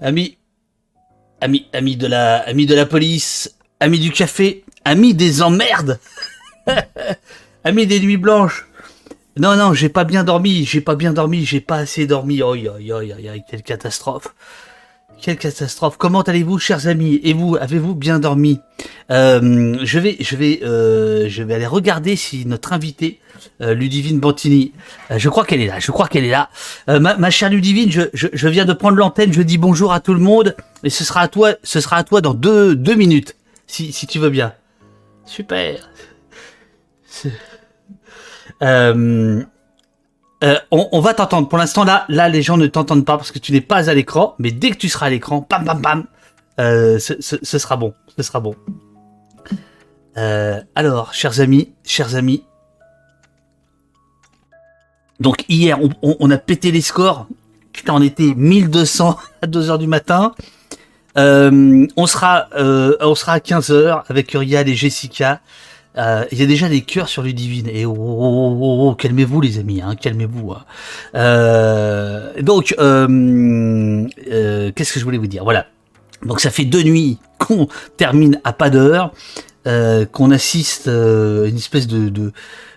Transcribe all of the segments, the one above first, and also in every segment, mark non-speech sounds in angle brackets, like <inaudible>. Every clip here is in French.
Amis, amis, amis de la, amis de la police, amis du café, amis des emmerdes, <laughs> amis des nuits blanches. Non, non, j'ai pas bien dormi, j'ai pas bien dormi, j'ai pas assez dormi. Oh, oh, oh, oh, quelle catastrophe. Quelle catastrophe. Comment allez-vous, chers amis? Et vous, avez-vous bien dormi? Euh, Je vais, je vais, euh, je vais aller regarder si notre invitée, euh, Ludivine Bantini, euh, je crois qu'elle est là. Je crois qu'elle est là. Euh, ma, ma, chère Ludivine, je, je, je viens de prendre l'antenne. Je dis bonjour à tout le monde et ce sera à toi, ce sera à toi dans deux, deux minutes, si, si tu veux bien. Super. Euh, euh, on, va t'entendre. Pour l'instant, là, là, les gens ne t'entendent pas parce que tu n'es pas à l'écran. Mais dès que tu seras à l'écran, pam, pam, pam, euh, ce, sera bon. Ce sera bon. Euh, alors, chers amis, chers amis. Donc hier, on, a pété les scores. Putain, on était 1200 <laughs> à 2h du matin. on sera, on sera à 15h avec Uriel et Jessica. Euh, il y a déjà des cœurs sur Ludivine. Et oh, oh, oh, oh, oh calmez-vous les amis, hein, calmez-vous. Hein. Euh, donc, euh, euh, qu'est-ce que je voulais vous dire? Voilà. Donc ça fait deux nuits qu'on termine à pas d'heure, euh, qu'on assiste à une espèce de, de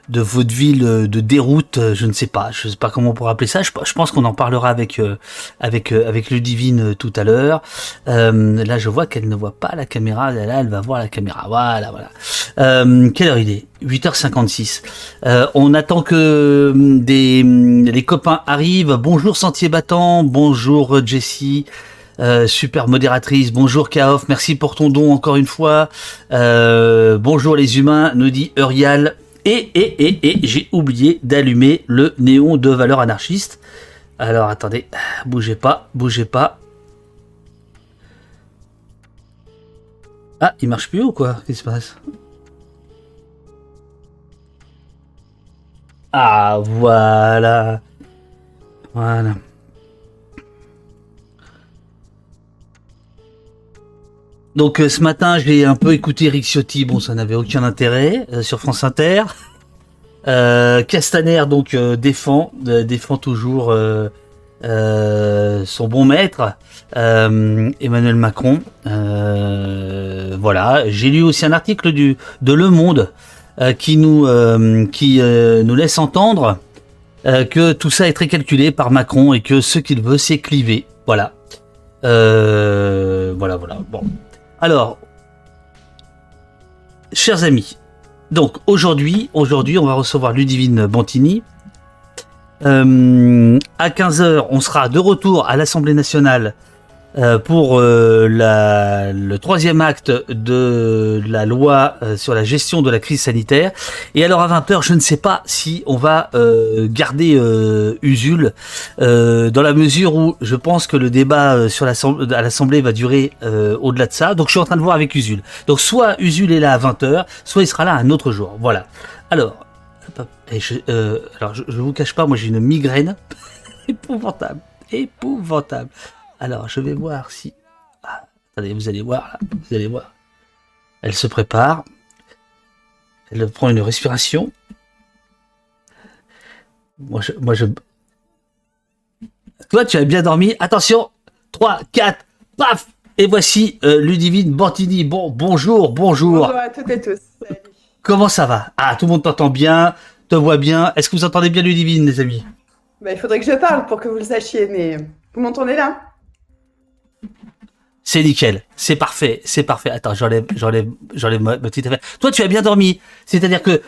de vaudeville, euh, de déroute, euh, je ne sais pas, je ne sais pas comment on pourrait appeler ça. Je, pense qu'on en parlera avec euh, avec avec le divine tout à l'heure. là, je vois qu'elle ne voit pas la caméra. Là, elle va voir la caméra. Voilà, voilà. quelle heure il est? 8h56. on attend que des les copains arrivent. Bonjour Sentier Battant. Bonjour Jessie. super modératrice, bonjour Kaof, merci pour ton don encore une fois. bonjour les humains, nous dit Urial. Et, et, et, et j'ai oublié d'allumer le néon de valeur anarchiste. Alors attendez, bougez pas, bougez pas. Ah, il marche plus ou quoi? Qu'est-ce qui se passe? Ah, voilà. Voilà. Donc euh, ce matin, j'ai un peu écouté Eric Ciotti. Bon, ça n'avait aucun intérêt euh, sur France Inter. Euh, Castaner donc défend, défend toujours son bon maître, Emmanuel Macron. voilà. J'ai lu aussi un article de Le Monde qui nous qui nous laisse entendre que tout ça est très calculé par Macron et que ce qu'il veut, c'est cliver. Voilà. voilà, voilà. Bon. Alors, chers amis, donc aujourd'hui, aujourd'hui, on va recevoir Ludivine Bantini. Euh, à 15h, on sera de retour à l'Assemblée nationale euh, pour euh, la, le troisième acte de la loi euh, sur la gestion de la crise sanitaire. Et alors à 20h, je ne sais pas si on va garder Usul dans la mesure où je pense que le débat sur à l'Assemblée va durer au-delà de ça. Donc je suis en train de voir avec Usul. Donc soit Usul est là à 20h, soit il sera là un autre jour. Voilà. Alors, je, alors je, je vous cache pas, moi j'ai une migraine <laughs> épouvantable, épouvantable. Alors, je vais voir si... Ah, attendez, vous allez voir, là. Vous allez voir. Elle se prépare. Elle prend une respiration. Moi, je... Moi, je... Toi, tu as bien dormi. Attention 3, 4, paf Et voici euh, Ludivine Bantini. Bon, bonjour, bonjour. Bonjour à toutes et tous. Comment ça va? Ah, tout le monde t'entend bien, te voit bien. Est-ce que vous entendez bien Ludivine, les amis? Bah, Il faudrait que je parle pour que vous le sachiez, mais vous m'entendez là? C'est nickel, c'est parfait, c'est parfait. Attends, j'enlève, j'enlève, j'enlève ma petite affaire. Toi, tu as bien dormi, c'est-à-dire que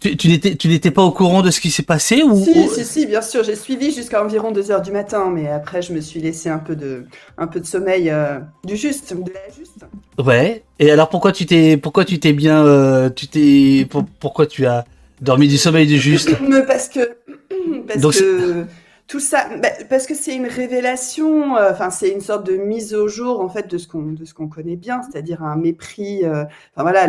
tu, tu n'étais, tu n'étais pas au courant de ce qui s'est passé ou Si, si, si, bien sûr, j'ai suivi jusqu'à environ 2 heures du matin, mais après, je me suis laissé un peu de, un peu de sommeil euh, du juste, de la juste. Ouais. Et alors, pourquoi tu t'es, pourquoi tu t'es bien, euh, tu t'es, pourquoi tu as dormi du sommeil du juste? Parce que, <clears throat> parce que tout ça, bah, parce que c'est une révélation, euh, enfin c'est une sorte de mise au jour en fait de ce qu'on de ce qu'on connaît bien, c'est-à-dire un mépris. Euh, enfin voilà,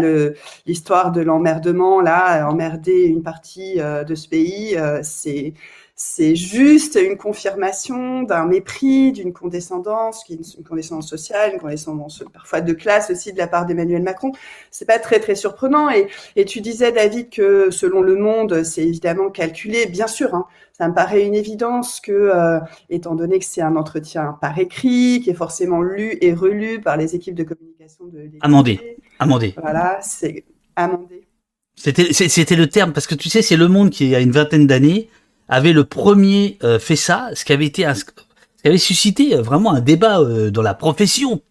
l'histoire de l'emmerdement là, emmerder une partie euh, de ce pays, c'est c'est juste une confirmation d'un mépris, d'une condescendance, une condescendance sociale, une condescendance parfois de classe aussi de la part d'Emmanuel Macron. C'est pas très très surprenant. Et, et tu disais David que selon Le Monde, c'est évidemment calculé, bien sûr. Hein, ça me paraît une évidence que, euh, étant donné que c'est un entretien par écrit, qui est forcément lu et relu par les équipes de communication de Amendé. Amendé. Voilà, c'est amendé. C'était le terme, parce que tu sais, c'est Le Monde qui, il y a une vingtaine d'années, avait le premier euh, fait ça, ce qui avait été ce qui avait suscité euh, vraiment un débat dans la profession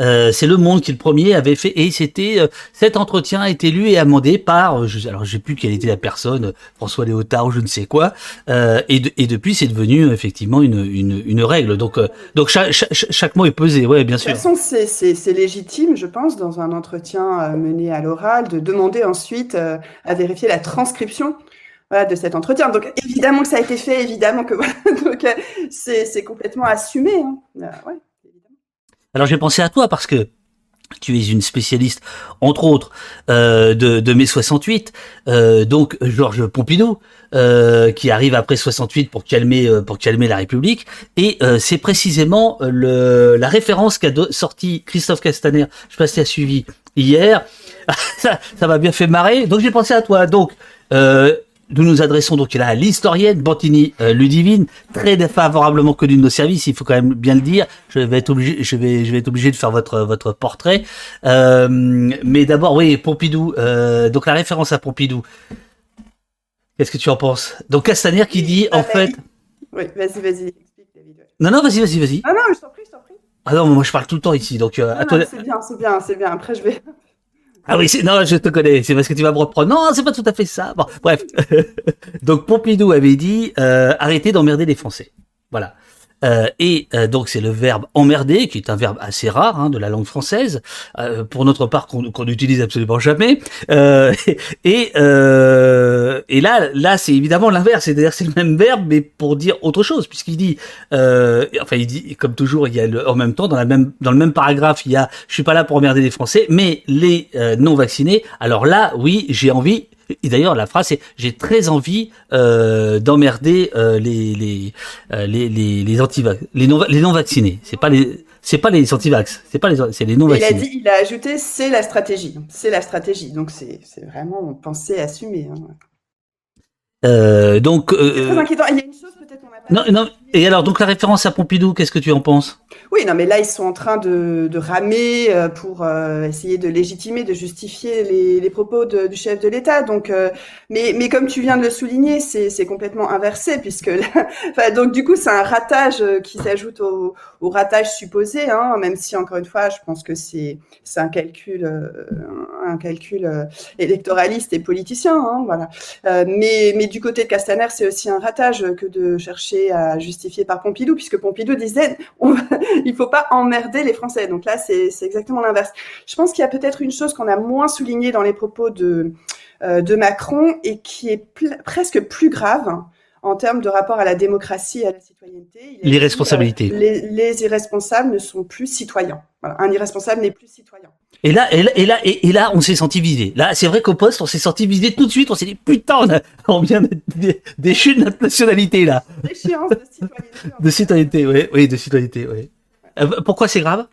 euh, c'est Le Monde qui le premier avait fait et c'était euh, cet entretien a été lu et amendé par euh, je, alors je sais plus quelle était la personne François Léotard ou je ne sais quoi et, et depuis c'est devenu effectivement une, une, une règle donc donc chaque, chaque, mot est pesé ouais bien sûr. De toute façon c'est légitime je pense dans un entretien mené à l'oral de demander ensuite à vérifier la transcription voilà, de cet entretien. Donc évidemment que ça a été fait, évidemment que <laughs> voilà, donc c'est complètement assumé. Hein. Ouais. Alors j'ai pensé à toi parce que tu es une spécialiste, entre autres, euh, de, de mai 68, euh, donc Georges Pompidou, euh, qui arrive après 68 pour calmer euh, pour calmer la République, et c'est précisément le, la référence qu'a sorti Christophe Castaner. Je sais pas si suivi hier, <laughs> ça m'a bien fait marrer. Donc j'ai pensé à toi. Donc nous nous adressons donc là à l'historienne Bantini euh, Ludivine, très défavorablement connue de nos services, il faut quand même bien le dire. Je vais être obligé, je vais, je vais être obligé de faire votre votre portrait. Euh, mais d'abord, oui, Pompidou. Euh, donc la référence à Pompidou. Qu'est-ce que tu en penses? Donc Castaner qui dit en fait. Oui, vas-y, vas-y. Non, non, vas-y, vas-y, vas-y. Ah non, je t'en prie, je t'en prie. Ah non, moi je parle tout le temps ici, donc euh, à toi. C'est bien, c'est bien, c'est bien. Après, je vais. Ah oui, non, je te connais, c'est parce que tu vas me reprendre. Non, c'est pas tout à fait ça. Bon, bref. <laughs> donc Pompidou avait dit euh, arrêtez d'emmerder les Français. Voilà. Euh, et euh, donc c'est le verbe emmerder, qui est un verbe assez rare hein, de la langue française, euh, pour notre part qu'on n'utilise absolument jamais. Euh, <laughs> et euh, et là, là c'est évidemment l'inverse, c'est-à-dire c'est le même verbe, mais pour dire autre chose, puisqu'il dit, enfin il dit comme toujours, il y a le, en même temps dans la même dans le même paragraphe, il y a, je suis pas là pour emmerder les Français, mais les non vaccinés. Alors là, oui, j'ai envie et d'ailleurs, la phrase c'est j'ai très envie euh, d'emmerder euh, les les, euh, les les les anti les non les non vaccinés. C'est pas les c'est pas les anti-vax, c'est pas les c'est les non vaccinés. Il a dit, il a ajouté c'est la stratégie, c'est la stratégie. Donc c'est c'est vraiment pensée assumée. Hein. Euh, donc, euh, très inquiétant. Il y a une chose Non, non. Et alors, donc la référence à Pompidou, qu'est-ce que tu en penses? Oui, non, mais là ils sont en train de, ramer euh, pour euh, essayer de légitimer, de justifier les, propos du chef de l'État. Donc, euh, mais, comme tu viens de le souligner, c'est, complètement inversé puisque, là, <laughs> donc du coup, c'est un ratage qui s'ajoute au, ratage supposé, hein, même si encore une fois, je pense que c'est, un calcul, électoraliste et politicien, hein, voilà. mais du côté de Castaner, c'est aussi un ratage que de chercher à justifier par Pompidou, puisque Pompidou disait <laughs> on, il faut pas emmerder les Français. Donc là, c'est exactement l'inverse. Je pense qu'il y a peut-être une chose qu'on a moins soulignée dans les propos de, euh, de Macron et qui est presque plus grave en termes de rapport à la démocratie et à la citoyenneté. L'irresponsabilité. Euh, les, les, irresponsables ne sont plus citoyens. Voilà. Un irresponsable n'est plus citoyen. Et là, et là, et là, et, là on s'est senti visé. Là, c'est vrai qu'au poste, on s'est senti visé tout de suite. On s'est dit, putain, on, a, <laughs> on vient déchu de notre nationalité, là. Déchéance de citoyenneté. de citoyenneté, oui, oui, de citoyenneté, oui. Euh, pourquoi c'est grave?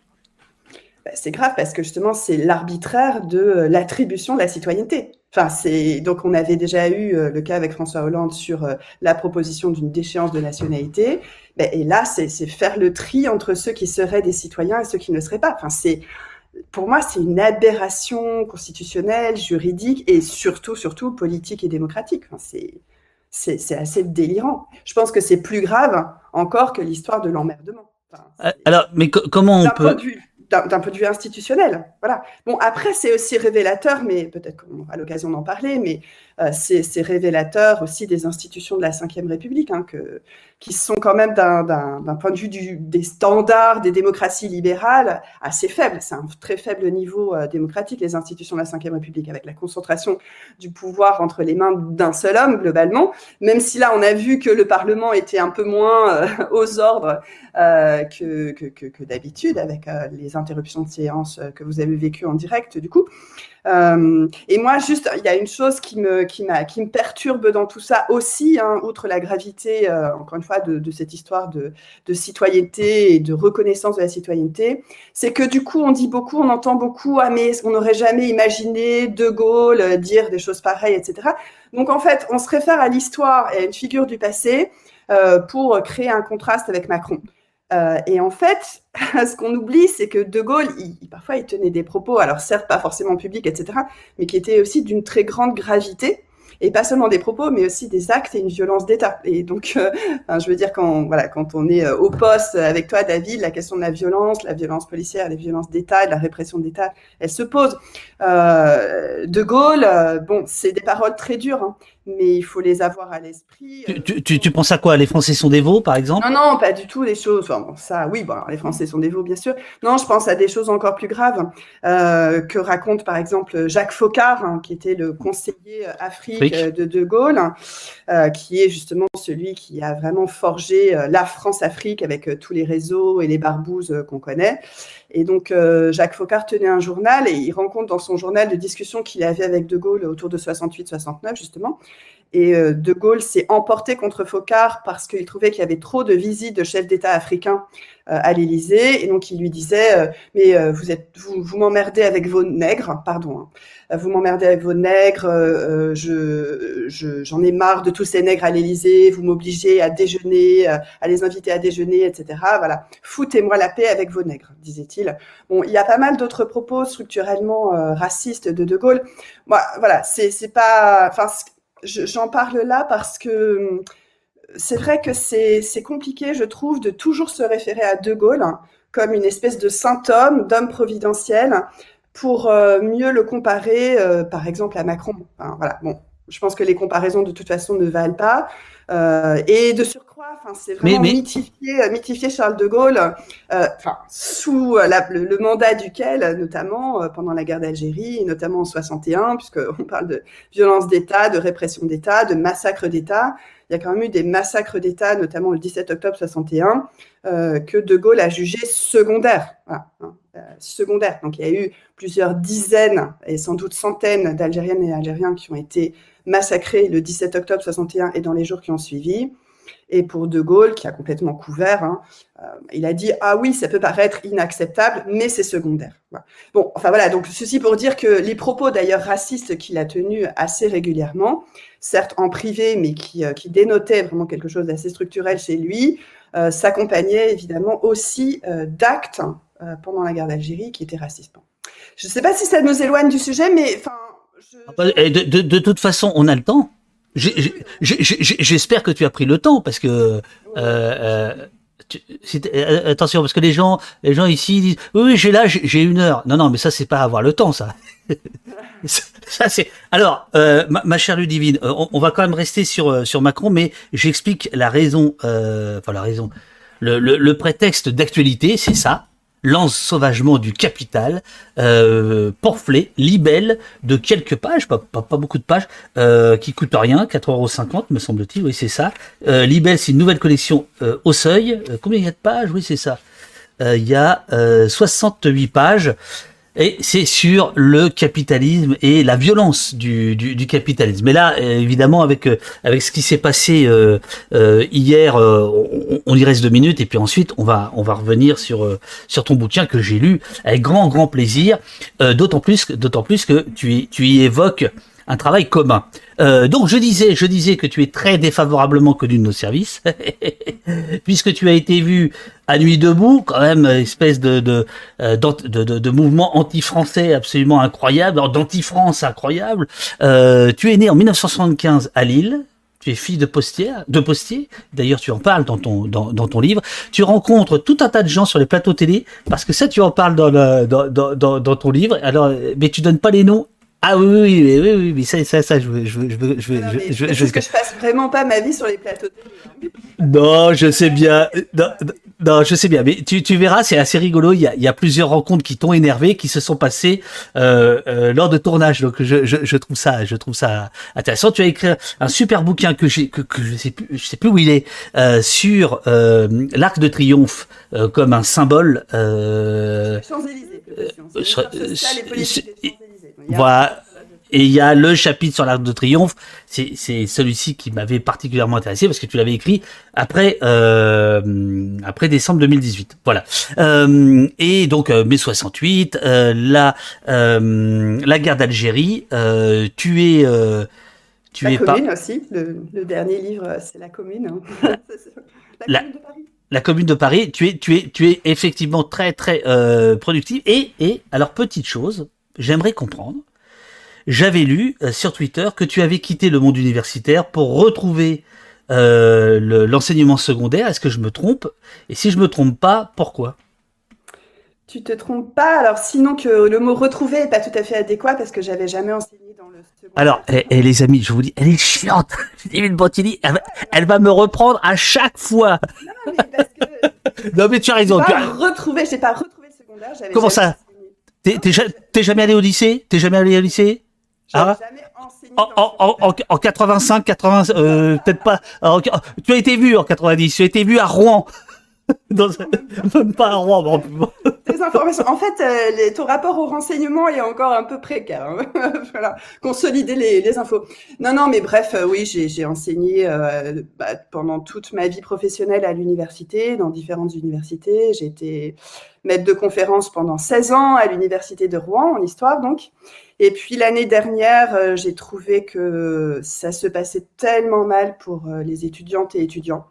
Bah, C'est grave parce que justement, c'est l'arbitraire de euh, l'attribution de la citoyenneté. Enfin, c'est donc on avait déjà eu euh, le cas avec François Hollande sur euh, la proposition d'une déchéance de nationalité. Ben, et là, c'est faire le tri entre ceux qui seraient des citoyens et ceux qui ne le seraient pas. Enfin, c'est pour moi, c'est une aberration constitutionnelle, juridique et surtout, surtout politique et démocratique. Enfin, c'est assez délirant. Je pense que c'est plus grave encore que l'histoire de l'emmerdement. Enfin, Alors, mais comment on peut d'un point de vue institutionnel. Voilà. Bon, après, c'est aussi révélateur, mais peut-être qu'on aura l'occasion d'en parler, mais euh, c'est révélateur aussi des institutions de la Ve République, hein, que, qui sont quand même d'un point de vue des standards des démocraties libérales assez faibles. C'est un très faible niveau euh, démocratique, les institutions de la Ve République, avec la concentration du pouvoir entre les mains d'un seul homme, globalement, même si là, on a vu que le Parlement était un peu moins euh, aux ordres que, que, que, que d'habitude, avec les interruptions de séance que vous avez vécues en direct, du coup. Euh, et moi, juste, il y a une chose qui me, qui, qui me perturbe dans tout ça aussi, hein, outre la gravité, euh, encore une de, cette histoire de, citoyenneté et de reconnaissance de la citoyenneté, c'est que du coup, on dit beaucoup, on entend beaucoup, ah mais on n'aurait jamais imaginé De Gaulle euh, dire des choses pareilles, etc. Donc en fait, on se réfère à l'histoire et à une figure du passé pour créer un contraste avec Macron. Euh, et en fait, <laughs> ce qu'on oublie, c'est que De Gaulle, parfois, il tenait des propos, alors certes pas forcément publics, etc., mais qui étaient aussi d'une très grande gravité et pas seulement des propos, mais aussi des actes et une violence d'État. Et donc, euh, je veux dire, quand, voilà, quand on est euh, au poste avec toi, David, la question de la violence, la violence policière, les violences d'État, la répression d'État, elle se pose. Euh, de Gaulle, bon, c'est des paroles très dures, hein, mais il faut les avoir à l'esprit. Tu, tu, tu, penses à quoi? Les Français sont des veaux, par exemple? Non, non, pas du tout des choses. Enfin, bon, ça, oui, bon, les Français sont des veaux, bien sûr. Non, je pense à des choses encore plus graves que raconte, par exemple, Jacques Faucard, hein, qui était le conseiller Afrique euh, de De Gaulle, euh, qui est justement celui qui a vraiment forgé euh, la France-Afrique avec tous les réseaux et les barbouzes qu'on connaît. Et donc, Jacques Faucard tenait un journal et il rencontre dans son journal de discussions qu'il avait avec De Gaulle autour de 68-69, justement. Et De Gaulle s'est emporté contre Faucard parce qu'il trouvait qu'il y avait trop de visites de chefs d'État africains à l'Élysée. Et donc, il lui disait, mais vous, êtes, vous, vous m'emmerdez avec vos nègres, pardon, hein. Euh, vous m'emmerdez avec vos nègres, euh, euh, je, j'en ai marre de tous ces nègres à l'Élysée, vous m'obligez à déjeuner, à les inviter à déjeuner, etc. Voilà, foutez-moi la paix avec vos nègres, disait-il. Bon, il y a pas mal d'autres propos structurellement racistes de De Gaulle. Moi, voilà, c'est, c'est pas, j'en parle là parce que hum, c'est vrai que c'est, compliqué, je trouve, de toujours se référer à De Gaulle comme une espèce de saint homme, d'homme providentiel, pour euh, mieux le comparer, euh, par exemple, à Macron. voilà, bon, je pense que les comparaisons, de toute façon, ne valent pas. Euh, et de surcroît, c'est vraiment Mythifier, Charles de Gaulle, sous le, mandat duquel, notamment pendant la guerre d'Algérie, notamment en 61, puisqu'on <laughs> parle de violence d'État, de répression d'État, de massacre d'État. Il y a quand même eu des massacres d'État, notamment le 17 octobre 61, que de Gaulle a jugé secondaire. Voilà, hein. Euh, secondaire. Donc il y a eu plusieurs dizaines et sans doute centaines d'Algériennes et Algériens qui ont été massacrés le 17 octobre 61 et dans les jours qui ont suivi. Et pour De Gaulle, qui a complètement couvert, hein, euh, il a dit ah oui, ça peut paraître inacceptable, mais c'est secondaire. Bon, enfin voilà. Donc ceci pour dire que les propos d'ailleurs racistes qu'il a tenus assez régulièrement, certes en privé, mais qui, euh, qui dénotaient vraiment quelque chose d'assez structurel chez lui, s'accompagnaient évidemment aussi d'actes euh, pendant la guerre d'Algérie qui était raciste. Je ne sais pas si ça nous éloigne du sujet, mais enfin. Ah bah, de, toute façon, on a le temps. J'espère que tu as pris le temps parce que euh, euh, attention parce que les gens les gens ici disent oui, j'ai là j'ai une heure. Non non mais ça c'est pas avoir le temps ça. <laughs> Ça c'est alors ma, chère Ludivine on, va quand même rester sur sur Macron mais j'explique la raison enfin la raison. Le, le prétexte d'actualité c'est ça lance sauvagement du capital, euh, porflé, libelle de quelques pages, pas, beaucoup de pages, euh, qui coûtent rien, 4,50€ me semble-t-il, oui c'est ça. Euh, libelle, c'est une nouvelle collection euh, au seuil. Euh, combien il y a de pages? Oui c'est ça. Il y a 68 pages. Et c'est sur le capitalisme et la violence du, du, du capitalisme. Mais là, évidemment, avec euh, avec ce qui s'est passé euh, euh hier, euh, on, on, y reste deux minutes et puis ensuite on va on va revenir sur sur ton bouquin que j'ai lu avec grand grand plaisir. d'autant plus d'autant plus que tu tu y évoques un travail commun. Euh, donc je disais, je disais que tu es très défavorablement connu de nos services, <laughs> puisque tu as été vu à nuit debout, quand même espèce de de, euh, de, de, de mouvement anti-français absolument incroyable, d'anti-France incroyable. Euh, tu es né en 1975 à Lille. Tu es fille de postier, de postier. D'ailleurs, tu en parles dans ton dans, dans, ton livre. Tu rencontres tout un tas de gens sur les plateaux télé parce que ça, tu en parles dans le, dans, dans, dans ton livre. Alors, mais tu donnes pas les noms ah oui, oui, oui, oui, oui, mais ça, ça, ça, je veux, je veux, je veux, je veux, je, je, que je passe vraiment pas ma vie sur les plateaux télé. Non, je sais bien. Non, non, je sais bien, mais tu, tu verras, c'est assez rigolo. Il y a, il y a plusieurs rencontres qui t'ont énervé, qui se sont passées euh, euh, lors de tournage. Donc, je, je, je trouve ça, je trouve ça intéressant. Tu as écrit un super bouquin que j'ai, que, que je sais plus, je sais plus où il est, euh, sur euh, l'arc de triomphe euh, comme un symbole. Euh, Champs-Élysées. Voilà. Et il y a le chapitre sur l'Arc de Triomphe. C'est celui-ci qui m'avait particulièrement intéressé parce que tu l'avais écrit après euh, après décembre 2018. Voilà. Euh, et donc euh, mai 68, euh, la euh, la guerre d'Algérie. Euh, tu es tu la es commune aussi. Le, le, dernier livre, c'est la commune. Hein. <laughs> la, commune de Paris la commune de Paris, tu es, tu es, tu es effectivement très, très euh, productive. Et, et, alors, petite chose, j'aimerais comprendre. J'avais lu euh, sur Twitter que tu avais quitté le monde universitaire pour retrouver euh, l'enseignement secondaire. Est-ce que je me trompe? Et si je me trompe pas, pourquoi? Tu te trompes pas. Alors, sinon que le mot retrouver est pas tout à fait adéquat parce que j'avais jamais enseigné dans le secondaire. Alors, et, et, les amis, je vous dis, elle est chiante. <laughs> David Bottini, elle, elle, va me reprendre à chaque fois. Non, mais parce que. <laughs> non, mais tu as raison. Pas retrouvé, j'ai pas retrouvé le secondaire. Comment ça? T'es jamais allé au lycée? T'es jamais allé au lycée? Ah jamais enseigné en, en, en, en, 85, 80, euh, peut-être pas. Tu as été vu en 90, tu as été vu à Rouen. <laughs> Dans, même pas Rouen. Bon. <laughs> Des informations. En fait, euh, ton rapport au renseignement est encore un peu précaire. <laughs> Voilà, consolider les, infos. Non, non, mais bref, euh, oui, j'ai enseigné euh, bah, pendant toute ma vie professionnelle à l'université, dans différentes universités. J'ai été maître de conférence pendant 16 ans à l'université de Rouen en histoire, donc. Et puis l'année dernière, j'ai trouvé que ça se passait tellement mal pour les étudiantes et étudiants.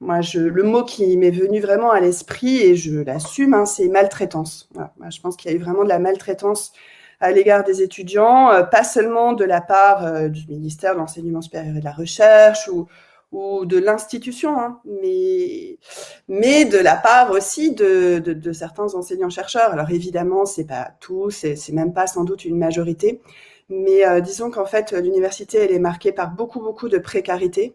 Moi, je, le mot qui m'est venu vraiment à l'esprit, et je l'assume, hein, c'est maltraitance. Je pense qu'il y a eu vraiment de la maltraitance à l'égard des étudiants, euh, pas seulement de la part du ministère de l'Enseignement supérieur et de la Recherche ou, ou de l'institution, hein, mais, mais de la part aussi de, de, de certains enseignants-chercheurs. Alors évidemment, c'est pas tout, c'est même pas sans doute une majorité, mais euh, disons qu'en fait, l'université, elle est marquée par beaucoup, beaucoup de précarité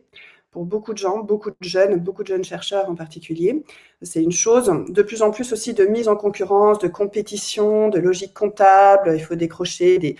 pour beaucoup de gens, beaucoup de jeunes, beaucoup de jeunes chercheurs en particulier. C'est une chose. De plus en plus aussi de mise en concurrence, de compétition, de logique comptable. Il faut décrocher des,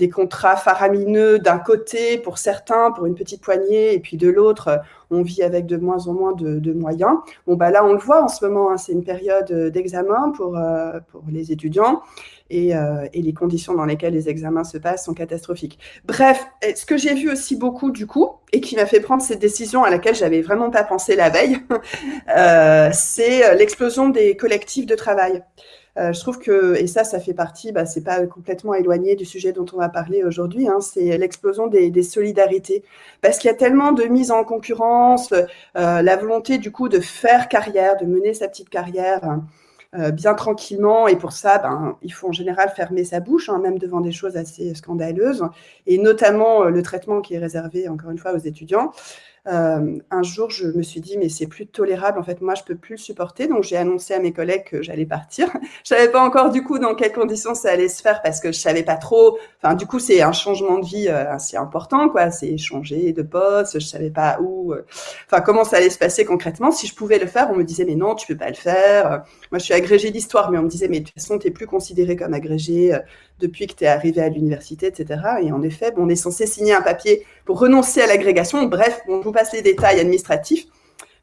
des contrats faramineux d'un côté pour certains, pour une petite poignée, et puis de l'autre, on vit avec de moins en moins de, moyens. Bon, bah là, on le voit en ce moment, hein, c'est une période d'examen pour, euh, pour les étudiants. Et, euh, les conditions dans lesquelles les examens se passent sont catastrophiques. Bref, ce que j'ai vu aussi beaucoup du coup, et qui m'a fait prendre cette décision à laquelle j'avais vraiment pas pensé la veille, <laughs> euh, c'est l'explosion des collectifs de travail. Euh, je trouve que, et ça, ça fait partie, bah, c'est pas complètement éloigné du sujet dont on va parler aujourd'hui, hein, c'est l'explosion des, des, solidarités. Parce qu'il y a tellement de mise en concurrence, euh, la volonté du coup de faire carrière, de mener sa petite carrière. Euh, bien tranquillement. Et pour ça, ben, il faut en général fermer sa bouche, hein, même devant des choses assez scandaleuses, et notamment euh, le traitement qui est réservé, encore une fois, aux étudiants. Euh, un jour, je me suis dit, mais c'est plus tolérable. En fait, moi, je peux plus le supporter. Donc, j'ai annoncé à mes collègues que j'allais partir. <laughs> je savais pas encore, du coup, dans quelles conditions ça allait se faire parce que je savais pas trop. Enfin, du coup, c'est un changement de vie euh, assez important, quoi. C'est changer de poste. Je savais pas où. Euh, enfin, comment ça allait se passer concrètement. Si je pouvais le faire, on me disait, mais non, tu peux pas le faire. Moi, je suis agrégée d'histoire, mais on me disait, mais de toute façon, tu plus considéré comme agrégé depuis que tu es arrivé à l'université, etc. Et en effet, bon, on est censé signer un papier pour renoncer à l'agrégation. Bref, on vous passe les détails administratifs.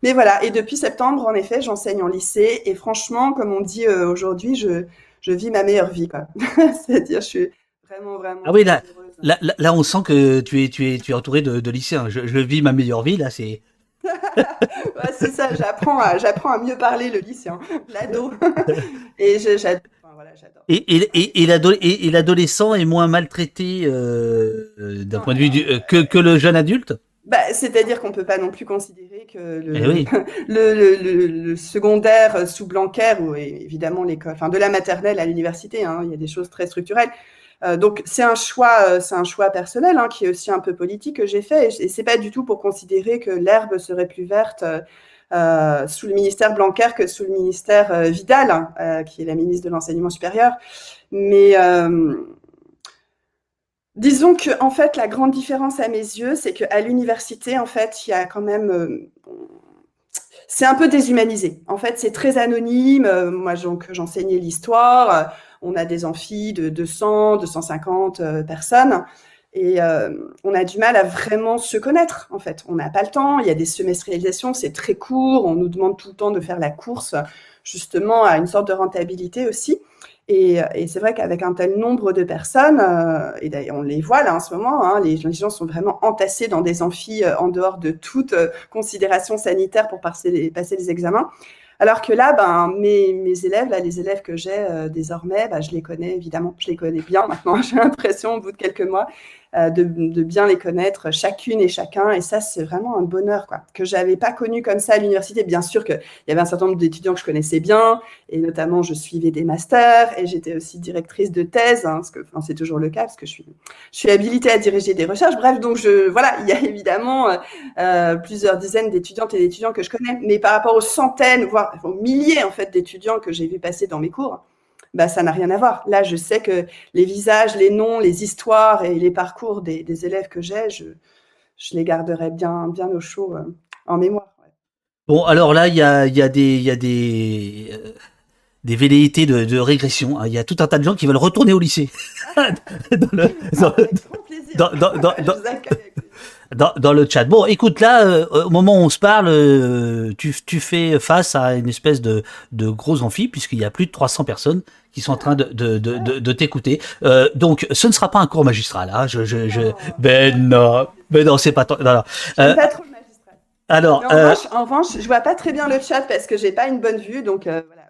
Mais voilà, et depuis septembre, en effet, j'enseigne en lycée. Et franchement, comme on dit euh, aujourd'hui, je, je vis ma meilleure vie. <laughs> C'est-à-dire, je suis vraiment, vraiment. Ah oui, là, là, là, on sent que tu es, tu es, tu es entouré de, de lycéens. Je, je vis ma meilleure vie, là, c'est. <laughs> ouais, c'est ça, j'apprends à, j'apprends à mieux parler le lycéen, l'ado. <laughs> et j'adore et, l'adolescent est moins maltraité euh, euh, d'un point de vue euh, que, que le jeune adulte? Bah, C'est-à-dire qu'on ne peut pas non plus considérer que le, eh <laughs> le, secondaire sous Blanquer, ou évidemment l'école, enfin de la maternelle à l'université, hein, il y a des choses très structurelles. donc c'est un choix, c'est un choix personnel hein, qui est aussi un peu politique que j'ai fait, et c'est pas du tout pour considérer que l'herbe serait plus verte euh, sous le ministère Blanquer que sous le ministère euh, Vidal, hein, euh, qui est la ministre de l'enseignement supérieur. Mais disons que en fait, la grande différence à mes yeux, c'est qu'à l'université, en fait, il y a quand même c'est un peu déshumanisé. En fait, c'est très anonyme. Moi, j'enseignais l'histoire. On a des amphis de 200, 250 personnes. Et euh, on a du mal à vraiment se connaître, en fait. On n'a pas le temps, il y a des semestrialisations, c'est très court, on nous demande tout le temps de faire la course, justement, à une sorte de rentabilité aussi. Et, c'est vrai qu'avec un tel nombre de personnes, et d'ailleurs on les voit là en ce moment, hein, les, gens sont vraiment entassés dans des amphis en dehors de toute considération sanitaire pour passer les, les examens. Alors que là, ben, mes, élèves, les élèves que j'ai désormais, ben, je les connais évidemment, je les connais bien maintenant, <laughs> j'ai l'impression au bout de quelques mois. Euh, de, bien les connaître chacune et chacun. Et ça, c'est vraiment un bonheur quoi, que j'avais pas connu comme ça à l'université. Bien sûr qu'il y avait un certain nombre d'étudiants que je connaissais bien, et notamment je suivais des masters, et j'étais aussi directrice de thèse, hein, parce que enfin, c'est toujours le cas, parce que je suis, je suis habilitée à diriger des recherches. Bref, donc je, voilà, il y a évidemment euh, euh, plusieurs dizaines d'étudiantes et d'étudiants que je connais, mais par rapport aux centaines, voire aux milliers en fait d'étudiants que j'ai vu passer dans mes cours, bah, ça n'a rien à voir. Là, je sais que les visages, les noms, les histoires et les parcours des, élèves que j'ai, je, les garderai bien, bien au chaud euh, en mémoire. Bon, alors là, il y a, des, y a des, euh, des velléités de, régression. Hein. Il y a tout un tas de gens qui veulent retourner au lycée. <laughs> <laughs> dans, le, chat. Bon, écoute, là, euh, au moment où on se parle, tu, tu, fais face à une espèce de, de gros amphi, puisqu'il y a plus de 300 personnes qui sont en train de, de, de, de, t'écouter. Euh, donc, ce ne sera pas un cours magistral. Hein. Je, je, je... Ben non, ben non, c'est pas. Non, non. Euh, pas trop le magistral. Alors, en, euh... revanche, en revanche, je vois pas très bien le chat parce que j'ai pas une bonne vue, donc euh, voilà.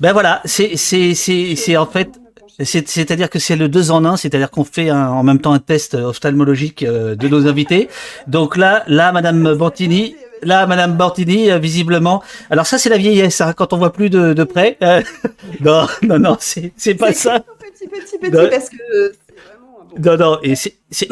Ben voilà, c'est c'est c'est c'est en fait. C'est-à-dire que c'est le deux en un, c'est-à-dire qu'on fait un, en même temps un test ophtalmologique euh, de nos invités. Donc là, là, Madame Bantini, Là, Madame Bortini, euh, visiblement. Alors ça, c'est la vieillesse, hein, quand on voit plus de, de près. Euh, <laughs> non, non, non, c'est, c'est pas ça. Petit, petit, petit, non. parce que non, non, et c'est, si,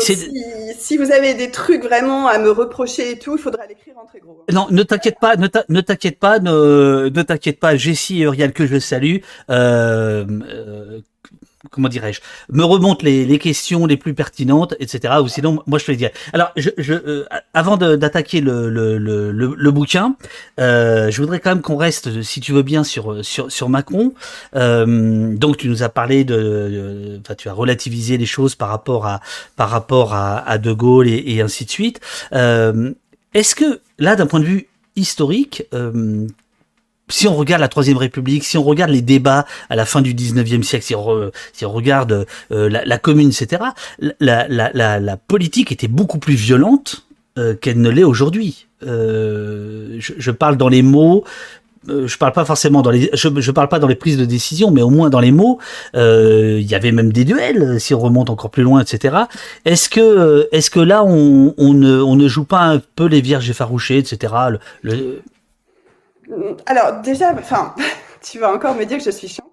si, vous avez des trucs vraiment à me reprocher et tout, il faudra l'écrire en très gros. Non, ne t'inquiète pas, ne, t'inquiète pas, ne, ne t'inquiète pas, Jessie et Uriel que je salue. Euh, euh, comment dirais-je, me remonte les, les, questions les plus pertinentes, etc. Ou sinon, moi, je te les. Alors, je, je euh, avant d'attaquer le, le, le, le, bouquin, euh, je voudrais quand même qu'on reste, si tu veux bien, sur sur, sur Macron. Euh, donc, tu nous as parlé de, enfin, tu as relativisé les choses par rapport à par rapport à, à De Gaulle et, et ainsi de suite. Euh, Est-ce que là, d'un point de vue historique, euh, si on regarde la Troisième République, si on regarde les débats à la fin du 19e siècle, si on, regarde euh, la, Commune, etc., la, politique était beaucoup plus violente euh, qu'elle ne l'est aujourd'hui. Euh, je, parle dans les mots. Je parle pas forcément dans les, je, parle pas dans les prises de décision, mais au moins dans les mots, il y avait même des duels, si on remonte encore plus loin, etc. Est-ce que, est-ce que là, on, ne, joue pas un peu les vierges effarouchées, etc. alors, déjà, enfin, <laughs> tu vas encore me dire que je suis chiante.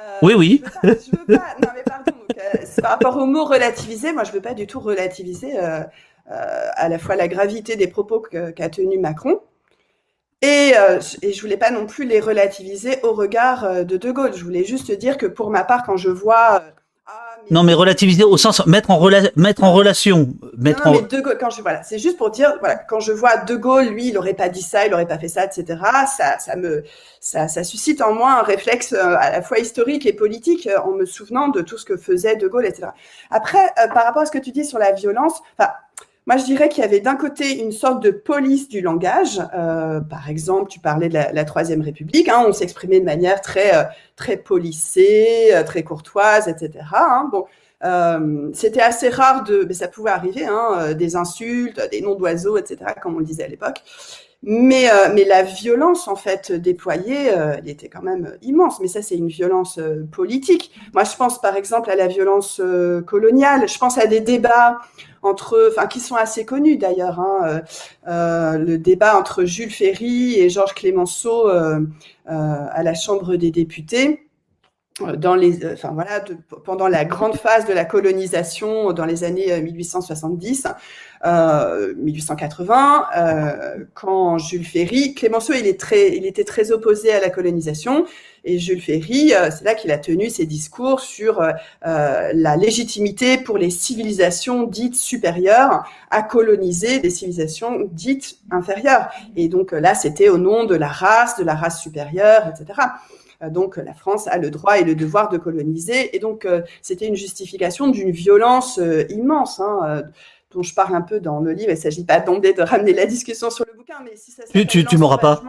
Euh, oui, oui. Je veux pas, non, mais pardon. Euh, par rapport au mot relativiser, moi, je veux pas du tout relativiser euh, à la fois la gravité des propos qu'a tenu Macron. Et, et je voulais pas non plus les relativiser au regard de De Gaulle. Je voulais juste dire que pour ma part, quand je vois non, mais relativiser au sens mettre en, mettre en relation. Mettre non, mais De Gaulle, quand je, voilà, c'est juste pour dire, voilà, quand je vois De Gaulle, lui, il aurait pas dit ça, il aurait pas fait ça, etc. Ça, ça me, ça, ça suscite en moi un réflexe euh, à la fois historique et politique euh, en me souvenant de tout ce que faisait De Gaulle, etc. Après, euh, par rapport à ce que tu dis sur la violence, enfin, moi, je dirais qu'il y avait d'un côté une sorte de police du langage. Euh, par exemple, tu parlais de la, Troisième République. Hein, on s'exprimait de manière très, euh, très policée, euh, très courtoise, etc. Hein, c'était assez rare de, mais ça pouvait arriver, hein, des insultes, des noms d'oiseaux, etc. Comme on le disait à l'époque. Mais, euh, mais la violence, en fait, déployée, euh, elle était quand même immense. Mais ça, c'est une violence euh, politique. Moi, je pense, par exemple, à la violence coloniale. Je pense à des débats entre, enfin, qui sont assez connus d'ailleurs. Hein, le débat entre Jules Ferry et Georges Clémenceau à la Chambre des députés dans les, enfin voilà, pendant la grande phase de la colonisation dans les années 1870, euh, 1880, euh, quand Jules Ferry, Clémenceau, il, est très, il était très opposé à la colonisation, et Jules Ferry, euh, c'est là qu'il a tenu ses discours sur euh, la légitimité pour les civilisations dites supérieures à coloniser des civilisations dites inférieures. Et donc là, c'était au nom de la race, de la race supérieure, etc. Donc la France a le droit et le devoir de coloniser. Et donc c'était une justification d'une violence immense. Hein, dont je parle un peu dans le livre. Il ne s'agit pas d'emblée de ramener la discussion sur le bouquin, mais si ça tu, tu, tu m'auras pas.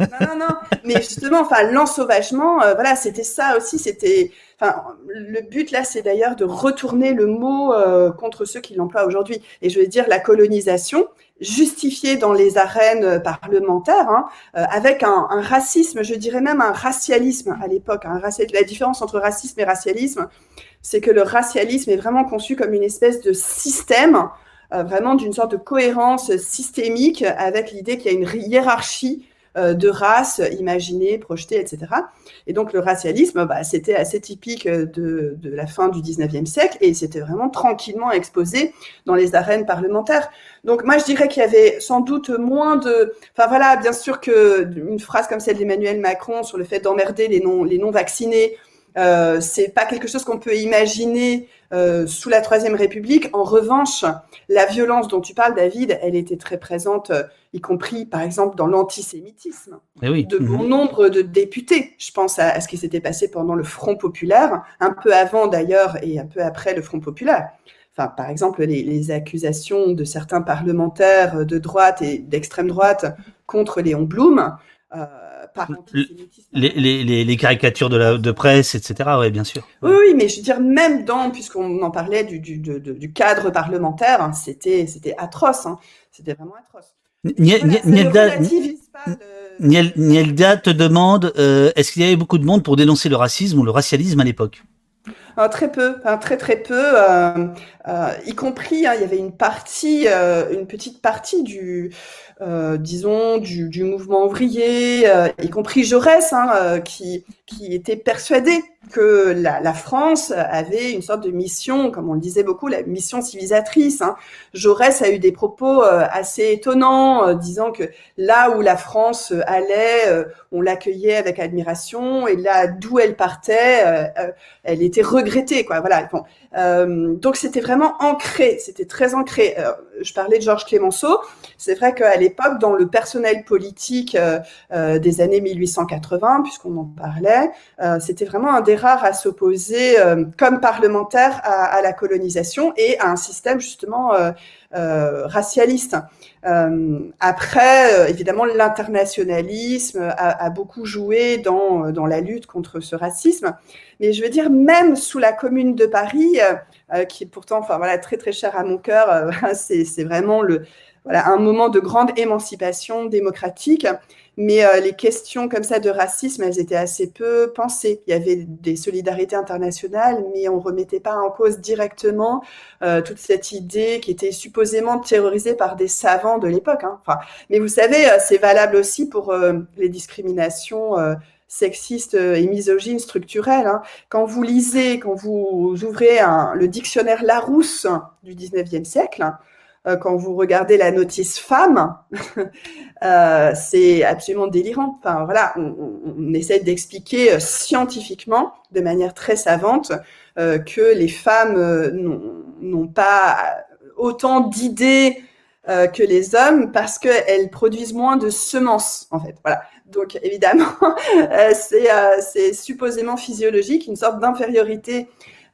Non, non, non. mais justement, enfin, l'ensauvagement, euh, voilà, c'était ça aussi. C'était, enfin, le but là, c'est d'ailleurs de retourner le mot euh, contre ceux qui l'emploient aujourd'hui. Et je veux dire, la colonisation, justifiée dans les arènes parlementaires, hein, euh, avec un, un, racisme, je dirais même un racialisme à l'époque. Hein, la différence entre racisme et racialisme, c'est que le racialisme est vraiment conçu comme une espèce de système euh, vraiment d'une sorte de cohérence systémique avec l'idée qu'il y a une hiérarchie euh, de races imaginées, projetées, etc. Et donc le racialisme, bah, c'était assez typique de, de, la fin du 19e siècle et c'était vraiment tranquillement exposé dans les arènes parlementaires. Donc moi je dirais qu'il y avait sans doute moins de... Enfin voilà, bien sûr que une phrase comme celle d'Emmanuel Macron sur le fait d'emmerder les non, les non euh, c'est pas quelque chose qu'on peut imaginer euh, sous la Troisième République. En revanche, la violence dont tu parles, David, elle était très présente, euh, y compris par exemple dans l'antisémitisme eh de bon mhm. nombre de députés. Je pense à, ce qui s'était passé pendant le Front populaire, un peu avant d'ailleurs et un peu après le Front populaire. Enfin, par exemple, les, les accusations de certains parlementaires de droite et d'extrême droite contre Léon Blum. Euh, les, les, les, caricatures de la de presse, etc. Oui, bien sûr. Oui, oui, mais je veux dire, même dans, puisqu'on en parlait du, du, du cadre parlementaire, hein, c'était atroce. Hein, c'était vraiment atroce. Nielda, te demande euh, est-ce qu'il y avait beaucoup de monde pour dénoncer le racisme ou le racialisme à l'époque? Ah, très peu, très très peu, euh, euh, y compris hein, il y avait une partie, une petite partie du, euh, disons, du, du, mouvement ouvrier, euh, y compris Jaurès, hein, euh, qui, qui était persuadé que la, la, France avait une sorte de mission, comme on le disait beaucoup, la mission civilisatrice. Hein. Jaurès a eu des propos assez étonnants, disant que là où la France allait, on l'accueillait avec admiration, et là d'où elle partait, elle était regrettée. Quoi. Voilà. Donc c'était vraiment ancré, c'était très ancré. je parlais de Georges Clémenceau. C'est vrai qu'à l'époque, dans le personnel politique euh, euh, des années 1880, puisqu'on en parlait, euh, c'était vraiment un des rares à s'opposer comme parlementaire à, la colonisation et à un système justement racialiste. après, évidemment, l'internationalisme a, beaucoup joué dans, dans la lutte contre ce racisme. Mais je veux dire, même sous la Commune de Paris, qui est pourtant, enfin voilà, très très cher à mon cœur, <laughs> c'est vraiment le voilà, un moment de grande émancipation démocratique. Mais euh, les questions comme ça de racisme, elles étaient assez peu pensées. Il y avait des solidarités internationales, mais on remettait pas en cause directement euh, toute cette idée qui était supposément terrorisée par des savants de l'époque. Hein. Enfin, mais vous savez, euh, c'est valable aussi pour les discriminations sexistes et misogynes structurelles. Hein. Quand vous lisez, quand vous ouvrez le dictionnaire Larousse du 19e siècle, quand vous regardez la notice femme, <laughs> euh, c'est absolument délirant. Enfin voilà, on, on essaie d'expliquer euh, scientifiquement, de manière très savante, que les femmes n'ont pas autant d'idées que les hommes parce qu'elles produisent moins de semences en fait. Voilà. Donc <laughs> évidemment, c'est supposément physiologique, une sorte d'infériorité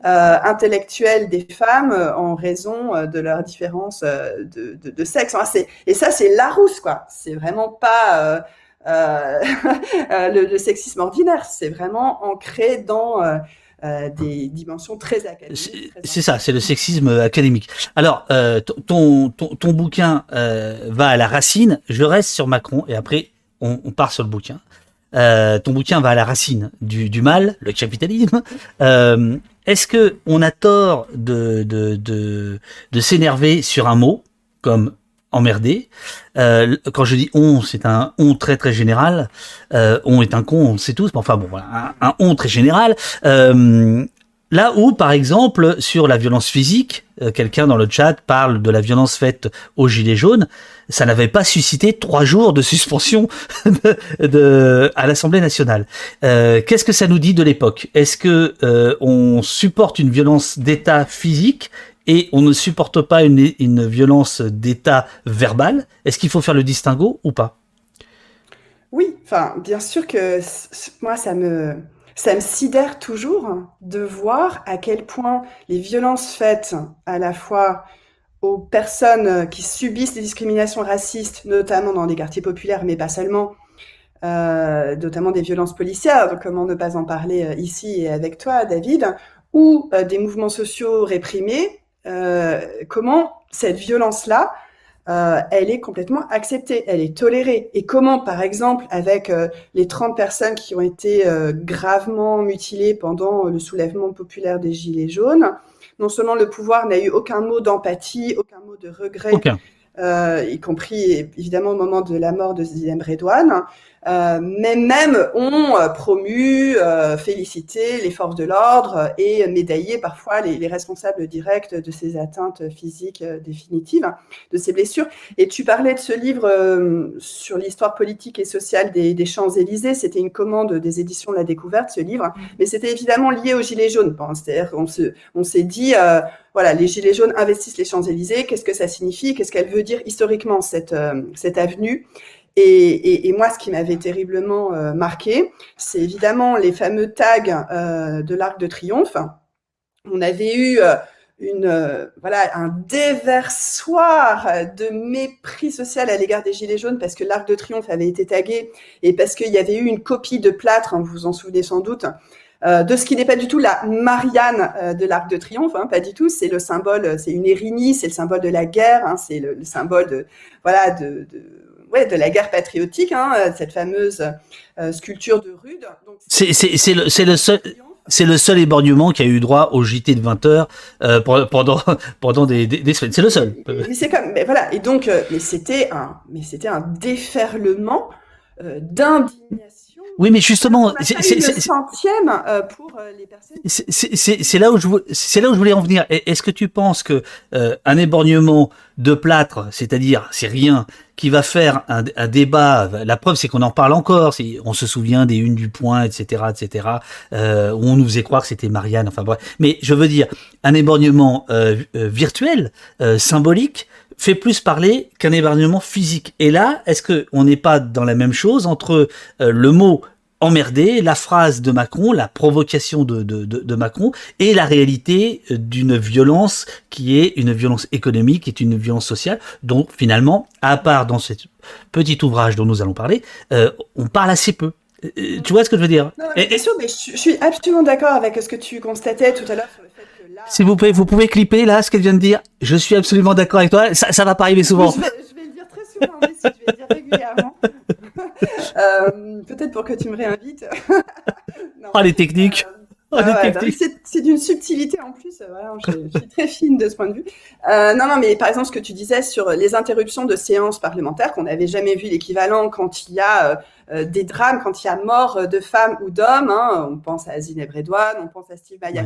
euh, intellectuelle des femmes euh, en raison euh, de leur différence de, de, de sexe. et ça, c'est Larousse, quoi. C'est vraiment pas <laughs> le, le, sexisme ordinaire. C'est vraiment ancré dans des dimensions très académiques. C'est ça, c'est le sexisme académique. Alors, ton, ton, ton, bouquin va à la racine. Je reste sur Macron et après on, on part sur le bouquin. ton bouquin va à la racine du, du mal, le capitalisme. Est-ce que on a tort de, de, de, s'énerver sur un mot comme emmerdé euh, Quand je dis on, c'est un on très très général. Euh, on est un con, on le sait tous. Mais enfin bon, un, on très général. Euh, Là où, par exemple, sur la violence physique, quelqu'un dans le chat parle de la violence faite aux gilets jaunes, ça n'avait pas suscité trois jours de suspension <laughs> à l'Assemblée nationale. Euh, Qu'est-ce que ça nous dit de l'époque? Est-ce que euh, on supporte une violence d'État physique et on ne supporte pas une, une violence d'État verbale? Est-ce qu'il faut faire le distinguo ou pas? Oui, enfin, bien sûr que moi, ça me ça me sidère toujours de voir à quel point les violences faites à la fois aux personnes qui subissent des discriminations racistes, notamment dans des quartiers populaires, mais pas seulement, euh, notamment des violences policières, comment ne pas en parler euh, ici et avec toi, David, ou euh, des mouvements sociaux réprimés, comment cette violence-là, elle est complètement acceptée, elle est tolérée? Et comment, par exemple, avec les 30 personnes qui ont été gravement mutilées pendant le soulèvement populaire des Gilets jaunes, non seulement le pouvoir n'a eu aucun mot d'empathie, aucun mot de regret, y compris évidemment au moment de la mort de Zidane Redouane, euh, mais même ont euh, promu, euh, félicité les forces de l'ordre et médaillé parfois les, les, responsables directs de ces atteintes physiques définitives, de ces blessures. Et tu parlais de ce livre sur l'histoire politique et sociale des, des Champs-Élysées. C'était une commande des éditions de la Découverte, ce livre, mm. mais c'était évidemment lié aux Gilets jaunes. C'est-à-dire qu'on se, on s'est dit, voilà, les Gilets jaunes investissent les Champs-Élysées. Qu'est-ce que ça signifie? Qu'est-ce qu'elle veut dire historiquement cette, cette avenue? Et, moi, ce qui m'avait terriblement euh, marqué, c'est évidemment les fameux tags euh, de l'Arc de Triomphe. On avait eu euh, voilà, un déversoir de mépris social à l'égard des Gilets jaunes parce que l'Arc de Triomphe avait été tagué et parce qu'il y avait eu une copie de plâtre, hein, vous vous en souvenez sans doute, de ce qui n'est pas du tout la Marianne de l'Arc de Triomphe, hein, pas du tout. C'est le symbole, c'est une Érinie, c'est le symbole de la guerre, hein, c'est le, symbole de voilà de ouais, de la guerre patriotique, hein, cette fameuse euh, sculpture de Rude. C'est le, le seul. C'est le seul éborgnement qui a eu droit au JT de 20 heures euh, pendant <laughs> pendant des, des, semaines. C'est le seul. Mais c'est comme, mais voilà. Et donc, euh, mais c'était un, mais c'était un déferlement d'indignation oui, mais justement, c'est euh, euh. C'est là où je c'est là où je voulais en venir. Est-ce que tu penses que euh, un éborgnement de plâtre, c'est-à-dire c'est rien, qui va faire un, un débat. La preuve, c'est qu'on en parle encore. On se souvient des unes du point, etc., etc. Euh, où on nous faisait croire que c'était Marianne. Enfin bref. Mais je veux dire, un éborgnement euh, virtuel, symbolique, fait plus parler qu'un épargnement physique. Et là, est-ce qu'on n'est pas dans la même chose entre euh, le mot emmerdé, la phrase de Macron, la provocation de, de, de, Macron, et la réalité euh, d'une violence qui est une violence économique, qui est une violence sociale, dont finalement, à part dans ce petit ouvrage dont nous allons parler, euh, on parle assez peu. tu vois ce que je veux dire? Non, mais sûr, mais je, suis absolument d'accord avec ce que tu constatais tout à l'heure s'il vous plaît, vous pouvez clipper là ce qu'elle vient de dire. Je suis absolument d'accord avec toi. Ça, ça va pas arriver souvent. Je vais, le dire très souvent, mais si, je vais le dire régulièrement. <laughs> euh, Peut-être pour que tu me réinvites. non, <laughs> oh, les techniques. Euh, Oh, c'est d'une subtilité en plus. Voilà, je, je, suis très fine de ce point de vue. Euh, non, non, mais par exemple, ce que tu disais sur les interruptions de séances parlementaires, qu'on n'avait jamais vu l'équivalent quand il y a euh, euh, des drames, quand il y a mort de femmes ou d'hommes. Hein, on pense à Zineb Redouane, on pense à Steve Maya.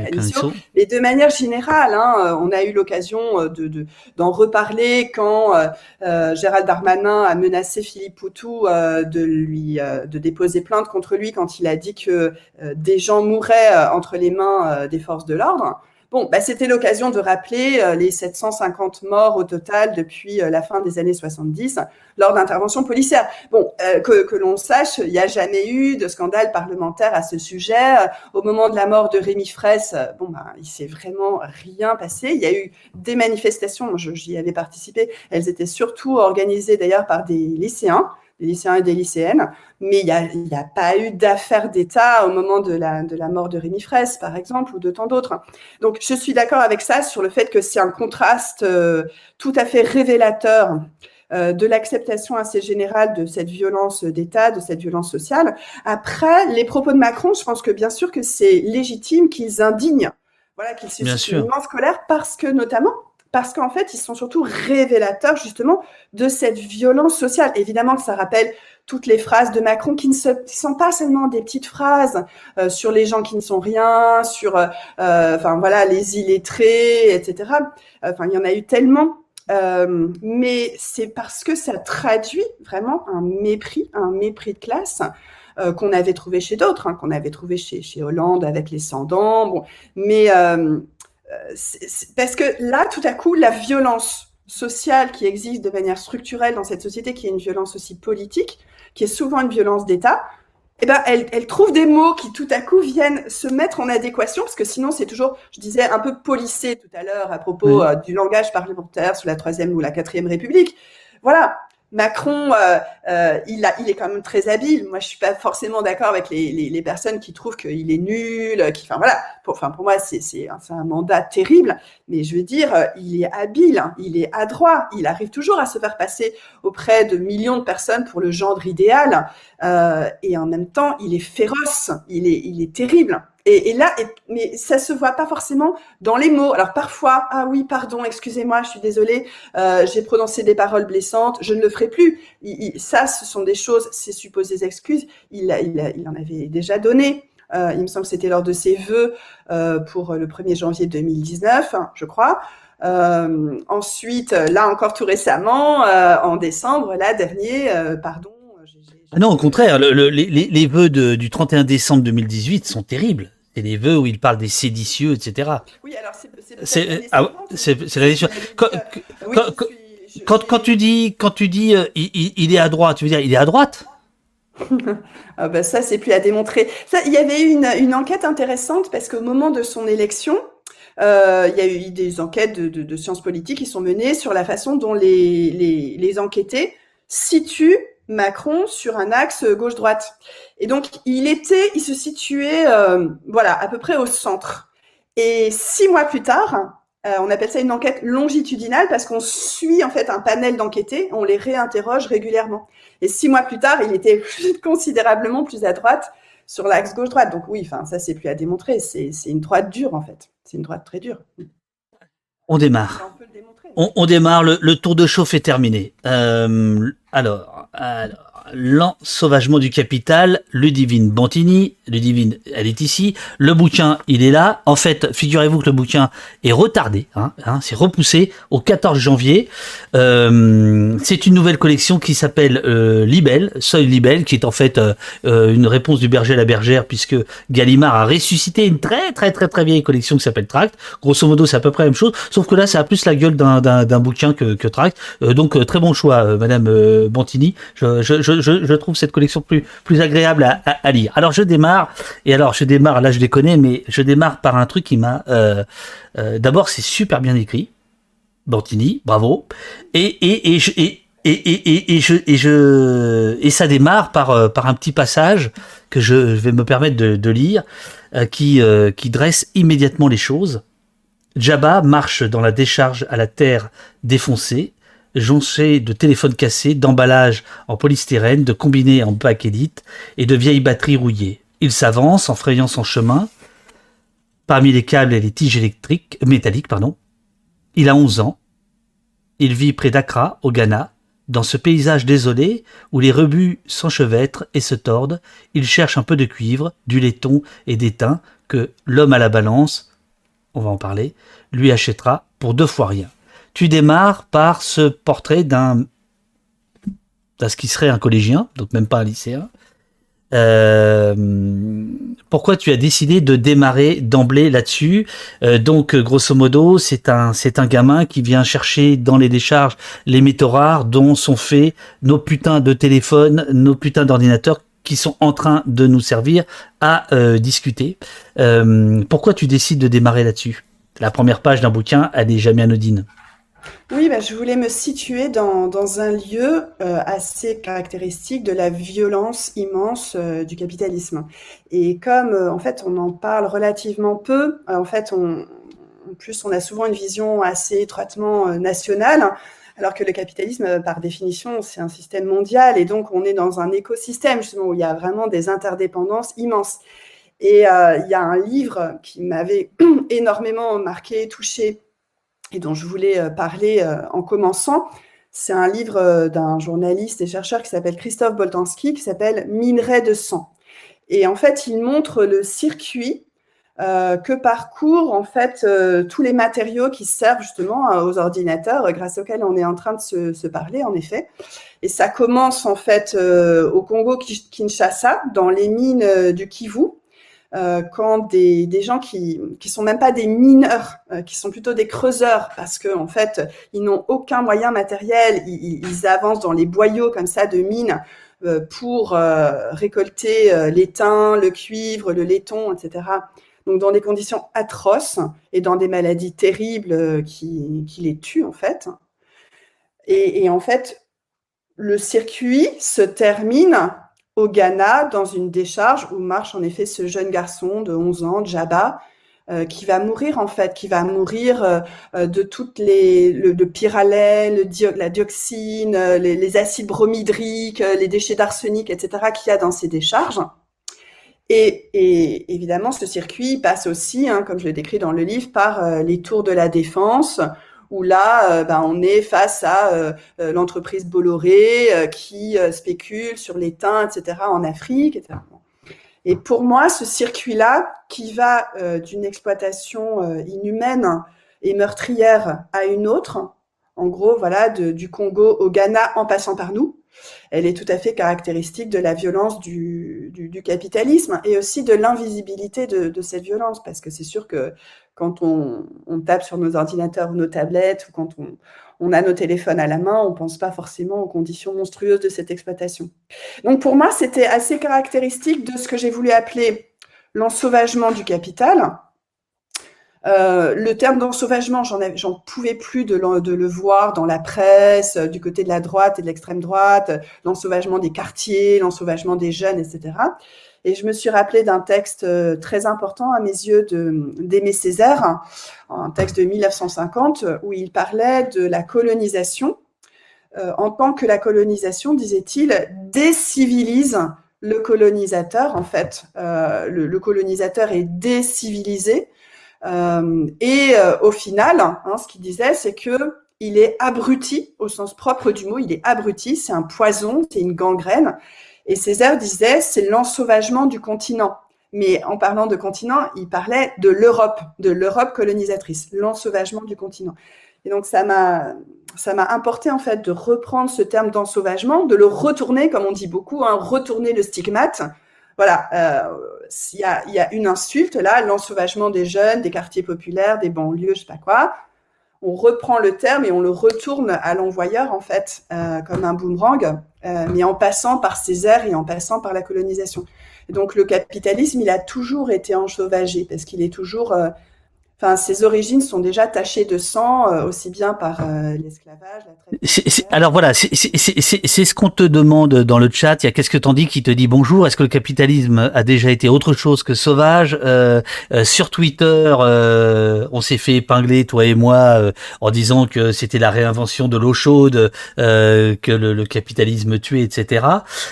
Mais de manière générale, hein, on a eu l'occasion de d'en reparler quand Gérald Darmanin a menacé Philippe Poutou de lui de déposer plainte contre lui quand il a dit que des gens mouraient entre les mains euh, des forces de l'ordre. Bon, bah, c'était l'occasion de rappeler euh, les 750 morts au total depuis euh, la fin des années 70 lors d'interventions policières. Bon, que, que l'on sache, il n'y a jamais eu de scandale parlementaire à ce sujet. Au moment de la mort de Rémi Fraisse, bon, bah, il s'est vraiment rien passé. Il y a eu des manifestations, j'y avais participé. Elles étaient surtout organisées d'ailleurs par des lycéens des lycéens et des lycéennes, mais il n'y a, a, pas eu d'affaire d'État au moment de la, de la mort de Rémi Fraisse, par exemple, ou de tant d'autres. Donc, je suis d'accord avec ça sur le fait que c'est un contraste euh, tout à fait révélateur euh, de l'acceptation assez générale de cette violence d'État, de cette violence sociale. Après, les propos de Macron, je pense que bien sûr que c'est légitime qu'ils indignent, voilà, qu'ils suscitent une immense colère, parce que notamment, parce qu'en fait, ils sont surtout révélateurs justement de cette violence sociale. Évidemment que ça rappelle toutes les phrases de Macron qui ne sont pas seulement des petites phrases euh, sur les gens qui ne sont rien, sur, euh, euh, enfin voilà, les illettrés, etc. Enfin, il y en a eu tellement. mais c'est parce que ça traduit vraiment un mépris, un mépris de classe qu'on avait trouvé chez d'autres, hein, qu'on avait trouvé chez, chez Hollande avec les sans Bon, mais euh, parce que là, tout à coup, la violence sociale qui existe de manière structurelle dans cette société, qui est une violence aussi politique, qui est souvent une violence d'État, eh ben, elle, elle, trouve des mots qui tout à coup viennent se mettre en adéquation, parce que sinon c'est toujours, je disais, un peu polissé tout à l'heure à propos euh, du langage parlementaire sous la troisième ou la quatrième République. Voilà, Macron, euh, euh, il, est quand même très habile. Moi, je suis pas forcément d'accord avec les, personnes qui trouvent qu'il est nul. Qui, enfin voilà, pour, enfin pour moi, c'est un mandat terrible. Mais je veux dire, euh, il est habile, hein, il est adroit. Il arrive toujours à se faire passer auprès de millions de personnes pour le genre idéal. Et en même temps, il est féroce. Il est terrible. Et, et, là, mais ça se voit pas forcément dans les mots. Alors parfois, ah oui, pardon, excusez-moi, je suis désolée, euh, j'ai prononcé des paroles blessantes, je ne le ferai plus. Ça, ce sont des choses, ces supposées excuses, il, il, il en avait déjà donné. Euh, il me semble que c'était lors de ses vœux euh, pour le 1er janvier 2019, hein, je crois. Euh, ensuite, là encore tout récemment, euh, en décembre, là dernier, euh, pardon. Ah non, au contraire, le, le, les, les, vœux de, du 31 décembre 2018 sont terribles. C'est les vœux où il parle des séditieux, etc. Oui, alors c'est ah, la. Quand, oui, quand, suis, quand, quand, tu dis, quand tu dis euh, il, il, est à droite, tu veux dire il est à droite? <laughs> Ah bah ça, c'est plus à démontrer. Ça, il y avait eu une, une enquête intéressante parce qu'au moment de son élection, euh, il y a eu des enquêtes de, de, de, sciences politiques qui sont menées sur la façon dont les, les, les enquêtés situent Macron sur un axe gauche-droite. Et donc, il était, il se situait, euh, voilà, à peu près au centre. Et six mois plus tard, euh, on appelle ça une enquête longitudinale parce qu'on suit en fait un panel d'enquêtés, on les réinterroge régulièrement. Et six mois plus tard, il était <laughs> considérablement plus à droite sur l'axe gauche-droite. Donc oui, enfin ça c'est plus à démontrer. C'est une droite dure en fait. C'est une droite très dure. On démarre. On, on, démarre. Le, le, tour de chauffe est terminé. Euh, alors, alors l'ensauvagement du capital, Ludivine Bantini, Ludivine, elle est ici, le bouquin, il est là. En fait, figurez-vous que le bouquin est retardé, hein, hein, c'est repoussé au 14 janvier. Euh, c'est une nouvelle collection qui s'appelle euh, Libelle, Seuil Libelle, qui est en fait euh, euh, une réponse du berger à la bergère, puisque Gallimard a ressuscité une très très très très vieille collection qui s'appelle Tract. Grosso modo, c'est à peu près la même chose, sauf que là, ça a plus la gueule d'un bouquin que, Tract. Euh, donc, très bon choix, Madame Bantini. je je, trouve cette collection plus, agréable à, lire. Alors je démarre, et alors je démarre, là je les connais, mais je démarre par un truc qui m'a... Euh, euh, D'abord c'est super bien écrit, Bantini, bravo, et, et, et, je, et, et, et, et, je, et, et ça démarre par, euh, par un petit passage que je vais me permettre de, lire, qui, qui dresse immédiatement les choses. Jabba marche dans la décharge à la terre défoncée, jonché de téléphones cassés, d'emballages en polystyrène, de combinés en bakélite et de vieilles batteries rouillées. Il s'avance en frayant son chemin parmi les câbles et les tiges électriques, métalliques. Pardon. Il a 11 ans. Il vit près d'Accra, au Ghana. Dans ce paysage désolé où les rebuts s'enchevêtrent et se tordent, il cherche un peu de cuivre, du laiton et d'étain que l'homme à la balance, on va en parler, lui achètera pour deux fois rien tu démarres par ce portrait d'un ce qui serait un collégien, donc même pas un lycéen. Euh, pourquoi tu as décidé de démarrer d'emblée là-dessus? Euh, Donc, grosso modo, c'est un gamin qui vient chercher dans les décharges les métaux rares dont sont faits nos putains de téléphones, nos putains d'ordinateurs qui sont en train de nous servir à euh, discuter. Pourquoi tu décides de démarrer là-dessus? La première page d'un bouquin, elle n'est jamais anodine. Oui, bah, je voulais me situer dans, un lieu euh, assez caractéristique de la violence immense euh, du capitalisme. Et comme euh, en fait on en parle relativement peu, en fait on, en plus on a souvent une vision assez étroitement nationale, alors que le capitalisme par définition c'est un système mondial et donc on est dans un écosystème justement où il y a vraiment des interdépendances immenses. Et il y a un livre qui m'avait <clears throat> énormément marqué, touché et dont je voulais euh, parler euh, en commençant. C'est un livre euh, d'un journaliste et chercheur qui s'appelle Christophe Boltanski, qui s'appelle Minerai de sang. Et en fait, il montre le circuit que parcourent en fait tous les matériaux qui servent justement aux ordinateurs, grâce auxquels on est en train de se, se parler, en effet. Et ça commence en fait au Congo Kinshasa, dans les mines du Kivu, euh, quand des, des, gens qui qui sont même pas des mineurs, euh, qui sont plutôt des creuseurs, parce que en fait ils n'ont aucun moyen matériel, ils, ils, avancent dans les boyaux comme ça de mines pour récolter l'étain, le cuivre, le laiton, etc. Donc dans des conditions atroces et dans des maladies terribles qui, qui les tuent en fait. Et, et en fait, le circuit se termine au Ghana dans une décharge où marche en effet ce jeune garçon de 11 ans, Jabba, euh, qui va mourir en fait, qui va mourir euh, euh, de toutes les le, le pyralène, la dioxine, les, acides bromhydriques, les déchets d'arsenic, etc. qu'il y a dans ces décharges. Et, et, évidemment, ce circuit passe aussi, hein, comme je le décris dans le livre, par les tours de la défense, où là, ben, on est face à l'entreprise Bolloré qui spécule sur les teints, etc. en Afrique, etc. Et pour moi, ce circuit-là, qui va euh, d'une exploitation euh, inhumaine et meurtrière à une autre, en gros, voilà, du Congo au Ghana en passant par nous, elle est tout à fait caractéristique de la violence du, capitalisme et aussi de l'invisibilité de, cette violence, parce que c'est sûr que quand on, on, tape sur nos ordinateurs ou nos tablettes, ou quand on, on a nos téléphones à la main, on ne pense pas forcément aux conditions monstrueuses de cette exploitation. Donc pour moi, c'était assez caractéristique de ce que j'ai voulu appeler l'ensauvagement du capital. Euh, le terme d'ensauvagement, j'en pouvais plus de, le voir dans la presse, euh, du côté de la droite et de l'extrême droite, l'ensauvagement des quartiers, l'ensauvagement des jeunes, etc. Et je me suis rappelé d'un texte euh, très important à mes yeux d'Aimé Césaire, un texte de 1950, où il parlait de la colonisation, euh, en tant que la colonisation, disait-il, décivilise le colonisateur. En fait, euh, le, colonisateur est décivilisé. Euh, et euh, au final, hein, ce qu'il disait, c'est que il est abruti au sens propre du mot. Il est abruti, c'est un poison, c'est une gangrène. Et Césaire disait, c'est l'ensauvagement du continent. Mais en parlant de continent, il parlait de l'Europe, de l'Europe colonisatrice, l'ensauvagement du continent. Et donc ça m'a ça m'a importé en fait de reprendre ce terme d'ensauvagement, de le retourner, comme on dit beaucoup, hein, retourner le stigmate. Voilà, euh, il y, a, une insulte là, l'ensauvagement des jeunes, des quartiers populaires, des banlieues, je sais pas quoi on reprend le terme et on le retourne à l'envoyeur en fait euh, comme un boomerang, euh, mais en passant par ces airs et en passant par la colonisation. Donc le capitalisme, il a toujours été ensauvagé parce qu'il est toujours Enfin, ses origines sont déjà tachées de sang, euh, aussi bien par euh, l'esclavage. Alors voilà, c'est ce qu'on te demande dans le chat. Il y a qu'est-ce que t'en dis qui te dit bonjour? Est-ce que le capitalisme a déjà été autre chose que sauvage? Euh, Sur Twitter, on s'est fait épingler toi et moi en disant que c'était la réinvention de l'eau chaude, que le, le, capitalisme tuait, etc.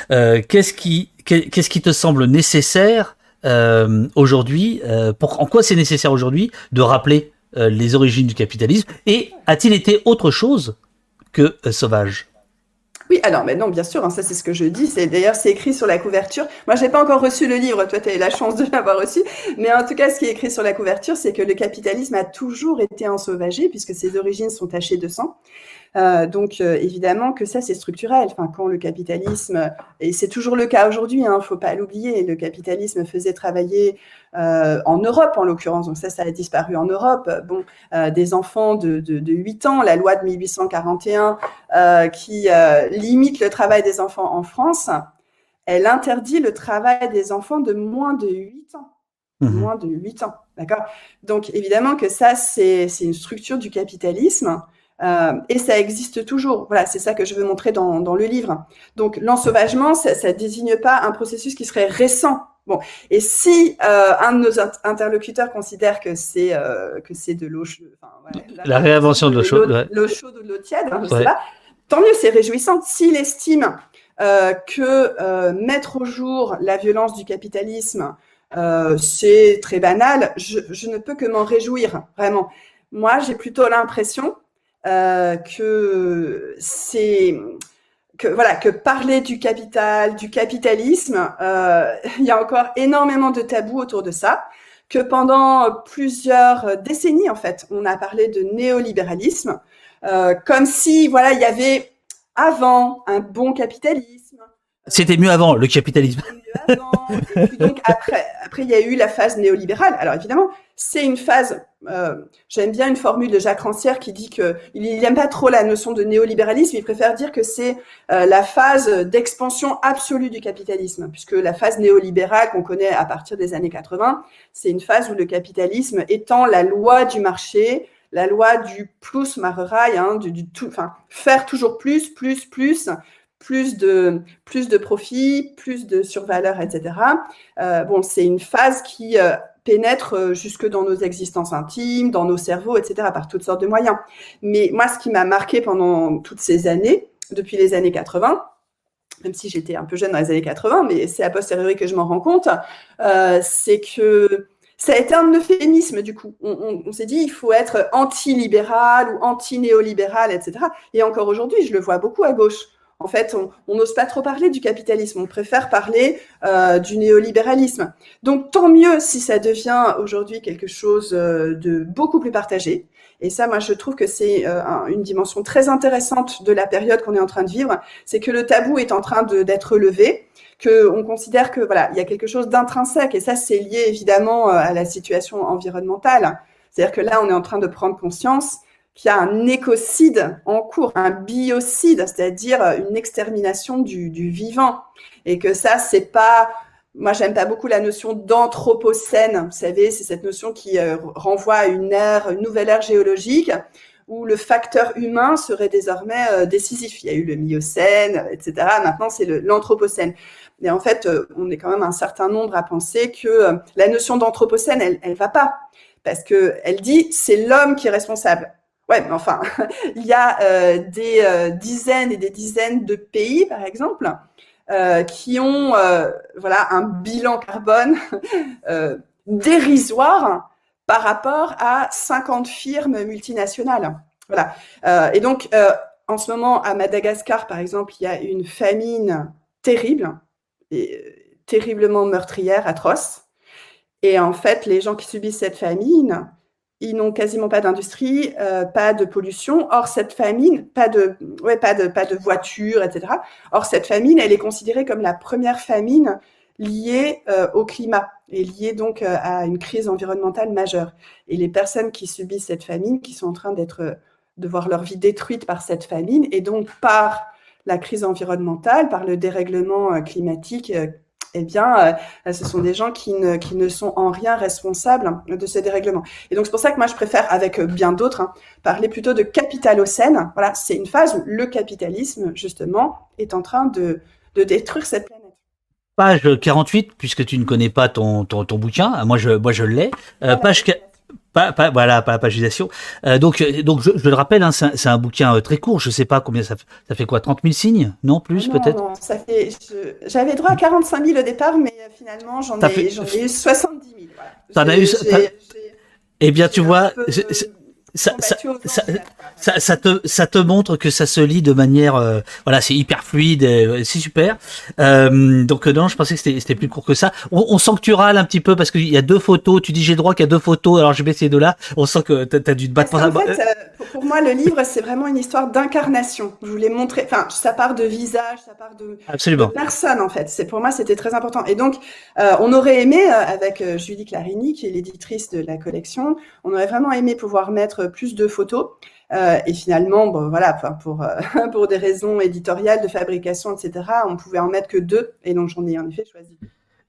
qu'est-ce qui qu'est-ce qui te semble nécessaire euh, aujourd'hui, euh, en quoi c'est nécessaire aujourd'hui de rappeler euh, les origines du capitalisme Et a-t-il été autre chose que sauvage? Oui, alors maintenant, bien sûr, hein, ça c'est ce que je dis. D'ailleurs c'est écrit sur la couverture. Moi, j'ai pas encore reçu le livre. Toi, tu as eu la chance de l'avoir reçu. Mais en tout cas, ce qui est écrit sur la couverture, c'est que le capitalisme a toujours été ensauvagé puisque ses origines sont tachées de sang. Euh, donc euh, évidemment que ça c'est structurel. Enfin, quand le capitalisme et c'est toujours le cas aujourd'hui, hein, faut pas l'oublier, le capitalisme faisait travailler euh, en Europe en l'occurrence. Donc ça, ça a disparu en Europe. Bon, euh, des enfants de, de, de, 8 ans, la loi de 1841 euh, qui limite le travail des enfants en France, elle interdit le travail des enfants de moins de 8 ans. Mmh. Moins de 8 ans, d'accord? Donc évidemment que ça, c'est une structure du capitalisme euh, et ça existe toujours. Voilà, c'est ça que je veux montrer dans, dans le livre. Donc, l'ensauvagement, ça, ça désigne pas un processus qui serait récent. Bon, et si euh, un de nos interlocuteurs considère que c'est euh, que c'est de l'eau chaude, enfin, la, réinvention de l'eau chaude, l'eau chaude ou de l'eau tiède, hein, je ouais. sais pas. Tant mieux, c'est réjouissant. S'il estime euh, que euh, mettre au jour la violence du capitalisme, euh, c'est très banal, je, je ne peux que m'en réjouir, vraiment. Moi, j'ai plutôt l'impression euh, que c'est que voilà que parler du capital, du capitalisme, euh, <laughs> il y a encore énormément de tabous autour de ça. Que pendant plusieurs décennies en fait, on a parlé de néolibéralisme, euh, comme si voilà il y avait avant un bon capitalisme. C'était mieux avant le capitalisme. <laughs> donc après, après il y a eu la phase néolibérale. Alors évidemment, c'est une phase. Euh, J'aime bien une formule de Jacques Rancière qui dit que il n'aime pas trop la notion de néolibéralisme. Il préfère dire que c'est euh, la phase d'expansion absolue du capitalisme, puisque la phase néolibérale qu'on connaît à partir des années 80, c'est une phase où le capitalisme étant la loi du marché, la loi du plus mareraille, hein, faire toujours plus, plus, plus plus de, plus de profit, plus de survaleur, etc. Euh, bon, c'est une phase qui euh, pénètre euh, jusque dans nos existences intimes, dans nos cerveaux, etc., par toutes sortes de moyens. Mais moi, ce qui m'a marqué pendant toutes ces années, depuis les années 80, même si j'étais un peu jeune dans les années 80, mais c'est a posteriori que je m'en rends compte, c'est que ça a été un euphémisme du coup. On, on s'est dit il faut être anti-libéral ou anti-néolibéral, etc. Et encore aujourd'hui, je le vois beaucoup à gauche en fait, on n'ose pas trop parler du capitalisme, on préfère parler euh, du néolibéralisme. Donc, tant mieux si ça devient aujourd'hui quelque chose euh, de beaucoup plus partagé. Et ça, moi, je trouve que c'est euh, une dimension très intéressante de la période qu'on est en train de vivre, c'est que le tabou est en train d'être levé, que on considère que voilà, il y a quelque chose d'intrinsèque, et ça, c'est lié évidemment à la situation environnementale. C'est-à-dire que là, on est en train de prendre conscience qu'il y a un écocide en cours, un biocide, c'est-à-dire une extermination du, vivant. Et que ça, c'est pas. Moi, j'aime pas beaucoup la notion d'anthropocène. Vous savez, c'est cette notion qui euh, renvoie à une ère, une nouvelle ère géologique où le facteur humain serait désormais euh, décisif. Il y a eu le Miocène, etc. Maintenant, c'est l'Anthropocène. Mais en fait, euh, on est quand même un certain nombre à penser que la notion d'Anthropocène, elle, elle va pas. Parce que elle dit, c'est l'homme qui est responsable. Ouais, mais enfin, <laughs> il y a euh, des euh, dizaines et des dizaines de pays, par exemple, euh, qui ont voilà un bilan carbone <laughs> dérisoire par rapport à 50 firmes multinationales. Voilà. et donc, en ce moment, à Madagascar, par exemple, il y a une famine terrible, terriblement meurtrière, atroce. Et en fait, les gens qui subissent cette famine, ils n'ont quasiment pas d'industrie, euh, pas de pollution. Or, cette famine, pas de, ouais, pas de, pas de voiture, etc. Or, cette famine, elle est considérée comme la première famine liée euh, au climat et liée donc euh, à une crise environnementale majeure. Et les personnes qui subissent cette famine, qui sont en train d'être, de voir leur vie détruite par cette famine, et donc par la crise environnementale, par le dérèglement climatique eh bien, euh, ce sont des gens qui ne, qui ne sont en rien responsables de ces dérèglements. Et donc, c'est pour ça que moi, je préfère, avec euh, bien d'autres, hein, parler plutôt de capitalocène. Voilà, c'est une phase où le capitalisme, justement, est en train de, de détruire cette planète. Page 48, puisque tu ne connais pas ton, ton, ton bouquin, moi je, moi je l'ai. Euh, page, pas, pas, voilà, pas la pagination. Euh, donc, euh, donc je, je le rappelle, hein, c'est un, bouquin euh, très court. Je sais pas combien ça, ça fait quoi, 30 000 signes Non, plus peut-être Non, ça fait. J'avais droit à 45 000 au départ, mais finalement j'en ai, ai, eu 70 000. Voilà. T'en as eu. Eh bien, tu vois, ça, ça, ça, ça, te, ça te montre que ça se lit de manière, euh, voilà, c'est hyper fluide, euh, c'est super. Euh, donc non, je pensais que c'était plus court que ça. On, on, sent que tu râles un petit peu parce qu'il y a deux photos. Tu dis j'ai droit qu'il y a deux photos, alors je vais essayer de là. On sent que tu as, dû te battre. En fait, pour moi, le livre, c'est vraiment une histoire d'incarnation. Je voulais montrer, enfin, ça part de visage, ça part de, Absolument. de personne en fait. C'est pour moi, c'était très important. Et donc, on aurait aimé avec Julie Clarini, qui est l'éditrice de la collection, on aurait vraiment aimé pouvoir mettre plus de photos. Euh, et finalement, voilà, pour, euh, <laughs> pour des raisons éditoriales, de fabrication, etc., on pouvait en mettre que deux. Et donc, j'en ai en effet choisi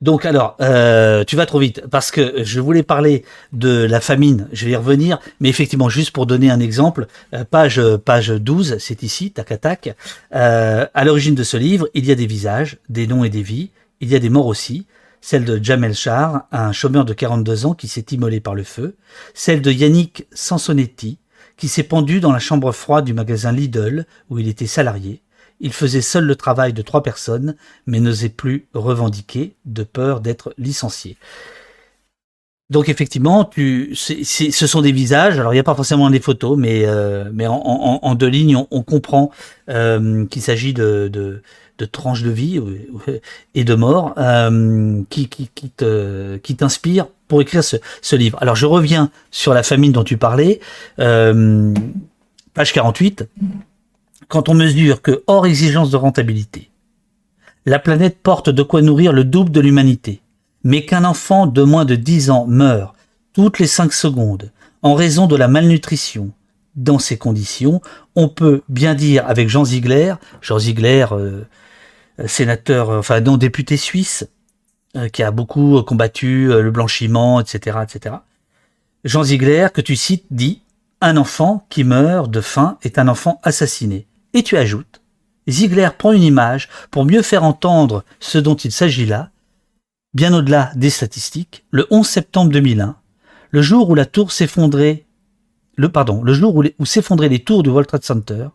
donc alors, euh, tu vas trop vite parce que je voulais parler de la famine, je vais y revenir, mais effectivement juste pour donner un exemple, page page 12, c'est ici, tac à tac. à l'origine de ce livre, il y a des visages, des noms et des vies, il y a des morts aussi, celle de Jamel Char, un chômeur de 42 ans qui s'est immolé par le feu, celle de Yannick Sansonetti, qui s'est pendu dans la chambre froide du magasin Lidl où il était salarié. Il faisait seul le travail de trois personnes, mais n'osait plus revendiquer de peur d'être licencié. Donc effectivement, tu, ce sont des visages. Alors il n'y a pas forcément des photos, mais euh, mais en, deux lignes, on, comprend euh, qu'il s'agit de, de tranches de vie et de mort euh, qui, t'inspire pour écrire ce, livre. Alors je reviens sur la famine dont tu parlais, euh, page 48. Quand on mesure que hors exigence de rentabilité, la planète porte de quoi nourrir le double de l'humanité. Mais qu'un enfant de moins de 10 ans meurt toutes les 5 secondes en raison de la malnutrition, dans ces conditions, on peut bien dire avec Jean Ziegler, Jean Ziegler, euh, sénateur, enfin non, député suisse, euh, qui a beaucoup combattu euh, le blanchiment, etc., etc. Jean Ziegler, que tu cites, dit Un enfant qui meurt de faim est un enfant assassiné. Et tu ajoutes Ziegler prend une image pour mieux faire entendre ce dont il s'agit là, bien au-delà des statistiques. Le 11 septembre 2001, le jour où la tour s'effondrait, le pardon, le jour où, où s'effondraient les tours du World Trade Center,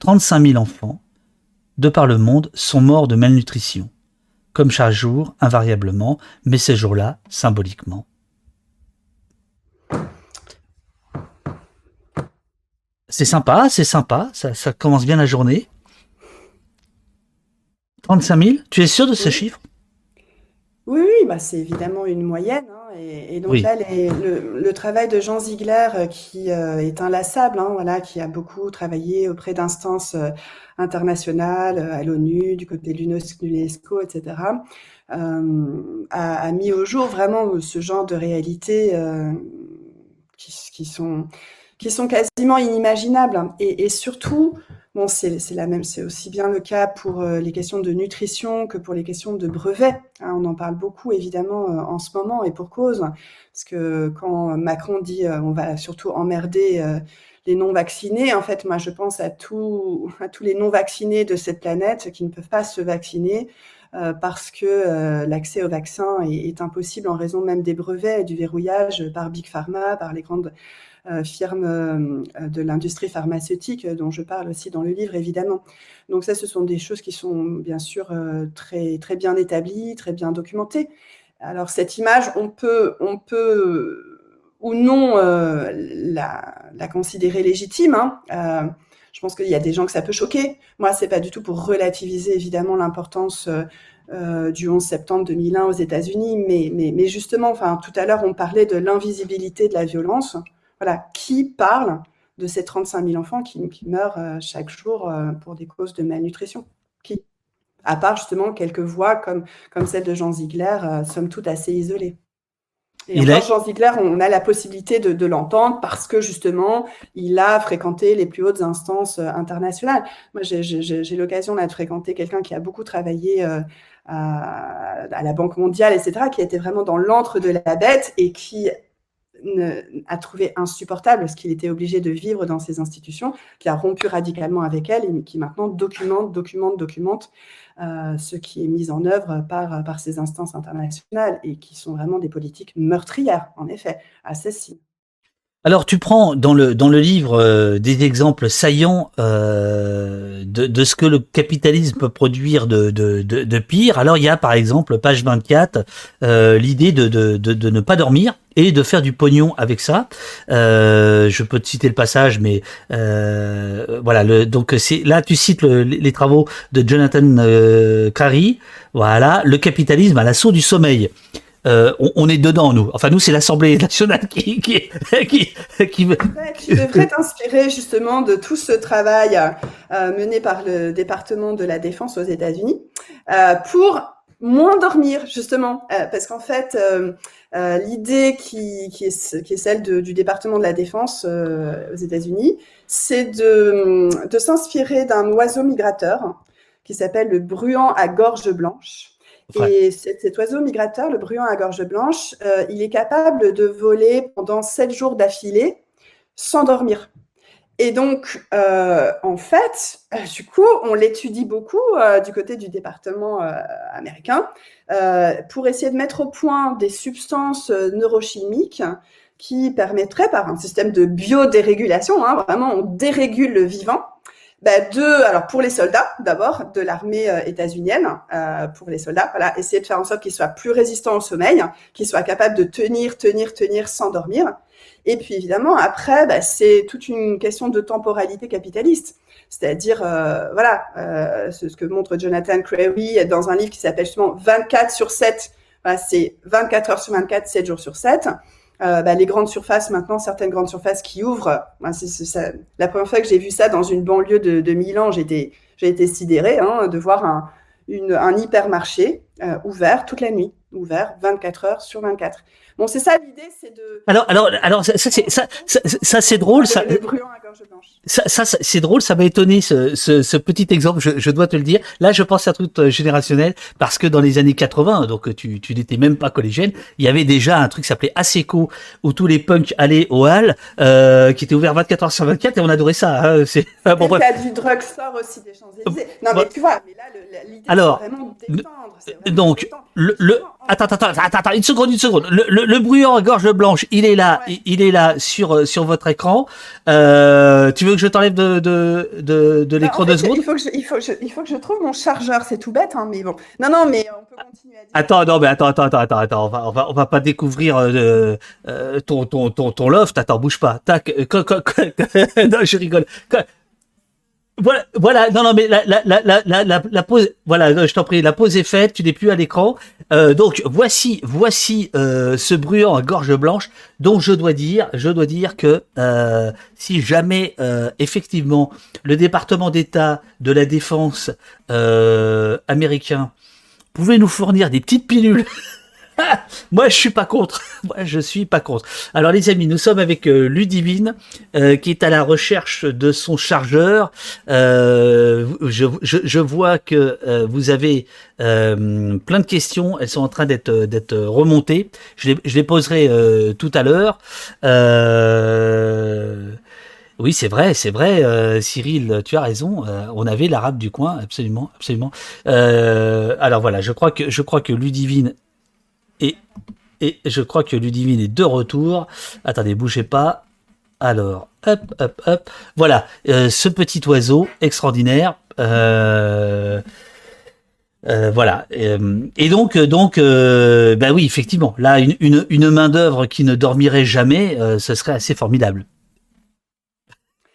35 000 enfants, de par le monde, sont morts de malnutrition, comme chaque jour, invariablement, mais ces jours-là, symboliquement. C'est sympa, c'est sympa, ça, commence bien la journée. 35 000, tu es sûr de ce chiffre? Oui, oui bah c'est évidemment une moyenne. Hein. Et, donc là, le, travail de Jean Ziegler, euh, qui euh, est inlassable, hein, voilà, qui a beaucoup travaillé auprès d'instances euh, internationales, à l'ONU, du côté de l'UNESCO, etc., a, mis au jour vraiment ce genre de réalités qui, sont, qui sont quasiment inimaginables. Et, surtout, Bon, c'est la même, c'est aussi bien le cas pour euh, les questions de nutrition que pour les questions de brevets. Hein. on en parle beaucoup évidemment euh, en ce moment et pour cause, parce que quand Macron dit euh, on va surtout emmerder les non vaccinés, en fait, moi je pense à, tout, à tous les non vaccinés de cette planète qui ne peuvent pas se vacciner. parce que l'accès au vaccin est, impossible en raison même des brevets et du verrouillage par Big Pharma, par les grandes euh, firmes euh, de l'industrie pharmaceutique, euh, dont je parle aussi dans le livre, évidemment. Donc ça, ce sont des choses qui sont bien sûr très, très bien établies, très bien documentées. Alors cette image, on peut, on peut ou non la, la, considérer légitime. Hein. je pense qu'il y a des gens que ça peut choquer. Moi, c'est pas du tout pour relativiser évidemment l'importance du 11 septembre 2001 aux États-Unis, mais, justement, tout à l'heure, on parlait de l'invisibilité de la violence voilà, qui parle de ces 35 000 enfants qui, meurent euh, chaque jour euh, pour des causes de malnutrition? Qui À part justement quelques voix comme, celle de Jean Ziegler, euh, somme toute assez isolées. Et Jean Ziegler, on a la possibilité de, l'entendre parce que justement, il a fréquenté les plus hautes instances internationales. Moi, j'ai l'occasion de fréquenter quelqu'un qui a beaucoup travaillé à, à, la Banque mondiale, etc., qui était vraiment dans l'antre de la bête et qui a trouvé insupportable ce qu'il était obligé de vivre dans ces institutions, qui a rompu radicalement avec elle et qui maintenant documente, documente, documente euh, ce qui est mis en œuvre par, par ces instances internationales et qui sont vraiment des politiques meurtrières, en effet, assassines. Alors tu prends dans le dans le livre euh, des exemples saillants euh, de, de, ce que le capitalisme peut produire de, de, de, pire. Alors il y a par exemple page 24 euh, l'idée de, de, de, ne pas dormir et de faire du pognon avec ça. Euh, je peux te citer le passage, mais voilà. Le, donc c'est là tu cites les travaux de Jonathan Carey. Voilà, le capitalisme à l'assaut du sommeil. Euh, on, est dedans, nous. Enfin, nous, c'est l'Assemblée nationale qui, qui, qui, qui... Tu devrais t'inspirer justement de tout ce travail euh, mené par le département de la défense aux États-Unis euh, pour moins dormir, justement, parce qu'en fait, l'idée qui, qui, est, qui est celle du département de la défense aux États-Unis, c'est de, de s'inspirer d'un oiseau migrateur qui s'appelle le bruant à gorge blanche et cet, oiseau migrateur, le bruant à gorge blanche, euh, il est capable de voler pendant sept jours d'affilée sans dormir. Et donc, euh, en fait, euh, du coup, on l'étudie beaucoup du côté du département américain pour essayer de mettre au point des substances neurochimiques qui permettraient, par un système de biodérégulation, hein, vraiment on dérégule le vivant, bah, deux, alors pour les soldats d'abord de l'armée euh, états-unienne, euh, pour les soldats, voilà, essayer de faire en sorte qu'ils soient plus résistants au sommeil, qu'ils soient capables de tenir, tenir, tenir sans dormir. Et puis évidemment après, bah, c'est toute une question de temporalité capitaliste, c'est-à-dire euh, voilà euh, ce, que montre Jonathan Crary dans un livre qui s'appelle justement 24 sur 7. Voilà, c'est 24 heures sur 24, 7 jours sur 7. Euh, bah, les grandes surfaces maintenant, certaines grandes surfaces qui ouvrent. c'est, la première fois que j'ai vu ça dans une banlieue de, de Milan, j'ai été, sidérée hein, de voir un, une, un hypermarché ouvert toute la nuit, ouvert 24 heures sur 24. Bon, c'est ça l'idée, c'est de. Alors, alors, alors, ça, c'est ça, ça, ça c'est drôle. Ça, le brûlant blanche. Ça, ça, c'est drôle. Ça m'a étonné ce, ce, ce, petit exemple. Je, je, dois te le dire. Là, je pense à un truc euh, générationnel parce que dans les années 80, donc tu, tu n'étais même pas collégienne, il y avait déjà un truc qui s'appelait Aseco où tous les punks allaient au hall, euh, qui était ouvert 24 heures sur 24 et on adorait ça. Hein, c'est bon, bref. Il y a du drugstore aussi des Champs-Élysées. Non, mais tu vois, mais là, l'idée alors, c'est vraiment détendre. Vraiment donc, détendre. le, le attends, attends, attends, attends, une seconde, une seconde. Le, le, le bruyant à gorge blanche, il est là, ouais. il est là sur euh, sur votre écran. Euh, tu veux que je t'enlève de de de, de l'écran Bah, en de fait, secondes il faut, que je, il, faut que je, il faut que je trouve mon chargeur, c'est tout bête, hein, mais bon. Non, non, mais on peut continuer à dire. Attends, non, mais attends, attends, attends, attends, attends, on va, on va, on va pas découvrir euh, euh, ton, ton, ton, ton loft. Attends, bouge pas. Tac. euh, <laughs> non, je rigole. Co- Voilà, non, non, mais la, la, la, la, pause, voilà, non, je t'en prie, la pause est faite, tu n'es plus à l'écran. Euh, donc, voici, voici euh, ce bruyant à gorge blanche, dont je dois dire, je dois dire que euh, si jamais, euh, effectivement, le département d'État de la défense euh, américain pouvait nous fournir des petites pilules. <laughs> <laughs> Moi, je suis pas contre. <laughs> Moi, je suis pas contre. Alors, les amis, nous sommes avec euh, Ludivine, euh, qui est à la recherche de son chargeur. Euh, je, je, je vois que euh, vous avez euh, plein de questions. Elles sont en train d'être d'être remontées. Je les, je les poserai euh, tout à l'heure. Euh, oui, c'est vrai, c'est vrai, euh, Cyril, tu as raison. euh, on avait l'arabe du coin, absolument, absolument. Euh, alors voilà, je crois que je crois que Ludivine et je crois que Ludivine est de retour. Attendez, bougez pas. Alors, hop, hop, hop. Voilà, euh, ce petit oiseau extraordinaire. Euh, euh, voilà. Et donc, donc, bah oui, effectivement, là, une, une, main d'œuvre qui ne dormirait jamais, ce serait assez formidable.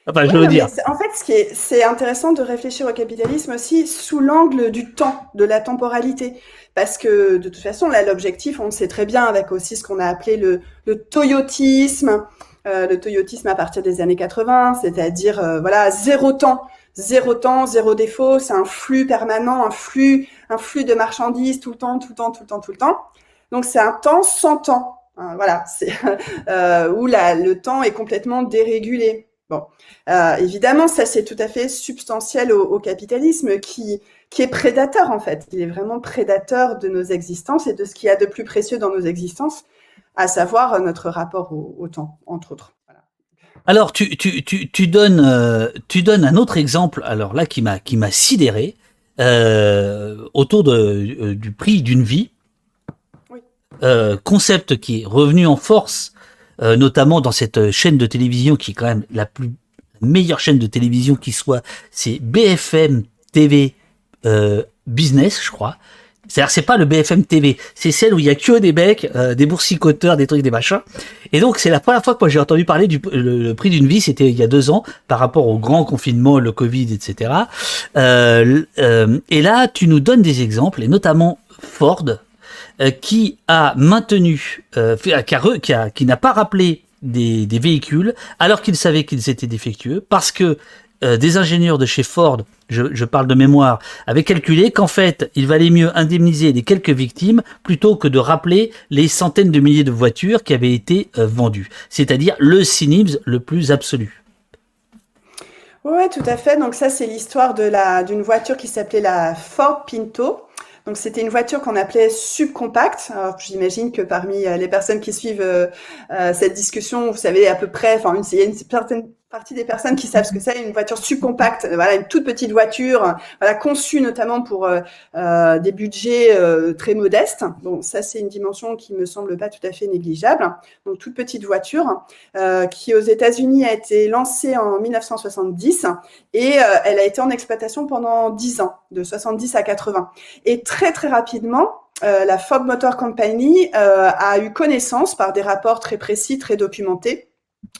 Enfin, je Ouais, veux dire. En fait, ce qui est, c'est intéressant de réfléchir au capitalisme aussi sous l'angle du temps, de la temporalité. Parce que de toute façon, là, l'objectif, on le sait très bien, avec aussi ce qu'on a appelé le, le toyotisme, euh, le toyotisme à partir des années 80, c'est-à-dire, euh, voilà, zéro temps. Zéro temps, zéro défaut, c'est un flux permanent, un flux, un flux de marchandises tout le temps, tout le temps, tout le temps, tout le temps. Donc c'est un temps sans temps. Hein, voilà, c'est <laughs> euh, où la, le temps est complètement dérégulé. Bon, euh, évidemment, ça c'est tout à fait substantiel au, au capitalisme qui qui est prédateur en fait. Il est vraiment prédateur de nos existences et de ce qu'il y a de plus précieux dans nos existences, à savoir notre rapport au, au temps, entre autres. Voilà. Alors, tu, tu, tu, tu donnes, euh, tu donnes un autre exemple, alors là, qui m'a, qui m'a sidéré, euh, autour de, du prix d'une vie. Oui. Concept qui est revenu en force, euh, notamment dans cette chaîne de télévision qui est quand même la plus meilleure chaîne de télévision qui soit, c'est BFM TV euh, Business, je crois. C'est-à-dire, c'est pas le BFM TV, c'est celle où il y a que des becs, euh, des boursicoteurs, des trucs, des machins. Et donc, c'est la première fois que moi j'ai entendu parler du le, prix d'une vie, c'était il y a deux ans, par rapport au grand confinement, le Covid, etc. Euh, euh, et là, tu nous donnes des exemples, et notamment Ford, qui a maintenu, euh, qui, qui, qui n'a pas rappelé des, des véhicules, alors qu'il savait qu'ils étaient défectueux, parce que euh, des ingénieurs de chez Ford, je, je parle de mémoire, avaient calculé qu'en fait, il valait mieux indemniser les quelques victimes plutôt que de rappeler les centaines de milliers de voitures qui avaient été euh, vendues. C'est-à-dire le cynisme le plus absolu. Oui, tout à fait. Donc ça, c'est l'histoire de la d'une voiture qui s'appelait la Ford Pinto. Donc c'était une voiture qu'on appelait subcompacte. Alors j'imagine que parmi euh, les personnes qui suivent euh, euh, cette discussion, vous savez à peu près, enfin il y a une certaine partie des personnes qui savent ce que c'est une voiture subcompacte. Voilà, une toute petite voiture, voilà conçue notamment pour euh, euh, des budgets euh, très modestes. Bon, ça c'est une dimension qui me semble pas tout à fait négligeable. Donc toute petite voiture euh, qui aux États-Unis a été lancée en 1970 et euh, elle a été en exploitation pendant 10 ans, de 70 à 80. Et très très rapidement, euh, la Ford Motor Company euh, a eu connaissance par des rapports très précis, très documentés,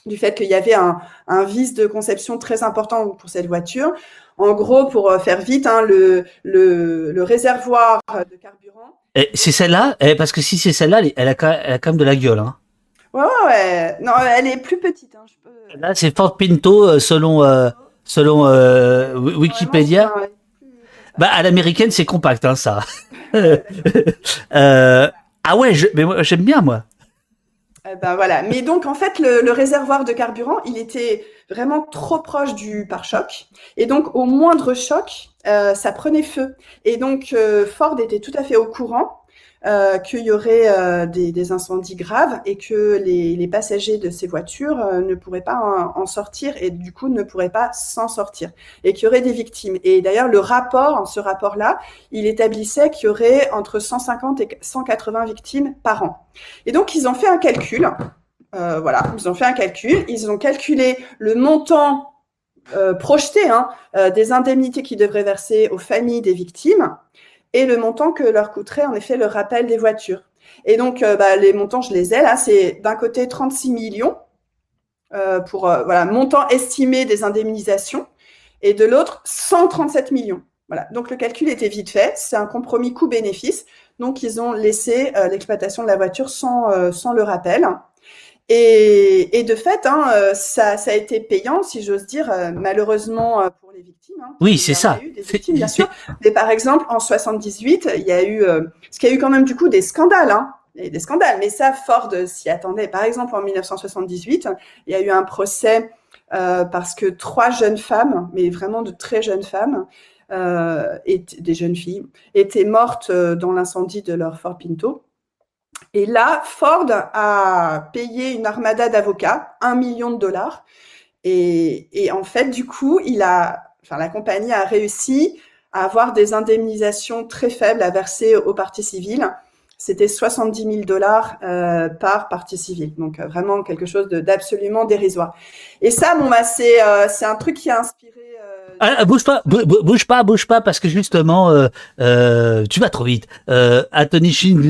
du fait qu'il y avait un, un, vice de conception très important pour cette voiture. En gros, pour euh, faire vite, hein, le, le, le, réservoir de carburant. C'est celle-là? Eh, Parce que si c'est celle-là, elle, a quand même, elle a quand même de la gueule. Hein. Ouais, ouais, non, elle est plus petite. Hein, je peux... Là, c'est Ford Pinto, selon, euh, selon euh, Wikipédia. Bah, à l'américaine, c'est compact, hein, ça. <laughs> euh, ah ouais, je, mais moi, j'aime bien, moi. Ben voilà. Mais donc, en fait, le, le, réservoir de carburant, il était vraiment trop proche du pare-choc. Et donc, au moindre choc, euh, ça prenait feu. Et donc, euh, Ford était tout à fait au courant euh, qu'il y aurait euh, des, incendies graves et que les, passagers de ces voitures euh, ne pourraient pas en, sortir et du coup ne pourraient pas s'en sortir et qu'il y aurait des victimes. Et d'ailleurs, le rapport, ce rapport-là, il établissait qu'il y aurait entre 150 et 180 victimes par an. Et donc, ils ont fait un calcul. Voilà, ils ont fait un calcul. Ils ont calculé le montant projeté hein, des indemnités qu'ils devraient verser aux familles des victimes et le montant que leur coûterait en effet le rappel des voitures. Et donc, euh, bah, les montants, je les ai là, c'est d'un côté 36 millions euh, pour euh, voilà montant estimé des indemnisations, et de l'autre 137 millions. Voilà. Donc le calcul était vite fait, c'est un compromis coût-bénéfice. Donc ils ont laissé l'exploitation de la voiture sans, sans le rappel. Et, de fait, hein, ça, a été payant, si j'ose dire, malheureusement pour les victimes. Hein, oui, c'est ça. Eu des victimes, bien sûr. Mais par exemple, en 78, il y a eu, euh, ce qu'il y a eu quand même du coup des scandales. Hein, et des scandales. Mais ça, Ford s'y attendait. Par exemple, en 1978, il y a eu un procès euh, parce que trois jeunes femmes, mais vraiment de très jeunes femmes, euh, et des jeunes filles, étaient mortes dans l'incendie de leur Ford Pinto. Et là, Ford a payé une armada d'avocats, un million de dollars. Et, et, en fait, du coup, il a, enfin, la compagnie a réussi à avoir des indemnisations très faibles à verser aux parties civiles. C'était 70 000 dollars euh, par partie civile. Donc, euh, vraiment quelque chose d'absolument dérisoire. Et ça, bon, bah, c'est euh, un truc qui a inspiré ah, bouge pas, bouge pas, bouge pas, parce que justement, tu vas trop vite. Euh, Anthony Shin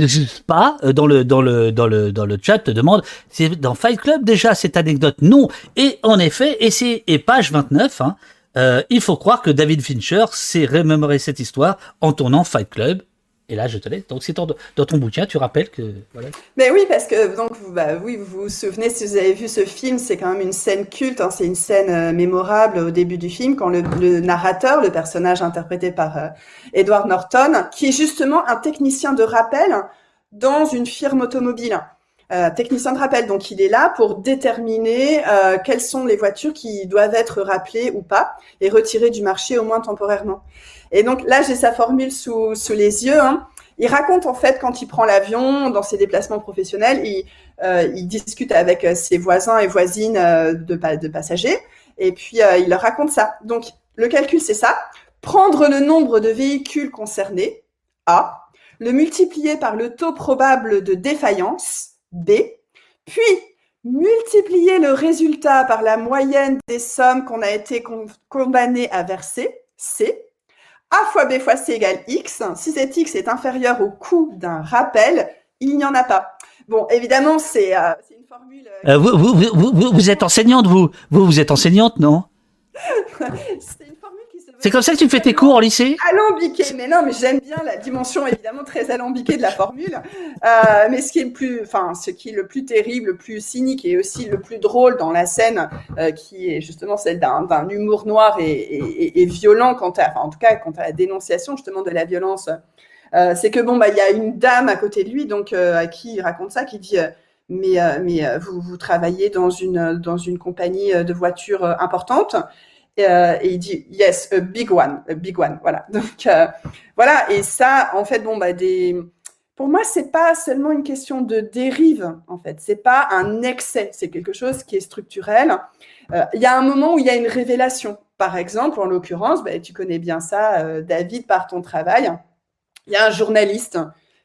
pas dans le dans le dans le dans le chat te demande c'est dans Fight Club déjà cette anecdote non et en effet et c'est et page 29 hein, euh, il faut croire que David Fincher s'est remémoré cette histoire en tournant Fight Club et là, je te laisse. Donc, c'est dans, ton bouquin, tu rappelles que. Voilà. Mais oui, parce que donc, vous, bah, oui, vous vous souvenez, si vous avez vu ce film, c'est quand même une scène culte. Hein, c'est une scène euh, mémorable au début du film, quand le, le narrateur, le personnage interprété par euh, Edward Norton, qui est justement un technicien de rappel dans une firme automobile. Euh, technicien de rappel, donc il est là pour déterminer euh, quelles sont les voitures qui doivent être rappelées ou pas et retirées du marché au moins temporairement. Et donc là, j'ai sa formule sous, sous les yeux. Hein. Il raconte en fait quand il prend l'avion dans ses déplacements professionnels, il, euh, il discute avec euh, ses voisins et voisines euh, de, de, passagers et puis il leur raconte ça. Donc le calcul c'est ça prendre le nombre de véhicules concernés A, le multiplier par le taux probable de défaillance B, puis multiplier le résultat par la moyenne des sommes qu'on a été condamné à verser C a fois B fois C égale X. Si cet X est inférieur au coût d'un rappel, il n'y en a pas. Bon, évidemment, c'est euh, une formule. Euh, euh, vous, vous, vous, vous, êtes enseignante, vous Vous, vous êtes enseignante, non? <laughs> C'est comme ça que tu fais tes cours au lycée Alambiqué, mais non, mais j'aime bien la dimension évidemment très alambiquée de la formule. Euh, mais ce qui est le plus, enfin, ce qui est le plus terrible, le plus cynique et aussi le plus drôle dans la scène, euh, qui est justement celle d'un humour noir et, violent quant à, en tout cas, quant à la dénonciation justement de la violence. Euh, c'est que bon, bah, il y a une dame à côté de lui, donc à qui il raconte ça, qui dit mais, mais vous, vous travaillez dans une, dans une compagnie de voitures importante euh, et il dit yes, a big one, a big one. Voilà. <laughs> Donc euh, voilà. Et ça, en fait, bon bah. Pour moi, c'est pas seulement une question de dérive. En fait, c'est pas un excès. C'est quelque chose qui est structurel. Euh, il y a un moment où il y a une révélation. Par exemple, en l'occurrence, bah, tu connais bien ça, David, par ton travail. Il y a un journaliste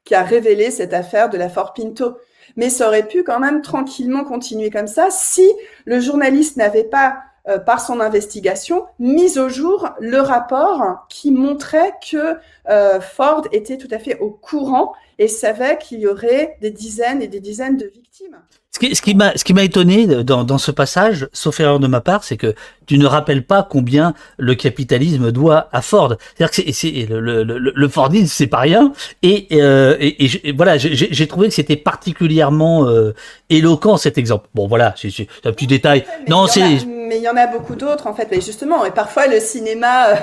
qui a révélé cette affaire de la Fort Pinto. Mais ça aurait pu quand même tranquillement continuer comme ça si le journaliste n'avait pas euh, par son investigation, mise au jour le rapport qui montrait que euh, Ford était tout à fait au courant et savait qu'il y aurait des dizaines et des dizaines de victimes. Ce qui, ce qui m'a, ce qui m'a étonné dans, dans ce passage, sauf erreur de ma part, c'est que tu ne rappelles pas combien le capitalisme doit à Ford. C'est-à-dire que c'est, c'est le, le, le, le, Fordisme, c'est pas rien. Et, euh, et, et, voilà, j'ai, j'ai trouvé que c'était particulièrement euh, éloquent cet exemple. Bon, voilà, c'est, c'est un petit détail. Non, c'est. Mais il y en a beaucoup d'autres en fait. Mais justement, et parfois le cinéma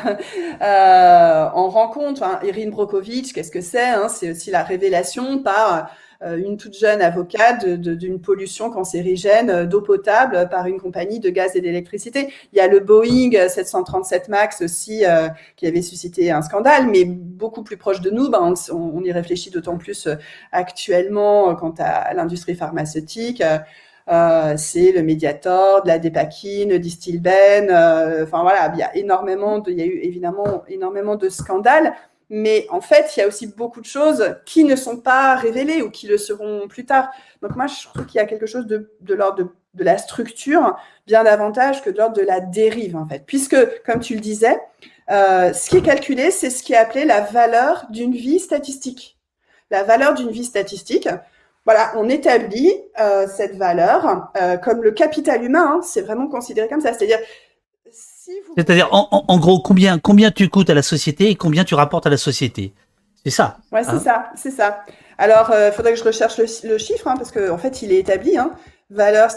euh, en rencontre. Hein. Irine Brokovich, qu'est-ce que c'est hein? C'est aussi la révélation par euh, une toute jeune avocate d'une pollution cancérigène euh, d'eau potable par une compagnie de gaz et d'électricité. Il y a le Boeing 737 Max aussi euh, qui avait suscité un scandale, mais beaucoup plus proche de nous. Ben, on, y réfléchit d'autant plus actuellement quant à, l'industrie pharmaceutique. Euh, c'est le Mediator, de la Dépakine, Distilben. Euh, voilà, il y a énormément de, il y a eu évidemment énormément de scandales. Mais en fait, il y a aussi beaucoup de choses qui ne sont pas révélées ou qui le seront plus tard. Donc moi, je trouve qu'il y a quelque chose de, l'ordre de, la structure bien davantage que de l'ordre de la dérive, en fait. Puisque, comme tu le disais, euh, ce qui est calculé, c'est ce qui est appelé la valeur d'une vie statistique. La valeur d'une vie statistique, voilà, on établit euh, cette valeur euh, comme le capital humain, hein, c'est vraiment considéré comme ça. C'est-à-dire, c'est-à-dire, en, gros, combien, combien tu coûtes à la société et combien tu rapportes à la société C'est ça. Ouais, c'est hein ça, c'est ça. Alors, il euh, faudrait que je recherche le, chiffre, hein, parce qu'en en fait, il est établi. Hein. Valeur,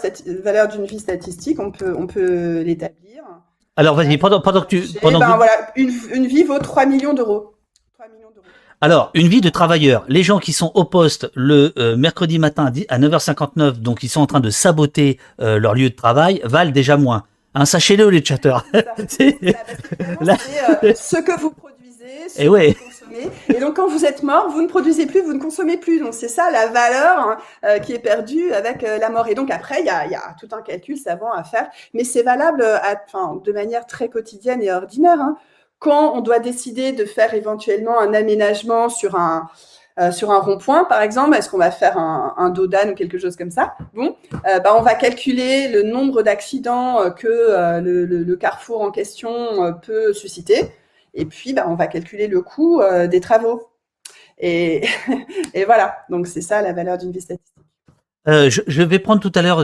valeur d'une vie statistique, on peut, on peut l'établir. Alors, vas-y, pendant, pendant que tu. Pendant ben, voilà, une, une, vie vaut 3 millions d'euros. Alors, une vie de travailleur, les gens qui sont au poste le euh, mercredi matin à 9h59, donc ils sont en train de saboter euh, leur lieu de travail, valent déjà moins. Hein, Sachez-le, les chatters. <laughs> C'est euh, <laughs> ce que vous produisez, ce et que vous consommez. Et donc, quand vous êtes mort, vous ne produisez plus, vous ne consommez plus. Donc, c'est ça la valeur hein, euh, qui est perdue avec euh, la mort. Et donc, après, il y a, y a, tout un calcul savant à faire. Mais c'est valable à, de manière très quotidienne et ordinaire. Hein. Quand on doit décider de faire éventuellement un aménagement sur un, euh, rond-point, par exemple, est-ce qu'on va faire un, un ou quelque chose comme ça? Bon, euh, bah, on va calculer le nombre d'accidents euh, que le, le, carrefour en question peut susciter, et puis bah, on va calculer le coût des travaux. Et, <laughs> et voilà, donc c'est ça la valeur d'une vie statistique. Euh, je, je, vais prendre tout à l'heure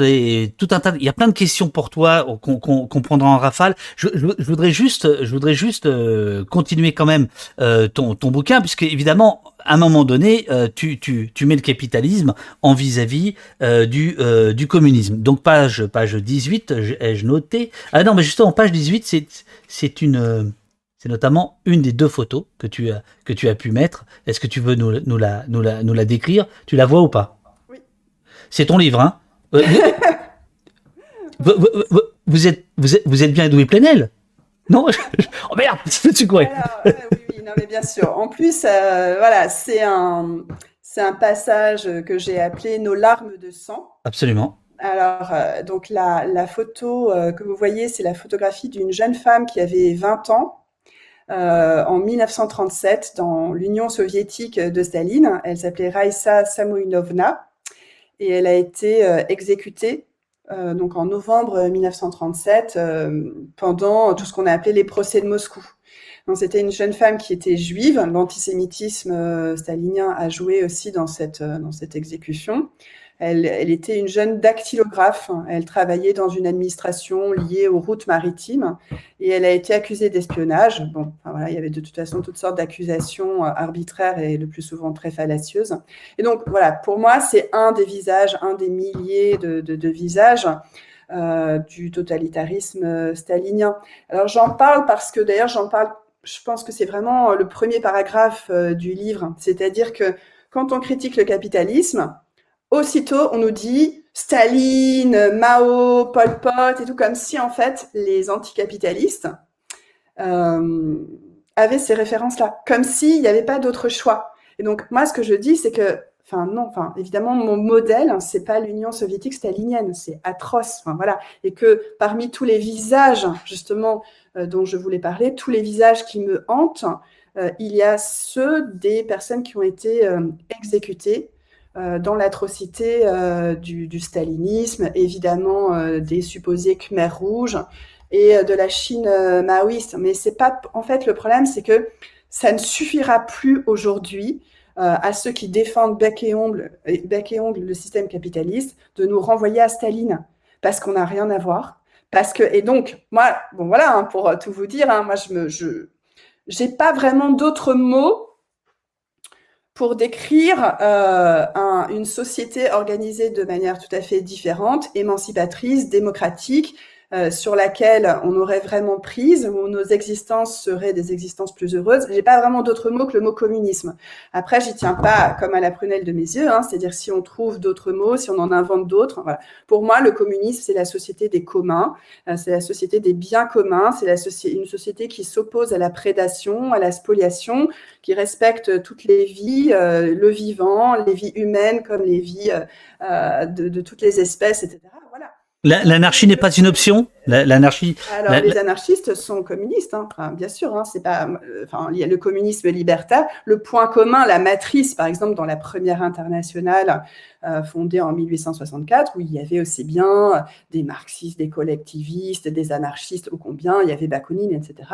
tout un tas. Il y a plein de questions pour toi qu'on qu prendra en rafale. Je, je, je, voudrais juste, je voudrais juste euh, continuer quand même euh, ton, ton bouquin, puisque évidemment, à un moment donné, euh, tu, tu, tu mets le capitalisme en vis-à-vis -vis, du, du communisme. Donc page page 18, ai-je noté? Ah non, mais justement page 18, c'est c'est une c'est notamment une des deux photos que tu as que tu as pu mettre. Est-ce que tu veux nous la nous la nous la décrire? Tu la vois ou pas? C'est ton livre, hein euh, <laughs> vous, êtes, vous, êtes, vous êtes bien Edoué Plenel Non Oh merde, <laughs> tu quoi oui, oui, non, mais bien sûr. En plus, euh, voilà, c'est un, c'est un passage que j'ai appelé Nos larmes de sang. Absolument. Alors, euh, donc la, la photo que vous voyez, c'est la photographie d'une jeune femme qui avait 20 ans en 1937 dans l'Union soviétique de Staline. Elle s'appelait Raïssa Samouinovna et elle a été euh, exécutée euh, donc en novembre 1937 euh, pendant tout ce qu'on a appelé les procès de Moscou. C'était une jeune femme qui était juive. L'antisémitisme stalinien a joué aussi dans cette, dans cette exécution. Elle, était une jeune dactylographe. Elle travaillait dans une administration liée aux routes maritimes et elle a été accusée d'espionnage. Bon, voilà, il y avait de toute façon toutes sortes d'accusations euh, arbitraires et le plus souvent très fallacieuses. Et donc, voilà, pour moi, c'est un des visages, un des milliers de, visages euh, du totalitarisme stalinien. Alors, j'en parle parce que d'ailleurs, j'en parle, je pense que c'est vraiment le premier paragraphe euh, du livre. C'est-à-dire que quand on critique le capitalisme, aussitôt, on nous dit Staline, Mao, Pol Pot et tout, comme si en fait les anticapitalistes euh, avaient ces références-là, comme s'il n'y avait pas d'autre choix. Et donc, moi, ce que je dis, c'est que, enfin, non, enfin, évidemment, mon modèle, hein, c'est pas l'Union soviétique stalinienne, c'est atroce, enfin, voilà. Et que parmi tous les visages, justement, euh, dont je voulais parler, tous les visages qui me hantent, euh, il y a ceux des personnes qui ont été exécutées dans l'atrocité euh, du, stalinisme, évidemment euh, des supposés Khmer rouges et de la Chine maoïste. Mais c'est pas, en fait, le problème, c'est que ça ne suffira plus aujourd'hui à ceux qui défendent bec et, ongle, bec et ongle le système capitaliste de nous renvoyer à Staline parce qu'on n'a rien à voir. Parce que, et donc, moi, bon voilà, hein, pour tout vous dire, hein, moi, je me, je, j'ai pas vraiment d'autres mots pour décrire euh, une société organisée de manière tout à fait différente, émancipatrice, démocratique, euh, sur laquelle on aurait vraiment prise, où nos existences seraient des existences plus heureuses. J'ai pas vraiment d'autre mot que le mot communisme. Après, j'y tiens pas comme à la prunelle de mes yeux, hein, c'est-à-dire si on trouve d'autres mots, si on en invente d'autres. Voilà. Pour moi, le communisme, c'est la société des communs, euh, c'est la société des biens communs, c'est une société qui s'oppose à la prédation, à la spoliation, qui respecte toutes les vies, euh, le vivant, les vies humaines comme les vies de, de toutes les espèces, etc. L'anarchie n'est pas une option? L'anarchie. Alors, les anarchistes sont communistes, hein. bien sûr. Hein, c'est pas, euh, enfin, il y a le communisme libertaire. Le point commun, la matrice, par exemple, dans la première internationale euh, fondée en 1864, où il y avait aussi bien des marxistes, des collectivistes, des anarchistes, au combien il y avait Bakounine, etc.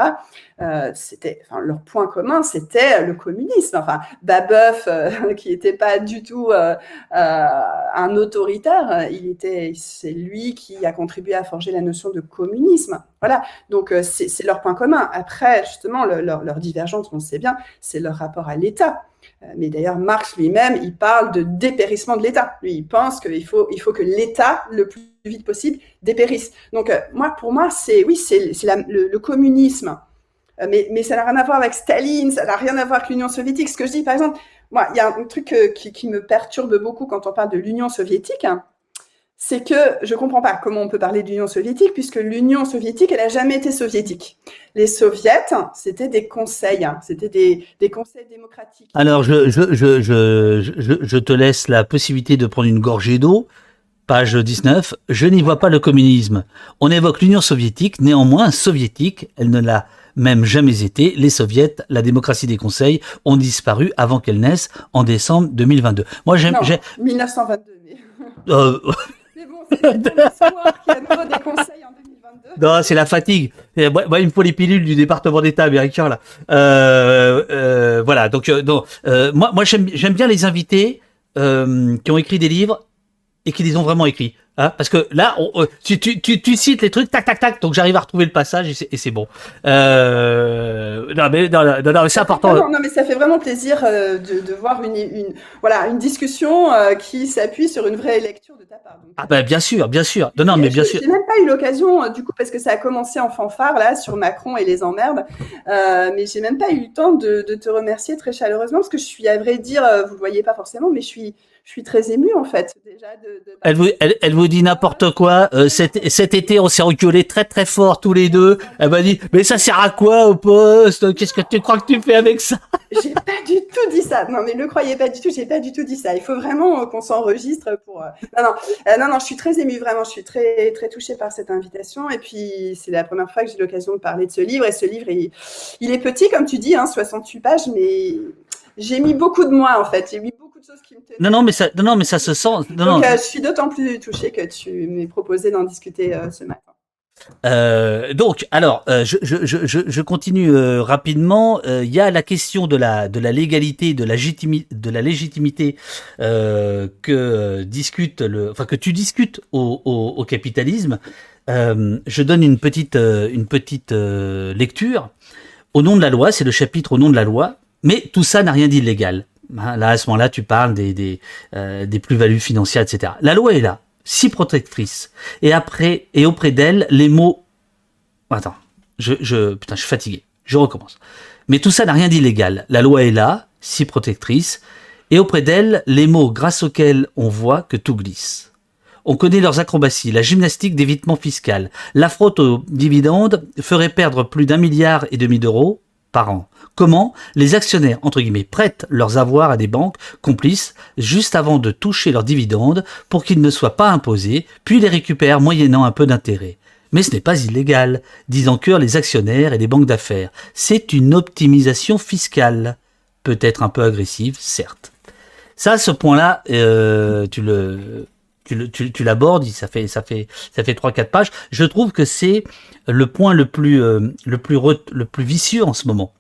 Euh, c'était, enfin, leur point commun, c'était le communisme. Enfin, Babeuf, <laughs> qui n'était pas du tout un autoritaire, il était, c'est lui qui a contribué à forger la notion de communisme. Voilà, donc euh, c'est leur point commun. Après, justement, leur, divergence, on sait bien, c'est leur rapport à l'État. Euh, mais d'ailleurs, Marx lui-même, il parle de dépérissement de l'État. Lui, il pense qu'il faut, il faut que l'État, le plus vite possible, dépérisse. Donc, euh, moi, pour moi, c'est oui, c'est le, communisme. Mais, mais ça n'a rien à voir avec Staline, ça n'a rien à voir avec l'Union soviétique. Ce que je dis, par exemple, moi, il y a un truc qui, qui, me perturbe beaucoup quand on parle de l'Union soviétique. Hein c'est que je comprends pas comment on peut parler d'Union soviétique puisque l'Union soviétique, elle a jamais été soviétique. Les soviets, c'était des conseils, hein. c'était des, des, conseils démocratiques. Alors, je, je, je, je, je te laisse la possibilité de prendre une gorgée d'eau. Page 19, je n'y vois pas le communisme. On évoque l'Union soviétique, néanmoins soviétique, elle ne l'a même jamais été. Les soviets, la démocratie des conseils, ont disparu avant qu'elle naisse en décembre 2022. Moi, j'aime... 1922. Euh, <laughs> <laughs> non, c'est la fatigue. Moi, il me faut les pilules du département d'État américain là. Euh, euh, voilà. Donc, euh, moi, moi, j'aime bien les invités qui ont écrit des livres et qui les ont vraiment écrits. Hein, parce que là, on, euh, tu, tu, tu, tu, cites les trucs, tac, tac, tac, donc j'arrive à retrouver le passage et c'est bon. Euh, non, mais, non, non, non, mais c'est important. Non, non, mais ça fait vraiment plaisir euh, de, de, voir une, une, voilà, une discussion euh, qui s'appuie sur une vraie lecture de ta part. ah ben bien sûr, bien sûr. Non, non, mais bien sûr. J'ai même pas eu l'occasion, du coup, parce que ça a commencé en fanfare là sur Macron et les emmerdes, mais j'ai même pas eu le temps de, de, te remercier très chaleureusement parce que je suis à vrai dire, vous le voyez pas forcément, mais je suis je suis très émue en fait déjà de, de... Elle, vous, elle, elle, vous dit n'importe quoi. Euh, cet, cet, été, on s'est reculé très très fort tous les deux. Elle m'a dit mais ça sert à quoi au poste? Qu'est-ce que tu crois que tu fais avec ça? J'ai pas du tout dit ça. Non mais ne croyez pas du tout. J'ai pas du tout dit ça. Il faut vraiment euh, qu'on s'enregistre pour. Euh, non non euh, non non. Je suis très émue vraiment. Je suis très très touchée par cette invitation. Et puis c'est la première fois que j'ai l'occasion de parler de ce livre. Et ce livre il, il est petit comme tu dis, hein, 68 pages, mais j'ai mis beaucoup de moi en fait. J'ai mis non, non, mais ça, non, mais ça se sent. Donc, euh, je suis d'autant plus touchée que tu m'aies proposé d'en discuter euh, ce matin. Euh, donc, alors, je, je, je, je, continue rapidement. Il y a la question de la de la légalité, de la, de la légitimité que discute le, enfin que tu discutes au, au, au capitalisme. je donne une petite une petite lecture. Au nom de la loi, c'est le chapitre au nom de la loi. Mais tout ça n'a rien d'illégal. Hein, là, à ce moment-là, tu parles des, euh, plus-values financières, etc. La loi est là, si protectrice. Et après, et auprès d'elle, les mots. Attends, je, je, je suis fatigué. Je recommence. Mais tout ça n'a rien d'illégal. La loi est là, si protectrice. Et auprès d'elle, les mots grâce auxquels on voit que tout glisse. On connaît leurs acrobaties, la gymnastique d'évitement fiscal. La fraude aux dividendes ferait perdre plus d'un milliard et demi d'euros par an. Comment les actionnaires, entre guillemets, prêtent leurs avoirs à des banques complices juste avant de toucher leurs dividendes pour qu'ils ne soient pas imposés, puis les récupèrent moyennant un peu d'intérêt. Mais ce n'est pas illégal, disent en cœur les actionnaires et les banques d'affaires. C'est une optimisation fiscale. Peut-être un peu agressive, certes. Ça, ce point-là, euh, tu l'abordes, ça fait ça fait ça fait trois quatre pages. Je trouve que c'est le point le plus euh, vicieux en ce moment.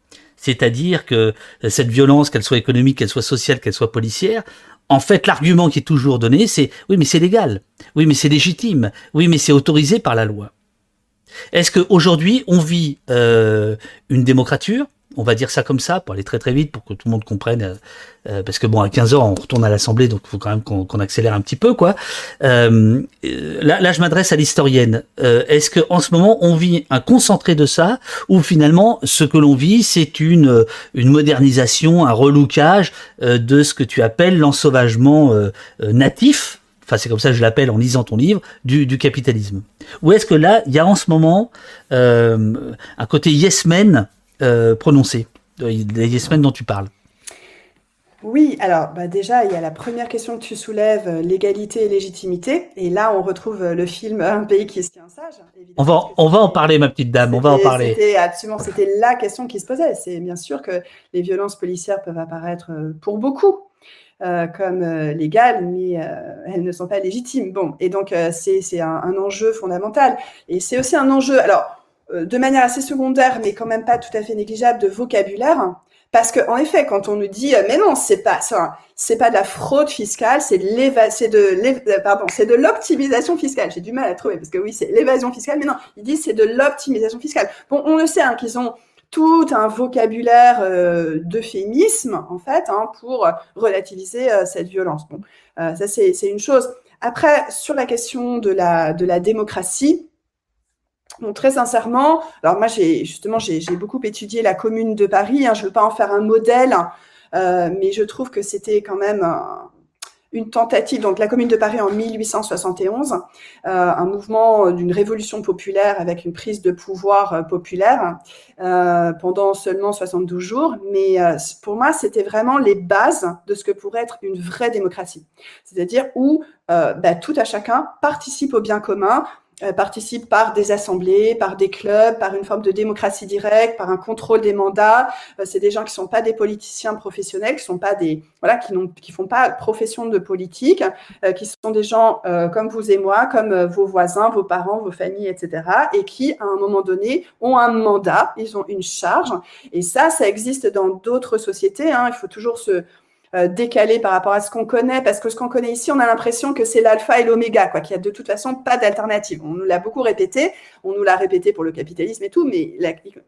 C'est-à-dire que cette violence, qu'elle soit économique, qu'elle soit sociale, qu'elle soit policière, en fait, l'argument qui est toujours donné, c'est oui, mais c'est légal, oui, mais c'est légitime, oui, mais c'est autorisé par la loi. Est-ce qu'aujourd'hui, on vit euh, une démocrature on va dire ça comme ça, pour aller très très vite, pour que tout le monde comprenne, euh, euh, parce que bon, à 15 h on retourne à l'Assemblée, donc il faut quand même qu'on accélère un petit peu, quoi. Euh, là, je m'adresse à l'historienne. Est-ce que en ce moment, on vit un concentré de ça, ou finalement, ce que l'on vit, c'est une une modernisation, un relookage de ce que tu appelles l'ensauvagement natif? Enfin c'est comme ça que je l'appelle en lisant ton livre, du, capitalisme. Ou est-ce que là, il y a en ce moment euh, un côté yes men euh, prononcé, les yes men dont tu parles oui, alors bah déjà, il y a la première question que tu soulèves, euh, l'égalité et légitimité. Et là, on retrouve euh, le film Un pays qui se tient sage. On va, on va en parler, ma petite dame, on va en parler. C'était absolument, c'était la question qui se posait. C'est bien sûr que les violences policières peuvent apparaître pour beaucoup comme légales, mais elles ne sont pas légitimes. Bon, et donc c'est un, un, enjeu fondamental. Et c'est aussi un enjeu, alors de manière assez secondaire, mais quand même pas tout à fait négligeable, de vocabulaire. Parce que, en effet, quand on nous dit, mais non, c'est pas, c'est pas de la fraude fiscale, c'est de c'est de, pardon, c'est de l'optimisation fiscale. J'ai du mal à trouver parce que oui, c'est l'évasion fiscale, mais non, ils disent c'est de l'optimisation fiscale. Bon, on le sait, hein, qu'ils ont tout un vocabulaire euh, d'euphémisme, en fait, hein, pour relativiser euh, cette violence. Bon, euh, ça, c'est une chose. Après, sur la question de la, de la démocratie, Très sincèrement, alors moi j'ai justement j'ai beaucoup étudié la Commune de Paris. Hein, je ne veux pas en faire un modèle, euh, mais je trouve que c'était quand même une tentative, donc la Commune de Paris en 1871, euh, un mouvement d'une révolution populaire avec une prise de pouvoir euh, populaire euh, pendant seulement 72 jours. Mais pour moi, c'était vraiment les bases de ce que pourrait être une vraie démocratie, c'est-à-dire où bah, tout à chacun participe au bien commun, euh, participent par des assemblées, par des clubs, par une forme de démocratie directe, par un contrôle des mandats. Euh, c'est des gens qui sont pas des politiciens professionnels, qui sont pas des voilà, qui n'ont, qui font pas profession de politique, euh, qui sont des gens comme vous et moi, comme vos voisins, vos parents, vos familles, etc. Et qui, à un moment donné, ont un mandat, ils ont une charge. Et ça, ça existe dans d'autres sociétés. Hein. Il faut toujours se euh, décalé par rapport à ce qu'on connaît, parce que ce qu'on connaît ici, on a l'impression que c'est l'alpha et l'oméga, quoi, qu'il y a de toute façon pas d'alternative. On nous l'a beaucoup répété, on nous l'a répété pour le capitalisme et tout, mais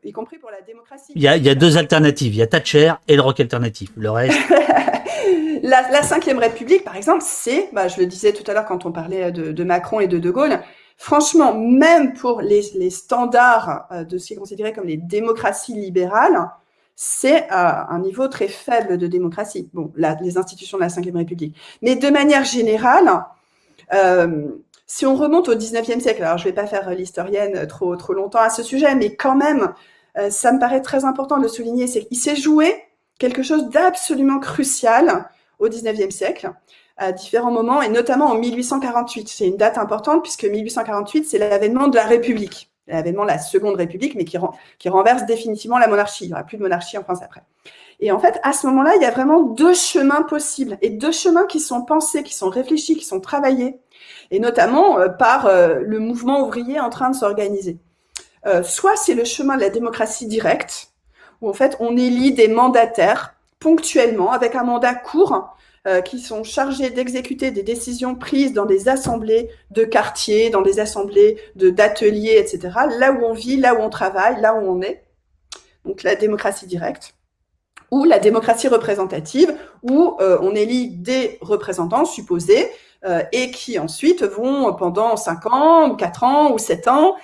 y, compris pour la démocratie. Il y, a, il y a deux alternatives, il y a Thatcher et le rock alternatif. Le reste. <laughs> la, la cinquième République, par exemple, c'est, bah, je le disais tout à l'heure quand on parlait de, de Macron et de De Gaulle, franchement, même pour les, les standards euh, de ce qui est considéré comme les démocraties libérales, c'est euh, un niveau très faible de démocratie. Bon, les institutions de la Ve République. Mais de manière générale, euh, si on remonte au XIXe siècle, alors je ne vais pas faire l'historienne trop, trop longtemps à ce sujet, mais quand même, euh, ça me paraît très important de souligner, c'est qu'il s'est joué quelque chose d'absolument crucial au XIXe siècle à différents moments, et notamment en 1848. C'est une date importante puisque 1848, c'est l'avènement de la République l'avènement de la Seconde République, mais qui, qui renverse définitivement la monarchie. Il n'y aura plus de monarchie en France après. Et en fait, à ce moment-là, il y a vraiment deux chemins possibles et deux chemins qui sont pensés, qui sont réfléchis, qui sont travaillés, et notamment euh, par euh, le mouvement ouvrier en train de s'organiser. Euh, soit c'est le chemin de la démocratie directe, où en fait on élit des mandataires ponctuellement avec un mandat court euh, qui sont chargés d'exécuter des décisions prises dans des assemblées de quartiers, dans des assemblées d'ateliers, etc. Là où on vit, là où on travaille, là où on est. Donc la démocratie directe ou la démocratie représentative, où euh, on élit des représentants supposés euh, et qui ensuite vont pendant 5 ans, ou 4 ans, ou 7 ans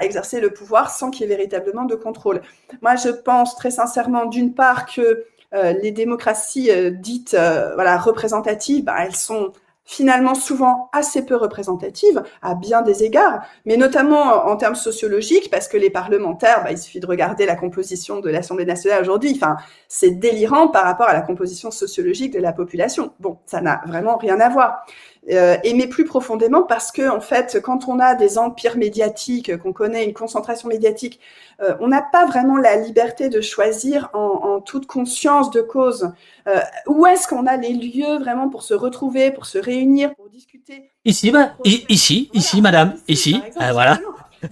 exercer le pouvoir sans qu'il y ait véritablement de contrôle. Moi, je pense très sincèrement, d'une part, que les démocraties euh, dites euh, représentatives, bah, elles sont finalement souvent assez peu représentatives à bien des égards, mais notamment en termes sociologiques, parce que les parlementaires, bah, il suffit de regarder la composition de l'Assemblée nationale aujourd'hui, c'est délirant par rapport à la composition sociologique de la population. Bon, ça n'a vraiment rien à voir. Euh, mais plus profondément parce que en fait, quand on a des empires médiatiques, qu'on connaît une concentration médiatique, euh, on n'a pas vraiment la liberté de choisir en, en toute conscience de cause euh, où est-ce qu'on a les lieux vraiment pour se retrouver, pour se réunir, pour discuter? Ici, bah, ici, ici, madame, ici, euh, voilà.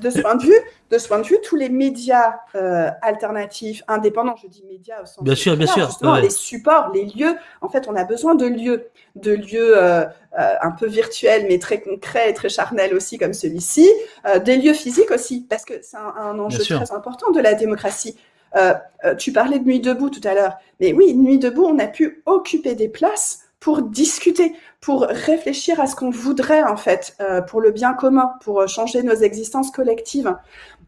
De ce point de vue, de ce point de vue, tous les médias euh, alternatifs, indépendants, je dis médias au sens bien sûr, bien sûr, les supports, les lieux. En fait, on a besoin de lieux, de lieux euh, euh, un peu virtuels, mais très concrets et très charnels aussi, comme celui-ci, des lieux physiques aussi, parce que c'est un, enjeu très important de la démocratie. tu parlais de Nuit debout tout à l'heure, mais oui, Nuit debout, on a pu occuper des places pour discuter, pour réfléchir à ce qu'on voudrait en fait, euh, pour le bien commun, pour changer nos existences collectives.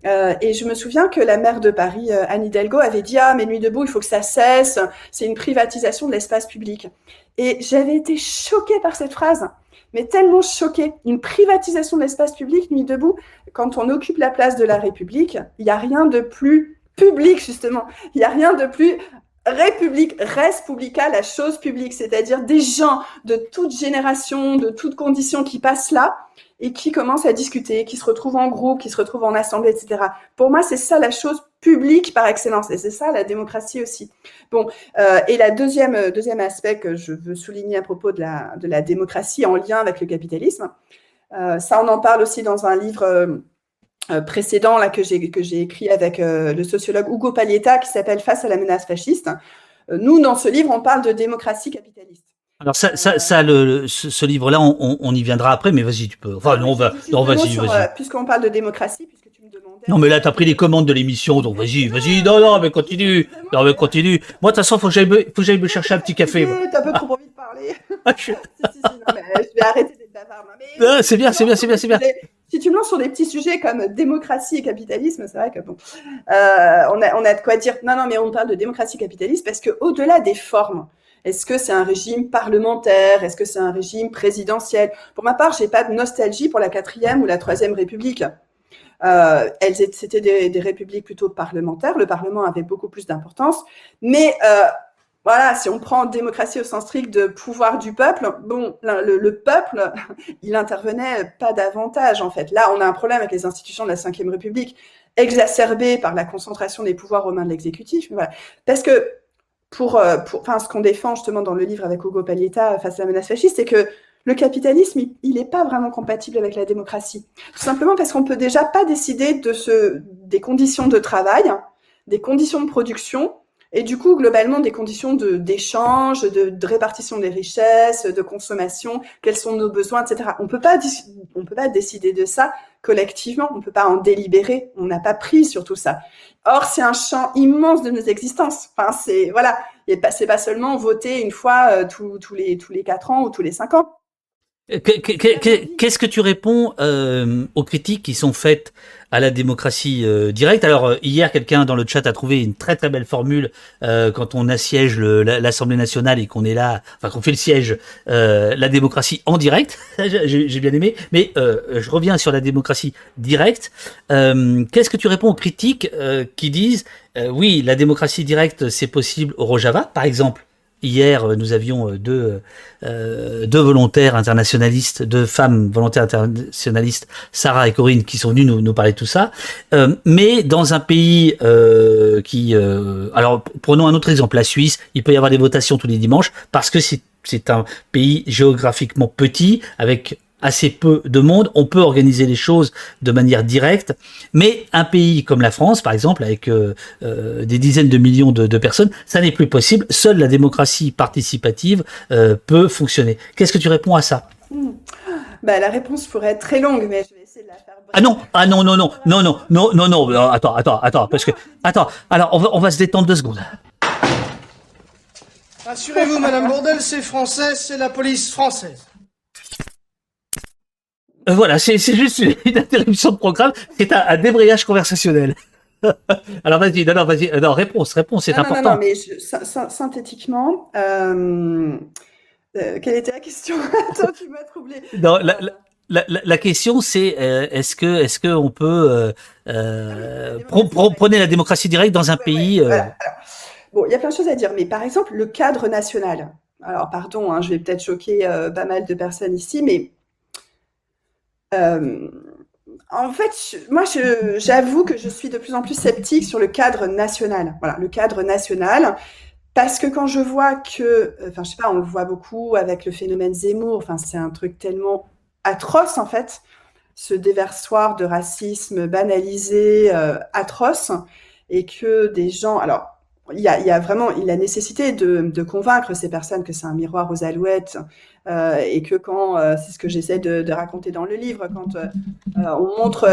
Euh, et je me souviens que la maire de Paris, euh, Anne Hidalgo, avait dit ah mais Nuit debout, il faut que ça cesse, c'est une privatisation de l'espace public. Et j'avais été choquée par cette phrase, mais tellement choquée. Une privatisation de l'espace public, Nuit debout, quand on occupe la place de la République, il n'y a rien de plus public justement. Il n'y a rien de plus République, res publica, la chose publique, c'est-à-dire des gens de toute génération, de toutes conditions qui passent là et qui commencent à discuter, qui se retrouvent en groupe, qui se retrouvent en assemblée, etc. Pour moi, c'est ça la chose publique par excellence et c'est ça la démocratie aussi. Bon, euh, et la deuxième euh, deuxième aspect que je veux souligner à propos de la de la démocratie en lien avec le capitalisme, euh, ça on en parle aussi dans un livre précédent là, que j'ai que j'ai écrit avec le sociologue Hugo Paglietta qui s'appelle Face à la menace fasciste. Nous, dans ce livre, on parle de démocratie capitaliste. Alors ça, ça, ça le, ce, livre-là, on, on, y viendra après, mais vas-y, tu peux. Enfin, non, va, non, vas-y, vas-y. Puisqu'on parle de démocratie, puisque tu me demandais. Non, mais là, t'as pris les commandes de l'émission, donc vas-y, vas-y. Non, non, mais continue. Non, mais continue. Moi, de toute façon, faut que j'aille me, faut que j'aille me chercher un petit café. T'as un peu trop envie de parler. Ah, je... si, si, si, non, mais je vais arrêter d'être bavard. Ah, c'est bien, c'est bien, c'est bien, c'est bien si tu me lances sur des petits sujets comme démocratie et capitalisme, c'est vrai que bon, euh, on, a, on a de quoi dire. Non, non, mais on parle de démocratie capitaliste parce que au-delà des formes, est-ce que c'est un régime parlementaire? Est-ce que c'est un régime présidentiel? Pour ma part, j'ai pas de nostalgie pour la quatrième ou la troisième République. Euh, elles c'était des, républiques plutôt parlementaires. Le Parlement avait beaucoup plus d'importance, mais euh, voilà, si on prend démocratie au sens strict de pouvoir du peuple, bon, le, le peuple, <laughs> il intervenait pas davantage en fait. Là, on a un problème avec les institutions de la Ve République, exacerbées par la concentration des pouvoirs aux mains de l'exécutif. Parce que pour, euh, pour, enfin, ce qu'on défend justement dans le livre avec Hugo Paglietta face à la menace fasciste, c'est que le capitalisme, il n'est pas vraiment compatible avec la démocratie. Tout simplement parce qu'on peut déjà pas décider de ce, des conditions de travail, des conditions de production et du coup, globalement, des conditions d'échange, de, de, répartition des richesses, de consommation, quels sont nos besoins, etc. On peut pas, on peut pas décider de ça collectivement. On peut pas en délibérer. On n'a pas pris sur tout ça. Or, c'est un champ immense de nos existences. Enfin, c'est, voilà. C'est pas seulement voter une fois euh, tous, les, tous les quatre ans ou tous les cinq ans. Qu'est-ce que tu réponds euh, aux critiques qui sont faites à la démocratie euh, directe? Alors euh, hier, quelqu'un dans le chat a trouvé une très très belle formule euh, quand on assiège l'Assemblée nationale et qu'on est là, enfin qu'on fait le siège, la démocratie en direct. <laughs> J'ai bien aimé, mais je reviens sur la démocratie directe. Qu'est-ce que tu réponds aux critiques qui disent oui, la démocratie directe c'est possible au Rojava, par exemple? Hier, euh, nous avions euh, deux, euh, deux volontaires internationalistes, deux femmes volontaires internationalistes, Sarah et Corinne, qui sont venues nous, nous parler de tout ça. Euh, mais dans un pays euh, qui... alors, prenons un autre exemple, la Suisse, il peut y avoir des votations tous les dimanches, parce que c'est un pays géographiquement petit, avec assez peu de monde, on peut organiser les choses de manière directe, mais un pays comme la France, par exemple, avec euh, euh, des dizaines de millions de, de personnes, ça n'est plus possible. Seule la démocratie participative euh, peut fonctionner. Qu'est-ce que tu réponds à ça? Hmm. bah, La réponse pourrait être très longue, mais je vais essayer de la faire. Ah non, ah non, non, non, non, non, non, non, non, attends, attends, attends, parce que, attends, alors on va, on va se détendre deux secondes. Assurez-vous, Madame Bourdel, c'est français, c'est la police française. Euh, voilà, c'est juste une interruption de programme, c'est un, débrayage conversationnel. <laughs> Alors vas-y, non, non, vas-y, non, réponse, réponse, c'est important. Non, non, mais synthétiquement, euh, euh, quelle était la question? <laughs> Attends, tu m'as troublé. Non, la, la, la, la question c'est est-ce que est-ce que on peut euh, prenez la démocratie directe dans un pays voilà. Bon, il y a plein de choses à dire, mais par exemple le cadre national. Alors pardon, hein, je vais peut-être choquer pas mal de personnes ici, mais euh, en fait, moi, j'avoue que je suis de plus en plus sceptique sur le cadre national. Voilà, le cadre national. Parce que quand je vois que, enfin, je sais pas, on le voit beaucoup avec le phénomène Zemmour, enfin, c'est un truc tellement atroce, en fait, ce déversoir de racisme banalisé, euh, atroce, et que des gens, alors, il y a, vraiment la nécessité de, convaincre ces personnes que c'est un miroir aux alouettes euh, et que quand, euh, c'est ce que j'essaie de, raconter dans le livre, quand euh, on montre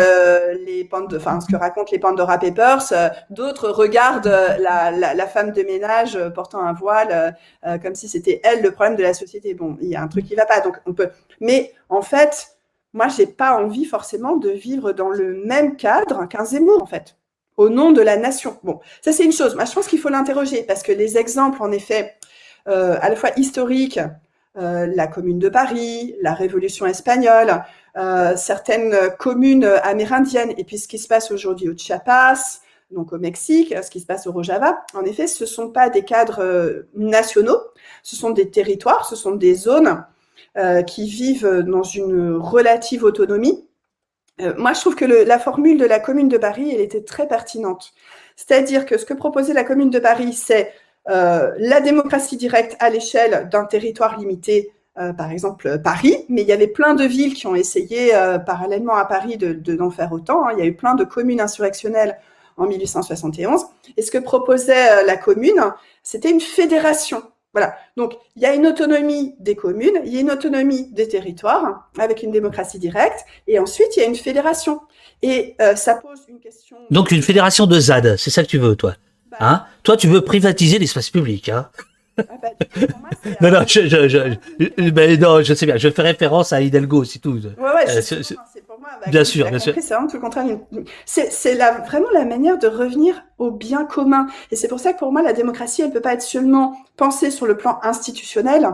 les enfin ce que racontent les Pandora Papers, d'autres regardent la, femme de ménage portant un voile comme si c'était elle le problème de la société. Bon, il y a un truc qui va pas, donc on peut. Mais en fait, moi, j'ai pas envie forcément de vivre dans le même cadre qu'un Zemmour, en fait au nom de la nation. Bon, ça c'est une chose. Moi, je pense qu'il faut l'interroger parce que les exemples, en effet, à la fois historiques, euh, la Commune de Paris, la Révolution espagnole, euh, certaines communes amérindiennes, et puis ce qui se passe aujourd'hui au Chiapas, donc au Mexique, ce qui se passe au Rojava, en effet, ce ne sont pas des cadres nationaux, ce sont des territoires, ce sont des zones qui vivent dans une relative autonomie. Euh, moi, je trouve que la formule de la Commune de Paris, elle était très pertinente. C'est-à-dire que ce que proposait la Commune de Paris, c'est euh, la démocratie directe à l'échelle d'un territoire limité, euh, par exemple Paris, mais il y avait plein de villes qui ont essayé, parallèlement à Paris, de, d'en faire autant. Hein. Il y a eu plein de communes insurrectionnelles en 1871. Et ce que proposait la Commune, c'était une fédération voilà. Donc, il y a une autonomie des communes, il y a une autonomie des territoires avec une démocratie directe, et ensuite il y a une fédération. Et euh, ça pose une question. Donc une fédération de ZAD, c'est ça que tu veux, toi? Hein? Toi, tu veux privatiser l'espace public, hein? Ah bah, <laughs> non, non, je, je, je, non, je sais bien. Je fais référence à Hidalgo, c'est tout. Ouais, ouais, euh, c'est pour moi. Bah, bien sûr, bien sûr. C'est vraiment tout le contraire. C'est vraiment la manière de revenir au bien commun. Et c'est pour ça que pour moi, la démocratie, elle peut pas être seulement pensée sur le plan institutionnel.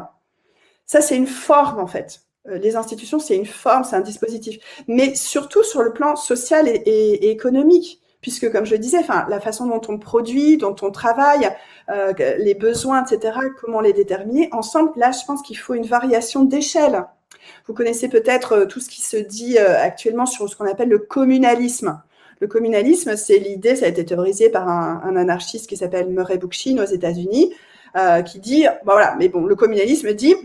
Ça, c'est une forme, en fait. Euh, les institutions, c'est une forme, c'est un dispositif. Mais surtout sur le plan social et, et économique puisque comme je le disais, enfin, la façon dont on produit, dont on travaille, euh, les besoins, etc., comment les déterminer ensemble, là, je pense qu'il faut une variation d'échelle. Vous connaissez peut-être euh, tout ce qui se dit euh, actuellement sur ce qu'on appelle le communalisme. Le communalisme, c'est l'idée, ça a été théorisé par un, anarchiste qui s'appelle Murray Bookchin aux États-Unis, qui dit, bah voilà, mais bon, le communalisme dit,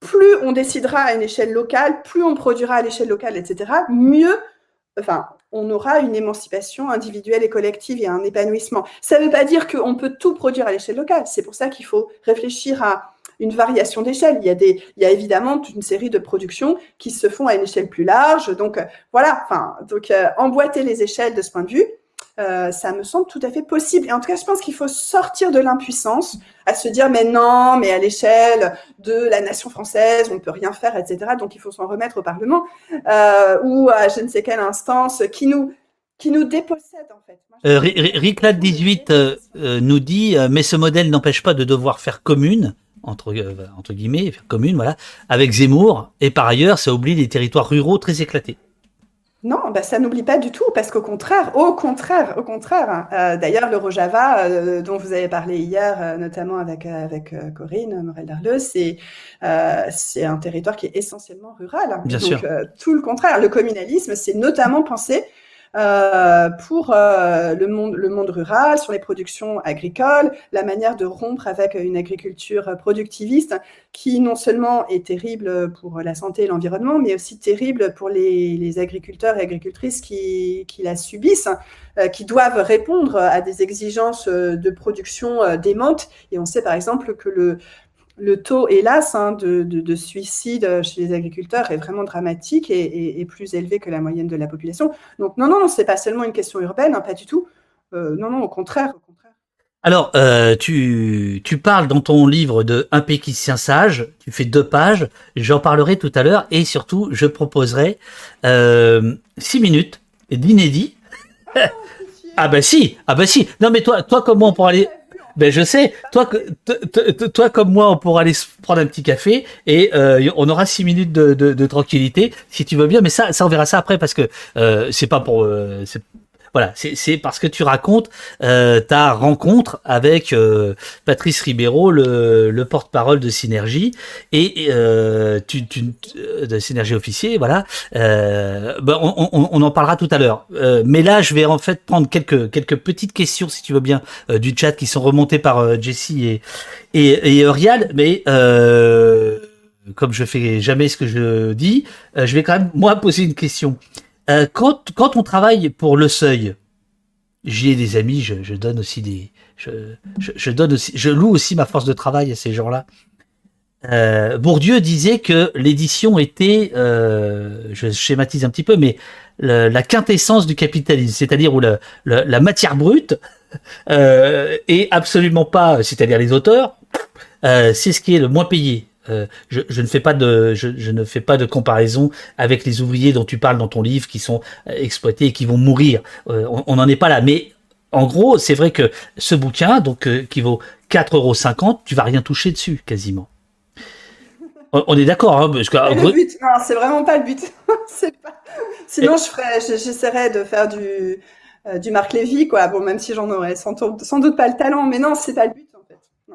plus on décidera à une échelle locale, plus on produira à l'échelle locale, etc., mieux, enfin, on aura une émancipation individuelle et collective et un épanouissement. Ça ne veut pas dire qu'on peut tout produire à l'échelle locale. C'est pour ça qu'il faut réfléchir à une variation d'échelle. Il y a il y a évidemment une série de productions qui se font à une échelle plus large. Donc euh, voilà, enfin, donc euh, emboîter les échelles de ce point de vue, euh, ça me semble tout à fait possible. Et en tout cas, je pense qu'il faut sortir de l'impuissance à se dire mais non, mais à l'échelle de la nation française, on ne peut rien faire, etc. Donc il faut s'en remettre au Parlement euh, ou à je ne sais quelle instance qui nous qui nous dépossède en fait. Euh, Riclad 18 euh, nous dit mais ce modèle n'empêche pas de devoir faire commune entre entre guillemets faire commune voilà avec Zemmour et par ailleurs ça oublie les territoires ruraux très éclatés. Non, bah ça n'oublie pas du tout, parce qu'au contraire, au contraire, au contraire. Hein. Euh, d'ailleurs, le Rojava, euh, dont vous avez parlé hier, euh, notamment avec avec Corinne Morel-Darleux, c'est c'est un territoire qui est essentiellement rural. Bien Donc, sûr. tout le contraire. Le communalisme, c'est notamment pensé euh, pour euh, le, monde, le monde rural, sur les productions agricoles, la manière de rompre avec une agriculture productiviste qui non seulement est terrible pour la santé et l'environnement, mais aussi terrible pour les, les agriculteurs et agricultrices qui, qui la subissent, euh, qui doivent répondre à des exigences de production démentes. Et on sait par exemple que le, le taux, hélas, hein, de, de, suicide chez les agriculteurs est vraiment dramatique et, plus élevé que la moyenne de la population. Donc non, non, c'est pas seulement une question urbaine, hein, pas du tout. Euh, non, non, au contraire. Au contraire. Alors, euh, tu, tu parles dans ton livre de Un péquicien sage, tu fais deux pages, j'en parlerai tout à l'heure, et surtout, je proposerai euh, six minutes d'inédit. <laughs> Ah, ah bah si, ah bah si. Non mais toi, toi comment pour aller ben je sais. Toi, comme moi, on pourra aller prendre un petit café et euh, on aura six minutes de, tranquillité, si tu veux bien. Mais ça, ça on verra ça après parce que euh, c'est pas pour, euh, voilà, c'est parce que tu racontes euh, ta rencontre avec euh, Patrice Ribeiro, le, le porte-parole de Synergie, et euh, tu, tu, de Synergie officier, voilà. Euh, ben on, on, on, en parlera tout à l'heure. Euh, mais là, je vais en fait prendre quelques quelques petites questions, si tu veux bien, euh, du chat qui sont remontées par Jessie et et, et mais comme je fais jamais ce que je dis, je vais quand même moi poser une question. Quand, quand on travaille pour le seuil, j'ai des amis, je, donne aussi des, je, donne aussi, je loue aussi ma force de travail à ces gens-là. Euh, Bourdieu disait que l'édition était, euh, je schématise un petit peu, mais la quintessence du capitalisme, c'est-à-dire où la matière brute euh, est absolument pas, c'est-à-dire les auteurs, euh, c'est ce qui est le moins payé. Euh, je, je, ne fais pas de, je, je, ne fais pas de comparaison avec les ouvriers dont tu parles dans ton livre qui sont euh, exploités et qui vont mourir. Euh, on n'en est pas là. Mais en gros, c'est vrai que ce bouquin, donc qui vaut 4,50 euros, tu vas rien toucher dessus quasiment. On, est d'accord, hein, parce que le but, non, c'est vraiment pas le but. <laughs> pas... Sinon, je ferais, j'essaierais de faire du du Marc Lévy, quoi. Bon, même si j'en aurais sans, sans, doute pas le talent, mais non, c'est pas le but.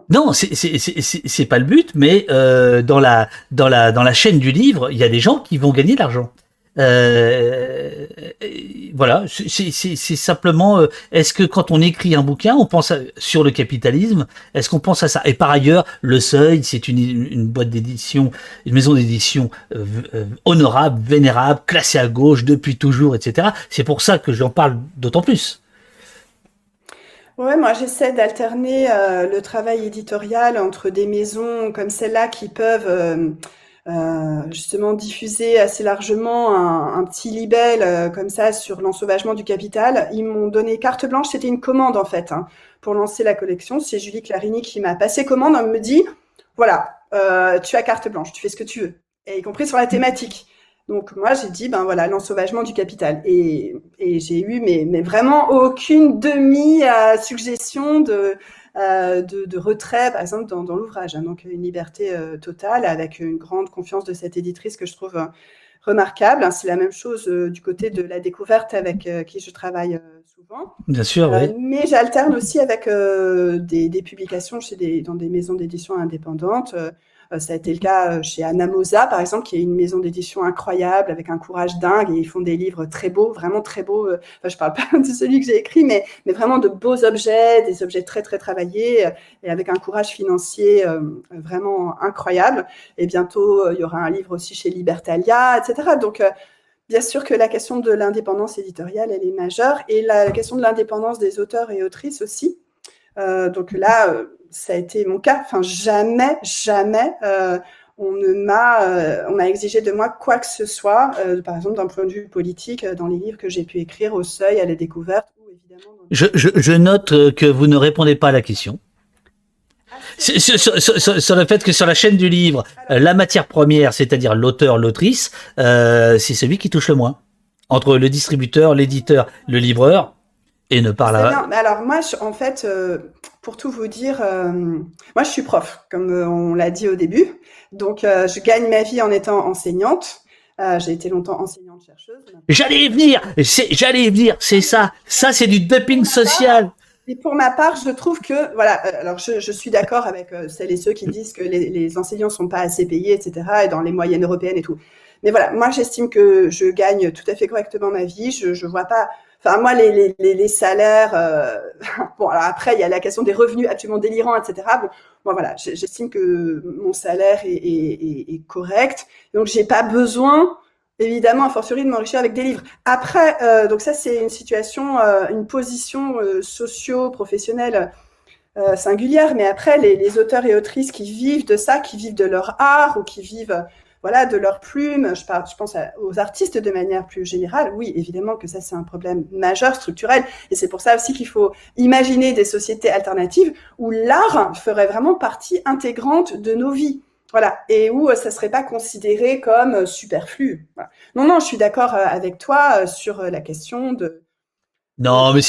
Non, c'est pas le but, mais euh, dans la dans la dans la chaîne du livre, il y a des gens qui vont gagner de l'argent. Euh, voilà, c'est simplement. Euh, est-ce que quand on écrit un bouquin, on pense sur le capitalisme Est-ce qu'on pense à ça? Et par ailleurs, Le Seuil, c'est une, une, boîte d'édition, une maison d'édition euh, honorable, vénérable, classée à gauche depuis toujours, etc. C'est pour ça que j'en parle d'autant plus. Ouais, moi j'essaie d'alterner euh, le travail éditorial entre des maisons comme celle-là qui peuvent euh, euh, justement diffuser assez largement un, petit libelle comme ça sur l'ensauvagement du capital. Ils m'ont donné carte blanche, c'était une commande en fait hein, pour lancer la collection. C'est Julie Clarini qui m'a passé commande. Elle me dit voilà, tu as carte blanche, tu fais ce que tu veux, et y compris sur la thématique. Donc moi j'ai dit ben voilà l'ensauvagement du capital et, et j'ai eu mais, mais vraiment aucune demi suggestion de, euh, de, de retrait par exemple dans, dans l'ouvrage hein. donc une liberté euh, totale avec une grande confiance de cette éditrice que je trouve euh, remarquable c'est la même chose du côté de la découverte avec qui je travaille souvent bien sûr oui. mais j'alterne aussi avec des, des, publications chez des dans des maisons d'édition indépendantes ça a été le cas euh, chez Anamosa, par exemple, qui est une maison d'édition incroyable avec un courage dingue et ils font des livres très beaux, vraiment très beaux. Euh, enfin, je parle <laughs> pas de celui que j'ai écrit, mais, mais vraiment de beaux objets, des objets très très travaillés et avec un courage financier vraiment incroyable. Et bientôt, il y aura un livre aussi chez Libertalia, etc. Donc Bien sûr que la question de l'indépendance éditoriale, elle est majeure, et la question de l'indépendance des auteurs et autrices aussi. Euh, donc là, ça a été mon cas. Enfin, jamais, jamais euh, on ne m'a, euh, on a exigé de moi quoi que ce soit, euh, par exemple d'un point de vue politique, dans les livres que j'ai pu écrire au seuil, à la découverte. Ou évidemment je, je, je, note que vous ne répondez pas à la question. Ah, sur, sur, sur, le fait que sur la chaîne du livre, la matière première, c'est-à-dire l'auteur, l'autrice, c'est celui qui touche le moins. Entre le distributeur, l'éditeur, le livreur, et ne parle pas. Alors moi, en fait, pour tout vous dire, euh, moi je suis prof, comme euh, on l'a dit au début. Donc euh, je gagne ma vie en étant enseignante. j'ai été longtemps enseignante chercheuse. J'allais y venir, j'allais y venir, c'est ça. Ça c'est du dumping social. Et pour ma part, je trouve que, voilà, alors je, je suis d'accord avec celles et ceux qui disent que les, les enseignants sont pas assez payés, etc., et dans les moyennes européennes et tout. Mais voilà, moi j'estime que je gagne tout à fait correctement ma vie. Je, je vois pas Enfin, moi, les, les, les salaires. Euh, <laughs> bon, alors après, il y a la question des revenus absolument délirants, etc. Bon, voilà, j'estime que mon salaire est, est, est, correct. Donc, j'ai pas besoin, évidemment, a fortiori, de m'enrichir avec des livres. Après, euh, donc ça, c'est une situation, euh, une position socio-professionnelle singulière. Mais après, les, auteurs et autrices qui vivent de ça, qui vivent de leur art ou qui vivent voilà, de leurs plumes. Je, parle, je pense aux artistes de manière plus générale. Oui, évidemment que ça, c'est un problème majeur, structurel. Et c'est pour ça aussi qu'il faut imaginer des sociétés alternatives où l'art ferait vraiment partie intégrante de nos vies. Voilà, et où euh, ça serait pas considéré comme euh, superflu. Non, non, je suis d'accord euh, avec toi sur la question de. Non, mais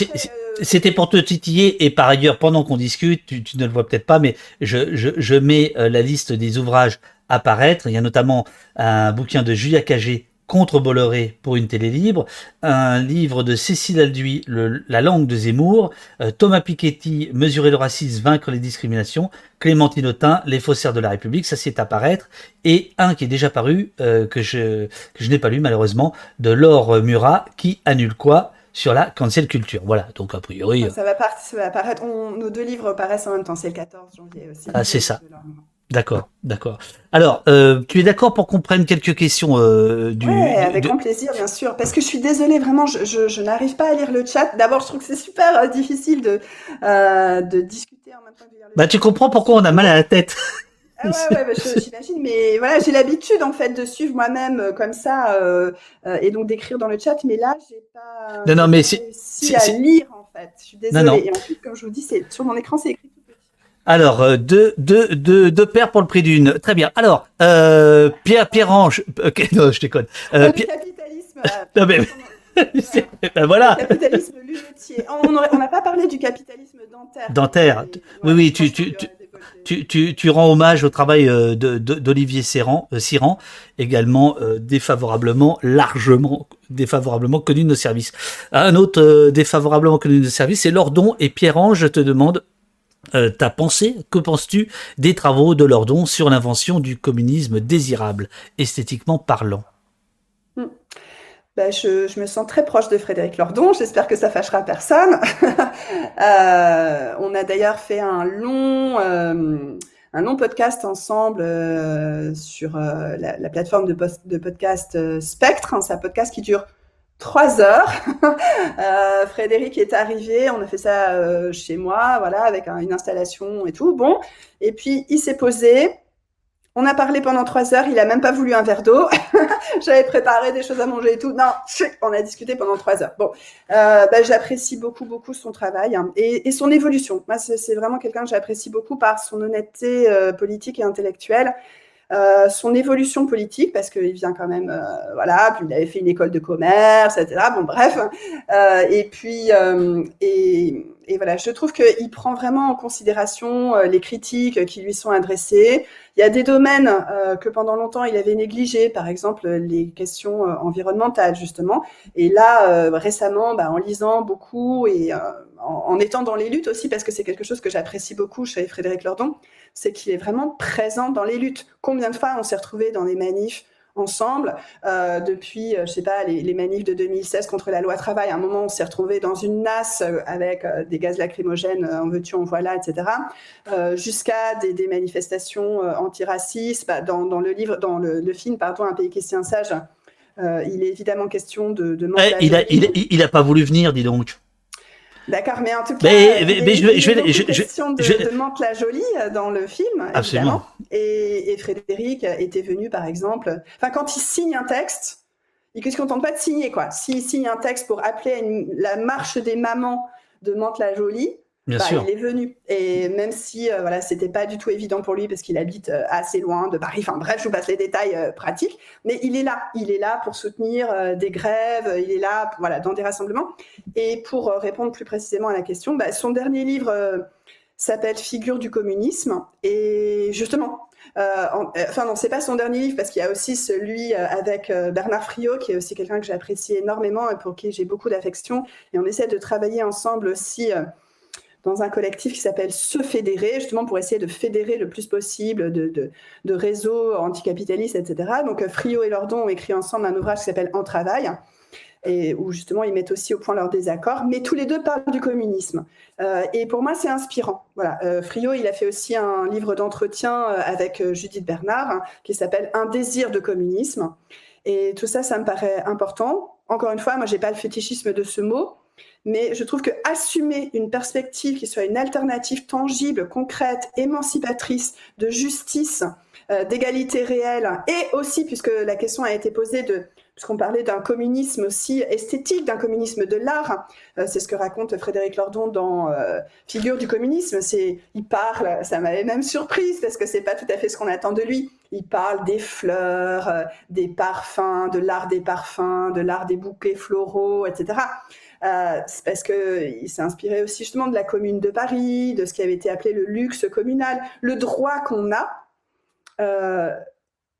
c'était pour te titiller et par ailleurs, pendant qu'on discute, tu, ne le vois peut-être pas, mais je, je, je mets la liste des ouvrages apparaître. Il y a notamment un bouquin de Julia Cagé contre Bolloré pour une télé libre, un livre de Cécile Alduy, La langue de Zemmour, euh, Thomas Piketty, Mesurer le racisme, vaincre les discriminations, Clémentine Autain, Les faussaires de la République, ça c'est apparaître, et un qui est déjà paru, euh, que je, que je n'ai pas lu malheureusement, de Laure Murat, qui annule quoi sur la cancel culture. Voilà, donc a priori... Ça va, ça va apparaître, nos deux livres paraissent en même temps, c'est le 14 janvier aussi. Ah c'est ça. D'accord, d'accord. Alors, euh, tu es d'accord pour qu'on prenne quelques questions euh, du. Ouais, avec grand plaisir, bien sûr. Parce que je suis désolée, vraiment, je, je, je n'arrive pas à lire le chat. D'abord, je trouve que c'est super euh, difficile de, de discuter en même temps que de lire le Bah, tu comprends pourquoi on a mal à la tête. Ah ouais, ouais, bah, j'imagine, mais voilà, j'ai l'habitude en fait de suivre moi-même comme ça et donc d'écrire dans le chat, mais là, j'ai pas, non, non, mais réussi à lire en fait. Je suis désolée. Non, non. Et en plus, comme je vous dis, c'est sur mon écran, c'est écrit. Alors, euh, deux, deux, deux, deux paires pour le prix d'une. Très bien. Alors, euh, Pierre, Pierre-Ange. Ok, <laughs> non, je déconne. Euh, le Pierre- capitalisme. <laughs> Non, mais- <laughs> ben voilà. Le capitalisme lunetier. On n'a pas parlé du capitalisme dentaire. Dentaire. Oui, oui, tu- tu-. Tu, tu, tu rends hommage au travail euh, d'Olivier euh, Siran, également euh, défavorablement, largement défavorablement connu de nos services. Un autre euh, défavorablement connu de nos services, c'est Lordon et Pierre-Ange, je te demande euh, ta pensée, que penses-tu des travaux de Lordon sur l'invention du communisme désirable, esthétiquement parlant? Bah, je, je me sens très proche de Frédéric Lordon. J'espère que ça fâchera personne. <laughs> Euh, on a d'ailleurs fait un long, euh, un long podcast ensemble sur la, la plateforme de, de podcast Spectre. hein. C'est un podcast qui dure trois heures. <laughs> Euh, Frédéric est arrivé, on a fait ça euh, chez moi, voilà, avec un- une installation et tout. Bon, et puis il s'est posé. On a parlé pendant trois heures. Il a même pas voulu un verre d'eau. <laughs> J'avais préparé des choses à manger et tout. Non, <laughs> on a discuté pendant trois heures. Bon, euh, bah, j'apprécie beaucoup, beaucoup son travail hein, et, et son évolution. Moi, c'est vraiment quelqu'un que j'apprécie beaucoup par son honnêteté politique et intellectuelle. Euh, son évolution politique, parce qu'il vient quand même, euh, voilà, puis il avait fait une école de commerce, etc. Bon, bref. Euh, et puis, et, et voilà, je trouve qu'il prend vraiment en considération euh, les critiques qui lui sont adressées. Il y a des domaines euh, que pendant longtemps il avait négligés, par exemple les questions euh, environnementales justement. Et là, récemment, bah, en lisant beaucoup et en, étant dans les luttes aussi, parce que c'est quelque chose que j'apprécie beaucoup chez Frédéric Lordon, c'est qu'il est vraiment présent dans les luttes. Combien de fois on s'est retrouvés dans des manifs ensemble euh, depuis, euh, je sais pas, les, les manifs de 2016 contre la loi travail. À un moment, on s'est retrouvés dans une nasse euh, avec euh, des gaz lacrymogènes, euh, en veux-tu, en voilà, etc. Euh, jusqu'à des, des manifestations euh, antiracistes. Bah, dans, dans le livre, dans le, le film, pardon, Un pays tient sage, euh, il est évidemment question de, de Eh, il, a, de- il, il- il a pas voulu venir, dis donc. D'accord, mais en tout cas, Mais- mais- je vais- je vais- je- de, je- de Mantes-la-Jolie euh, dans le film, Absolument. Et, et Frédéric était venu, par exemple, enfin, quand il signe un texte, il ne se contente pas de signer, quoi. S'il signe un texte pour appeler à une- la marche des mamans de Mantes-la-Jolie, Bien bah, sûr. il est venu. Et même si euh, voilà, c'était pas du tout évident pour lui parce qu'il habite euh, assez loin de Paris. Enfin bref, je vous passe les détails euh, pratiques. Mais il est là. Il est là pour soutenir euh, des grèves. Il est là, voilà, dans des rassemblements. Et pour répondre plus précisément à la question, bah, son dernier livre s'appelle Figure du communisme. Et justement. euh, en- euh, enfin non, c'est pas son dernier livre parce qu'il y a aussi celui euh, avec Bernard Friot qui est aussi quelqu'un que j'apprécie énormément et pour qui j'ai beaucoup d'affection et on essaie de travailler ensemble aussi dans un collectif qui s'appelle Se Fédérer, justement pour essayer de fédérer le plus possible de, de, de réseaux anticapitalistes, etc. Donc euh, Frio et Lordon ont écrit ensemble un ouvrage qui s'appelle En travail, et où justement ils mettent aussi au point leurs désaccords, mais tous les deux parlent du communisme. Euh, et pour moi, c'est inspirant. Voilà. Euh, Frio, il a fait aussi un livre d'entretien avec Judith Bernard hein, qui s'appelle Un désir de communisme. Et tout ça, ça me paraît important. Encore une fois, moi, j'ai pas le fétichisme de ce mot, mais je trouve que assumer une perspective qui soit une alternative tangible, concrète, émancipatrice, de justice, euh, d'égalité réelle, et aussi, puisque la question a été posée puisqu'on parlait d'un communisme aussi esthétique, d'un communisme de l'art, euh, c'est ce que raconte Frédéric Lordon dans euh, Figure du communisme. Il parle, ça m'avait même surprise parce que c'est pas tout à fait ce qu'on attend de lui. Il parle des fleurs, des parfums, de l'art des parfums, de l'art des bouquets floraux, etc. Euh, c'est parce que il s'est inspiré aussi justement de la Commune de Paris, de ce qui avait été appelé le luxe communal, le droit qu'on a euh,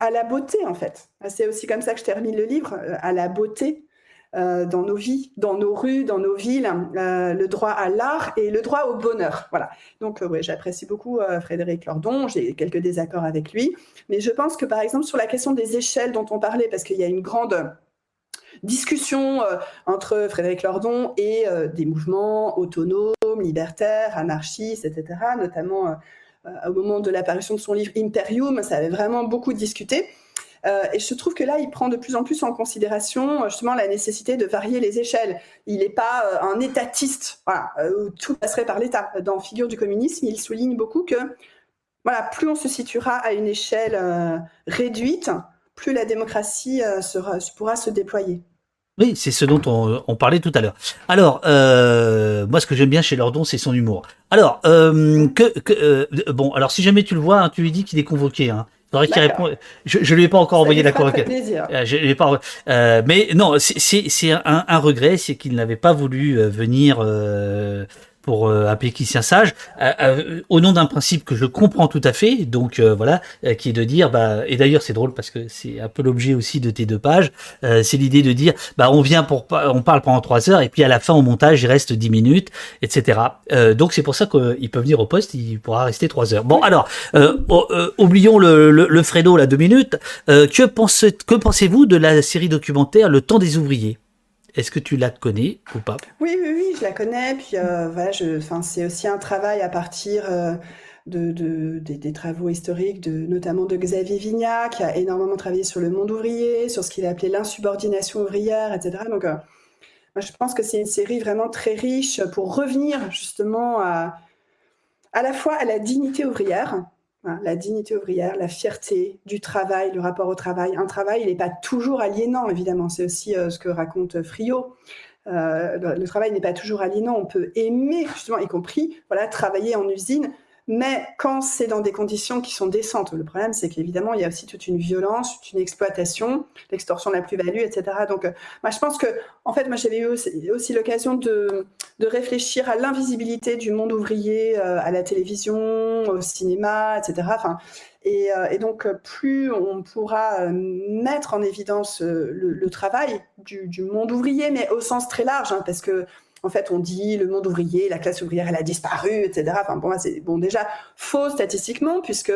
à la beauté en fait. C'est aussi comme ça que je termine le livre, euh, à la beauté dans nos vies, dans nos rues, dans nos villes, le droit à l'art et le droit au bonheur. Voilà. Donc ouais, j'apprécie beaucoup Frédéric Lordon, j'ai quelques désaccords avec lui, mais je pense que par exemple sur la question des échelles dont on parlait, parce qu'il y a une grande discussion euh, entre Frédéric Lordon et euh, des mouvements autonomes, libertaires, anarchistes, etc., notamment euh, au moment de l'apparition de son livre Imperium, ça avait vraiment beaucoup discuté. et je trouve que là, il prend de plus en plus en considération justement la nécessité de varier les échelles. Il n'est pas un étatiste, où tout passerait par l'État. Dans Figure du communisme, il souligne beaucoup que voilà, plus on se situera à une échelle réduite, plus la démocratie sera, pourra se déployer. Oui, c'est ce dont on, parlait tout à l'heure. Alors, euh, moi, ce que j'aime bien chez Lordon, c'est son humour. Alors, euh, que, que euh, bon, alors si jamais tu le vois, hein, tu lui dis qu'il est convoqué. Hein. Qu'il répond. Je, je lui ai pas encore envoyé la convocation. Euh, pas. Euh, mais non, c'est un, un, regret, c'est qu'il n'avait pas voulu euh, venir pour euh, un péquicien sage, euh, euh, au nom d'un principe que je comprends tout à fait, donc voilà, qui est de dire, bah, et d'ailleurs c'est drôle parce que c'est un peu l'objet aussi de tes deux pages, c'est l'idée de dire, bah, on vient pour, on parle pendant trois heures et puis à la fin au montage il reste dix minutes, etc. donc c'est pour ça qu'il peut venir au poste, il pourra rester trois heures. Bon alors, oublions le, le, le Fredo là deux minutes. que pense, que pensez-vous de la série documentaire Le Temps des ouvriers? Est-ce que tu la connais ou pas? Oui, oui, je la connais. Puis euh, voilà, je, c'est aussi un travail à partir euh, de, de des, travaux historiques, notamment de Xavier Vignat, qui a énormément travaillé sur le monde ouvrier, sur ce qu'il a appelé l'insubordination ouvrière, etc. Donc, euh, je pense que c'est une série vraiment très riche pour revenir justement à, à la fois à la dignité ouvrière, Hein, la dignité ouvrière, la fierté du travail, le rapport au travail. Un travail, il n'est pas toujours aliénant, évidemment. C'est aussi euh, ce que raconte Friot. Euh, le, travail n'est pas toujours aliénant. On peut aimer, justement, y compris, voilà, travailler en usine, mais quand c'est dans des conditions qui sont décentes, le problème c'est qu'évidemment il y a aussi toute une violence, toute une exploitation, l'extorsion de la plus-value, etc. Donc euh, moi je pense que en fait moi j'avais eu aussi, l'occasion de, de, réfléchir à l'invisibilité du monde ouvrier euh, à la télévision, au cinéma, etc. Euh, et, donc, plus on pourra mettre en évidence le, travail du, du, monde ouvrier, mais au sens très large, hein, parce que en fait, on dit le monde ouvrier, la classe ouvrière, elle a disparu, etc. Enfin, pour moi, c'est bon déjà faux statistiquement, puisque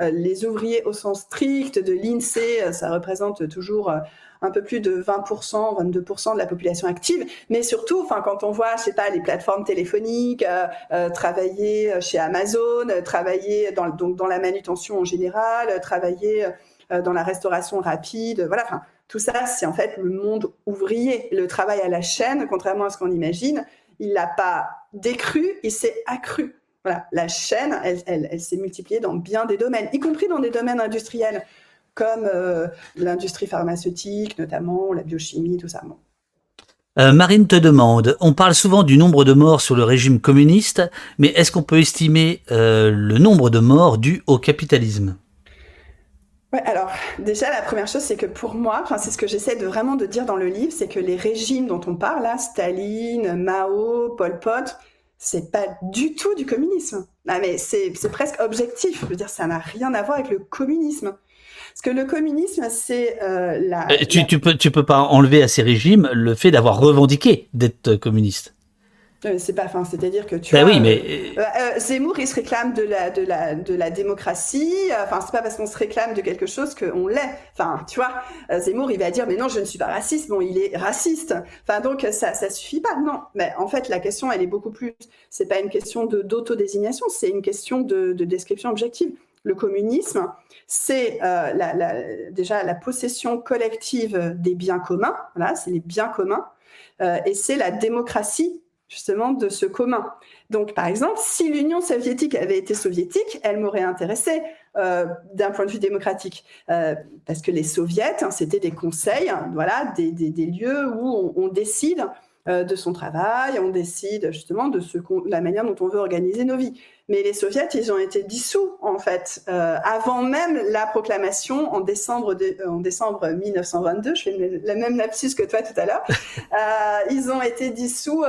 euh, les ouvriers au sens strict de l'INSEE, euh, ça représente toujours euh, un peu plus de 20%, 22% de la population active. Mais surtout, enfin, quand on voit, je sais pas, les plateformes téléphoniques, travailler chez Amazon, travailler dans, donc dans la manutention en général, travailler dans la restauration rapide, voilà. Enfin, tout ça, c'est en fait le monde ouvrier. Le travail à la chaîne, contrairement à ce qu'on imagine, il n'a pas décru, il s'est accru. Voilà, la chaîne, elle, s'est multipliée dans bien des domaines, y compris dans des domaines industriels, comme euh, l'industrie pharmaceutique, notamment la biochimie, tout ça. Euh, Marine te demande, on parle souvent du nombre de morts sur le régime communiste, mais est-ce qu'on peut estimer euh, le nombre de morts dû au capitalisme? Ouais, alors déjà la première chose c'est que pour moi, enfin c'est ce que j'essaie de vraiment de dire dans le livre, c'est que les régimes dont on parle là, Staline, Mao, Pol Pot, c'est pas du tout du communisme. Ah, mais c'est presque objectif. Je veux dire, ça n'a rien à voir avec le communisme. Parce que le communisme, c'est euh, la, tu, tu, peux, tu peux pas enlever à ces régimes le fait d'avoir revendiqué d'être communiste. C'est pas, enfin, c'est-à-dire que tu ben vois, oui, mais euh, euh, Zemmour, il se réclame de la, de la, de la démocratie. Enfin, c'est pas parce qu'on se réclame de quelque chose qu'on l'est. Enfin, tu vois, euh, Zemmour, il va dire, mais non, je ne suis pas raciste. Bon, il est raciste. Enfin, donc ça, ça suffit pas. Non, mais en fait, la question, elle est beaucoup plus. C'est pas une question de d'autodésignation, c'est une question de, de, description objective. Le communisme, c'est euh, la, la, déjà la possession collective des biens communs. Voilà, c'est les biens communs. Euh, et c'est la démocratie justement de ce commun. Donc, par exemple, si l'Union soviétique avait été soviétique, elle m'aurait intéressé euh, d'un point de vue démocratique, euh, parce que les soviets, hein, c'était des conseils, hein, voilà, des, lieux où on, décide euh, de son travail, on décide justement de la manière dont on veut organiser nos vies. Mais les soviets, ils ont été dissous en fait avant même la proclamation en décembre, en décembre 1922. Je fais la même lapsus que toi tout à l'heure. <laughs> ils ont été dissous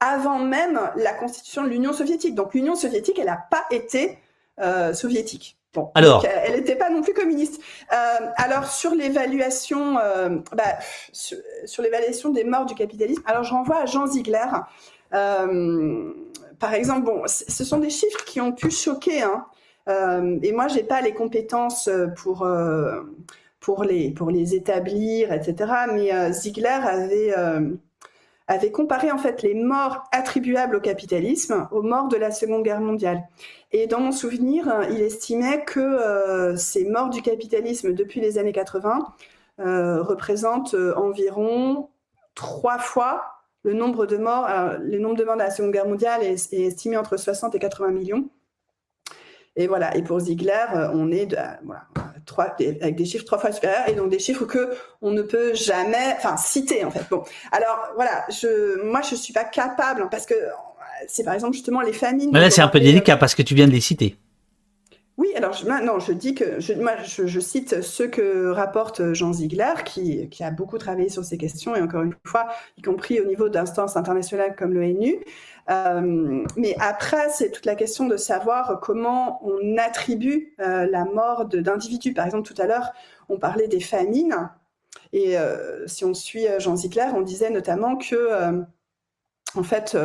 avant même la constitution de l'Union soviétique. Donc l'Union soviétique, elle n'a pas été euh, soviétique. Bon, alors, elle n'était pas non plus communiste. Euh, alors sur l'évaluation, euh, bah, sur, l'évaluation des morts du capitalisme, alors je renvoie à Jean Ziegler. Par exemple, bon, ce sont des chiffres qui ont pu choquer. Hein. et moi, j'ai pas les compétences pour pour les pour les établir, etc. Mais Ziegler avait avait comparé en fait les morts attribuables au capitalisme aux morts de la Seconde Guerre mondiale. Et dans mon souvenir, il estimait que euh, ces morts du capitalisme depuis les années 80 euh, représentent euh, environ trois fois le nombre de morts. le nombre de morts de la Seconde Guerre mondiale est, est estimé entre 60 et 80 millions. Et voilà. Et pour Ziegler, euh, on est de, voilà, trois, avec des chiffres trois fois supérieurs et donc des chiffres que on ne peut jamais, enfin, citer en fait. Bon. Alors voilà, je, moi je suis pas capable parce que c'est par exemple justement les familles. Là, c'est un peu délicat parce que tu viens de les citer. Oui, alors je, je dis que moi, je, cite ce que rapporte Jean Ziegler, qui, qui, a beaucoup travaillé sur ces questions, et encore une fois, y compris au niveau d'instances internationales comme l'ONU. Euh, mais après, c'est toute la question de savoir comment on attribue euh, la mort d'individus. Par exemple, tout à l'heure, on parlait des famines. Et euh, si on suit Jean Ziegler, on disait notamment que, en fait,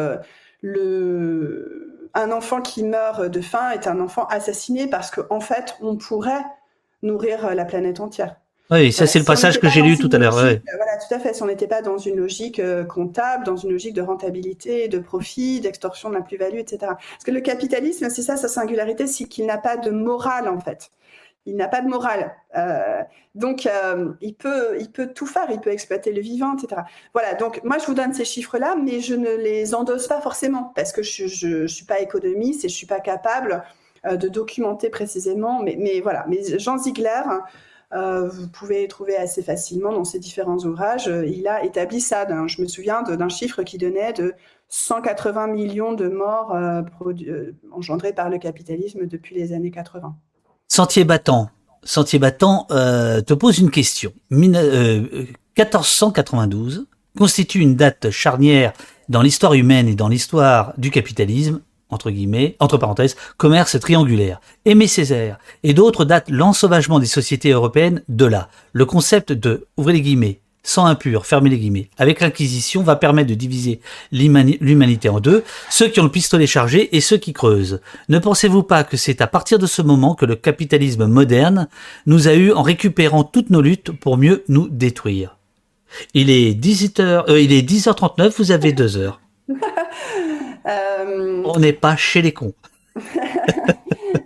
le un enfant qui meurt de faim est un enfant assassiné parce qu'en en fait, on pourrait nourrir la planète entière. Oui, ça c'est le passage que j'ai lu tout à l'heure. Voilà, tout à fait. Si on n'était pas dans une logique euh, comptable, dans une logique de rentabilité, de profit, d'extorsion de la plus-value, etc. Parce que le capitalisme, c'est ça sa singularité, c'est qu'il n'a pas de morale en fait il n'a pas de morale. Euh, donc, euh, il, peut, tout faire, il peut exploiter le vivant, etc. Voilà, donc moi, je vous donne ces chiffres-là, mais je ne les endosse pas forcément, parce que je ne suis pas économiste et je ne suis pas capable euh, de documenter précisément. Mais, mais, voilà, mais Jean Ziegler, vous pouvez trouver assez facilement dans ses différents ouvrages, il a établi ça. Je me souviens d'un chiffre qui donnait de 180 millions de morts engendrés par le capitalisme depuis les années 80. Sentier battant. Sentier battant euh, te pose une question. 1492 euh, constitue une date charnière dans l'histoire humaine et dans l'histoire du capitalisme, entre guillemets, entre parenthèses, commerce triangulaire. Aimé Césaire et d'autres datent l'ensauvagement des sociétés européennes de là. Le concept de, ouvrez les guillemets, sans impur, fermez les guillemets, avec l'Inquisition va permettre de diviser l'humanité en deux, ceux qui ont le pistolet chargé et ceux qui creusent. Ne pensez-vous pas que c'est à partir de ce moment que le capitalisme moderne nous a eu en récupérant toutes nos luttes pour mieux nous détruire? Il est 18h, euh, il est 10h39, vous avez deux heures. <laughs> Euh, On n'est pas chez les cons. <laughs>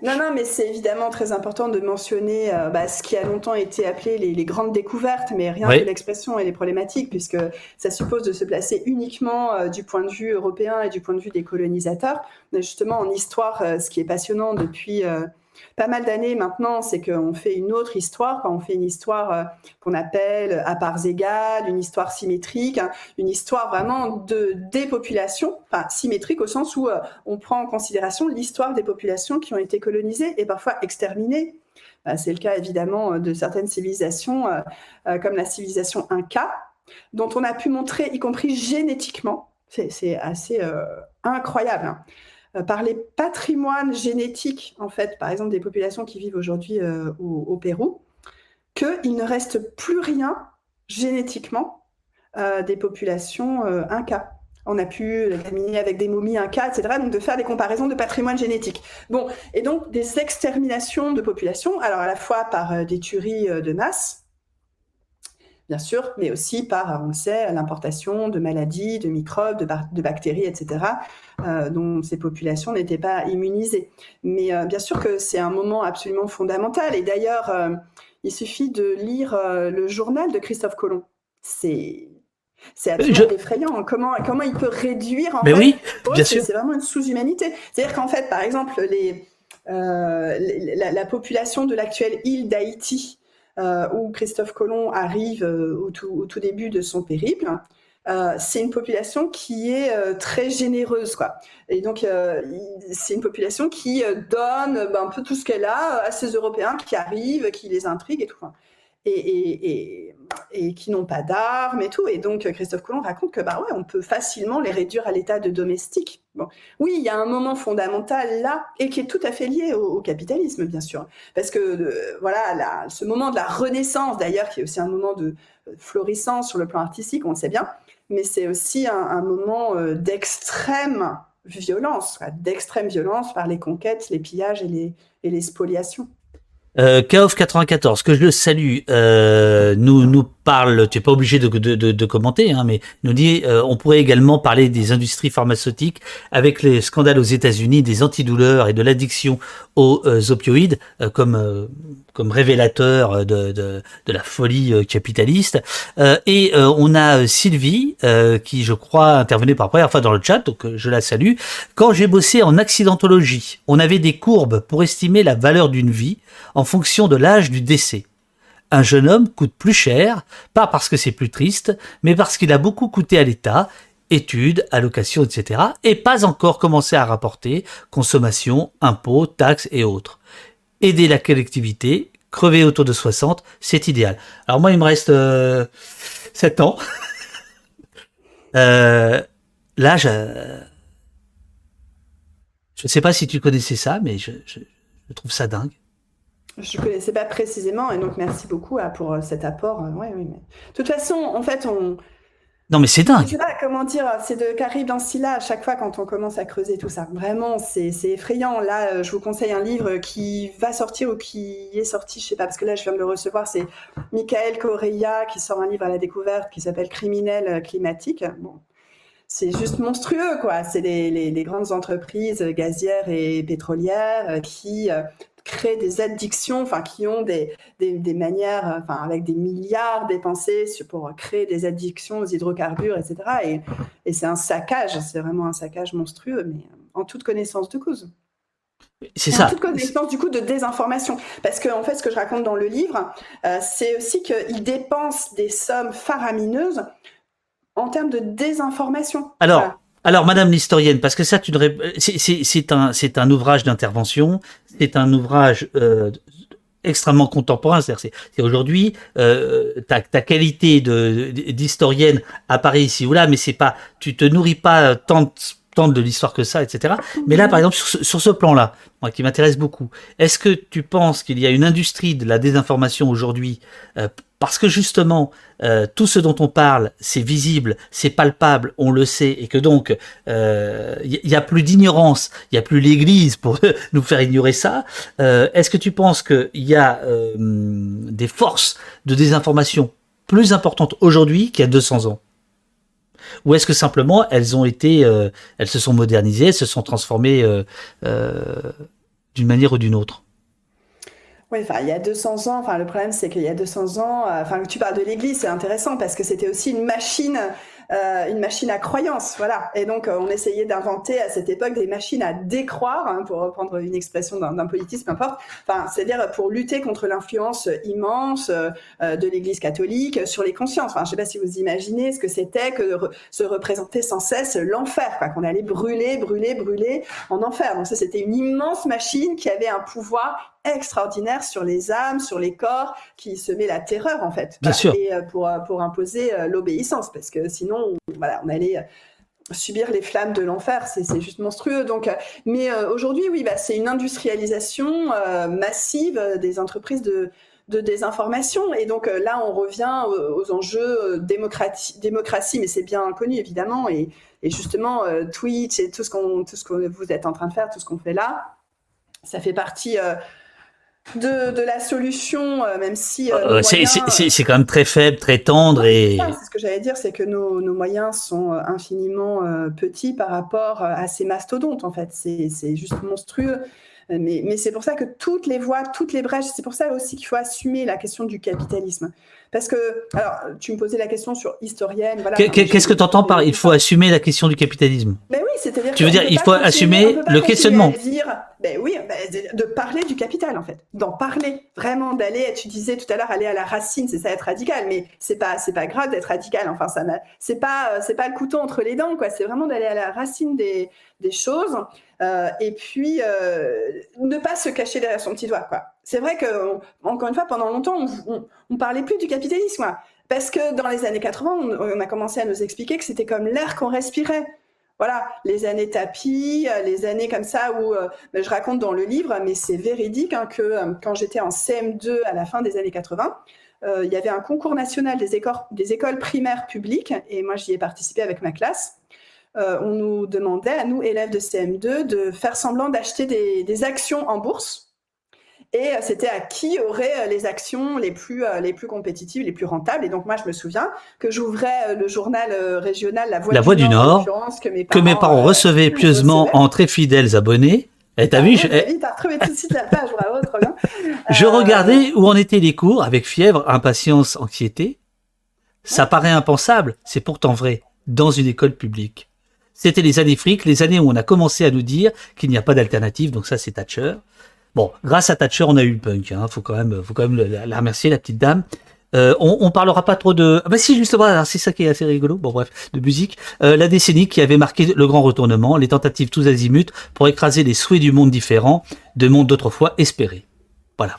non, non, mais c'est évidemment très important de mentionner euh, bah, ce qui a longtemps été appelé les, grandes découvertes, mais rien que l'expression et les problématiques, puisque ça suppose de se placer uniquement euh, du point de vue européen et du point de vue des colonisateurs. Justement, en histoire, euh, ce qui est passionnant depuis pas mal d'années maintenant, c'est qu'on fait une autre histoire, quand on fait une histoire euh, qu'on appelle à parts égales, une histoire symétrique, hein, une histoire vraiment de dépopulation, enfin symétrique au sens où euh, on prend en considération l'histoire des populations qui ont été colonisées et parfois exterminées. Bah, c'est le cas évidemment euh, de certaines civilisations, comme la civilisation Inca, dont on a pu montrer, y compris génétiquement, c'est assez incroyable. Hein, euh, par les patrimoines génétiques, en fait, par exemple des populations qui vivent aujourd'hui euh, au, Pérou, qu'il ne reste plus rien génétiquement euh, des populations Inca. On a pu l'examiner avec des momies Inca, etc. Donc de faire des comparaisons de patrimoine génétique. Bon, et donc des exterminations de populations, alors à la fois par des tueries de masse, bien sûr, mais aussi par, on le sait, l'importation de maladies, de microbes, de, bactéries, etc., euh, dont ces populations n'étaient pas immunisées. Mais euh, bien sûr que c'est un moment absolument fondamental. Et d'ailleurs, euh, il suffit de lire le journal de Christophe Colomb. C'est c'est absolument effrayant. Comment, comment il peut réduire en Mais oui, bien sûr. C'est vraiment une sous-humanité. C'est-à-dire qu'en fait, par exemple, les, la, la, population de l'actuelle île d'Haïti, euh, où Christophe Colomb arrive euh, au tout, début de son périple. Euh, c'est une population qui est très généreuse, quoi. Et donc, c'est une population qui donne ben, un peu tout ce qu'elle a à ces Européens qui arrivent, qui les intriguent et tout et, qui n'ont pas d'armes et tout. Et donc, Christophe Colomb raconte que bah ouais, on peut facilement les réduire à l'état de domestiques. Bon. Oui, il y a un moment fondamental là, et qui est tout à fait lié au, capitalisme, bien sûr. Parce que euh, voilà, ce moment de la renaissance, d'ailleurs, qui est aussi un moment de euh, florissance sur le plan artistique, on le sait bien, mais c'est aussi un, moment euh, d'extrême violence, d'extrême violence par les conquêtes, les pillages et les, et les spoliations. Euh, 94, que je le salue, nous, nous tu n'es pas obligé de, commenter, hein, mais nous euh, on pourrait également parler des industries pharmaceutiques avec les scandales aux États-Unis des antidouleurs et de l'addiction aux euh, opioïdes comme comme révélateur de, de, de, la folie capitaliste. et on a Sylvie qui, je crois, intervenait par première fois dans le chat, donc je la salue. Quand j'ai bossé en accidentologie, on avait des courbes pour estimer la valeur d'une vie en fonction de l'âge du décès un jeune homme coûte plus cher, pas parce que c'est plus triste, mais parce qu'il a beaucoup coûté à l'État, études, allocations, etc., et pas encore commencé à rapporter consommation, impôts, taxes et autres. Aider la collectivité, crever autour de 60, c'est idéal. Alors moi, il me reste euh, 7 ans. <laughs> euh, là, je ne sais pas si tu connaissais ça, mais je trouve ça dingue. Je ne connaissais pas précisément, et donc merci beaucoup ah, pour euh, cet apport. Euh, ouais, oui, mais... De toute façon, en fait, on. Non, mais c'est dingue. Je sais pas comment dire, c'est de Carib dans Scylla à chaque fois quand on commence à creuser tout ça. Vraiment, c'est effrayant. Là, euh, je vous conseille un livre qui va sortir ou qui est sorti, je sais pas, parce que là, je viens de le recevoir. C'est Michael Correia qui sort un livre à la découverte qui s'appelle Criminel climatique. Bon, c'est juste monstrueux, quoi. C'est les, les, grandes entreprises gazières et pétrolières qui créent des addictions, enfin qui ont des, des, manières, euh, enfin avec des milliards dépensés pour créer des addictions aux hydrocarbures, etc. Et, et c'est un saccage, c'est vraiment un saccage monstrueux, mais en toute connaissance de cause. C'est ça. En toute connaissance du coup de désinformation. Parce que en fait, ce que je raconte dans le livre, euh, c'est aussi qu'ils dépensent des sommes faramineuses en termes de désinformation. Alors, alors, Madame l'historienne, parce que ça, tu c'est un, ouvrage d'intervention, c'est un ouvrage euh, extrêmement contemporain. C'est aujourd'hui euh, ta, ta qualité d'historienne apparaît ici ou là, mais c'est pas, tu te nourris pas tant de l'histoire que ça, etc. Mais là, par exemple, sur ce, plan-là, qui m'intéresse beaucoup, est-ce que tu penses qu'il y a une industrie de la désinformation aujourd'hui euh, parce que justement, euh, tout ce dont on parle, c'est visible, c'est palpable, on le sait, et que donc, il euh, n'y a plus d'ignorance, il n'y a plus l'Église pour <laughs> nous faire ignorer ça. Euh, Est-ce que tu penses qu'il y a des forces de désinformation plus importantes aujourd'hui qu'il y a 200 ans? Ou est-ce que simplement elles ont été, elles se sont modernisées, elles se sont transformées d'une manière ou d'une autre? Oui, enfin, il y a 200 ans, enfin, le problème, c'est qu'il y a 200 ans, euh, enfin, tu parles de l'Église, c'est intéressant parce que c'était aussi une machine, euh, une machine à croyance, voilà. Et donc, euh, on essayait d'inventer à cette époque des machines à décroire, hein, pour reprendre une expression d'un politique, peu importe. Enfin, c'est-à-dire pour lutter contre l'influence immense de l'Église catholique sur les consciences. Enfin, je sais pas si vous imaginez ce que c'était que de se représenter sans cesse l'enfer, qu'on allait brûler, brûler, brûler en enfer. Donc ça, c'était une immense machine qui avait un pouvoir extraordinaire sur les âmes, sur les corps, qui se met la terreur en fait. Bien sûr. Et euh, pour, euh, pour imposer euh, l'obéissance, parce que sinon, voilà, on allait subir les flammes de l'enfer, c'est juste monstrueux. Donc, mais aujourd'hui, oui, bah, c'est une industrialisation massive des entreprises de, de désinformation. Et donc là, on revient aux, enjeux démocratie, démocratie mais c'est bien connu évidemment. Et, et justement, Twitch et tout ce, qu'on tout ce que vous êtes en train de faire, tout ce qu'on fait là, ça fait partie de, la solution, euh, même si. Euh, euh, c'est quand même très faible, très tendre. et... C'est ce que j'allais dire, c'est que nos, moyens sont infiniment petits par rapport à ces mastodontes, en fait. C'est juste monstrueux. Mais, mais c'est pour ça que toutes les voies, toutes les brèches, c'est pour ça aussi qu'il faut assumer la question du capitalisme. Parce que, alors, tu me posais la question sur historienne. Voilà, Qu'est-ce que tu entends par il faut assumer la question du capitalisme? Mais oui, c'est-à-dire. Tu veux dire, il faut assumer le questionnement? Dire, ben oui, ben, de, parler du capital en fait, d'en parler, vraiment d'aller. Tu disais tout à l'heure aller à la racine, c'est ça être radical, mais c'est pas c'est pas grave d'être radical. Enfin, ça c'est pas c'est pas le couteau entre les dents quoi. C'est vraiment d'aller à la racine des des choses euh, et puis euh, ne pas se cacher derrière son petit doigt quoi. C'est vrai que encore une fois pendant longtemps on, on, parlait plus du capitalisme parce que dans les années 80 on a commencé à nous expliquer que c'était comme l'air qu'on respirait. Voilà, les années tapis, euh, les années comme ça où euh, ben, je raconte dans le livre, mais c'est véridique hein, que euh, quand j'étais en CM2 à la fin des années 80, il y avait un concours national des écoles, primaires publiques et moi j'y ai participé avec ma classe. on nous demandait à nous élèves de CM2 de faire semblant d'acheter des actions en bourse et c'était à qui aurait les actions les plus les plus compétitives, les plus rentables. Et donc moi, je me souviens que j'ouvrais le journal régional La Voix, la Voix du, Nord, que mes parents, que mes parents recevaient pieusement en très fidèles abonnés. Et t'as vu, je... t'as retrouvé tout de suite la page, bravo, trop bien. <laughs> Je regardais où en étaient les cours avec fièvre, impatience, anxiété. Ça paraît impensable, c'est pourtant vrai, dans une école publique. C'était les années fric, les années où on a commencé à nous dire qu'il n'y a pas d'alternative, donc ça c'est Thatcher. Bon, grâce à Thatcher, on a eu le punk, hein, faut quand même, faut quand même la remercier, la petite dame. Euh, on, on parlera pas trop de. Ah bah si justement, c'est ça qui est assez rigolo. Bon bref, de musique. Euh, la décennie qui avait marqué le grand retournement, les tentatives tous azimuts pour écraser les souhaits du monde différent, de monde d'autrefois espéré. Voilà.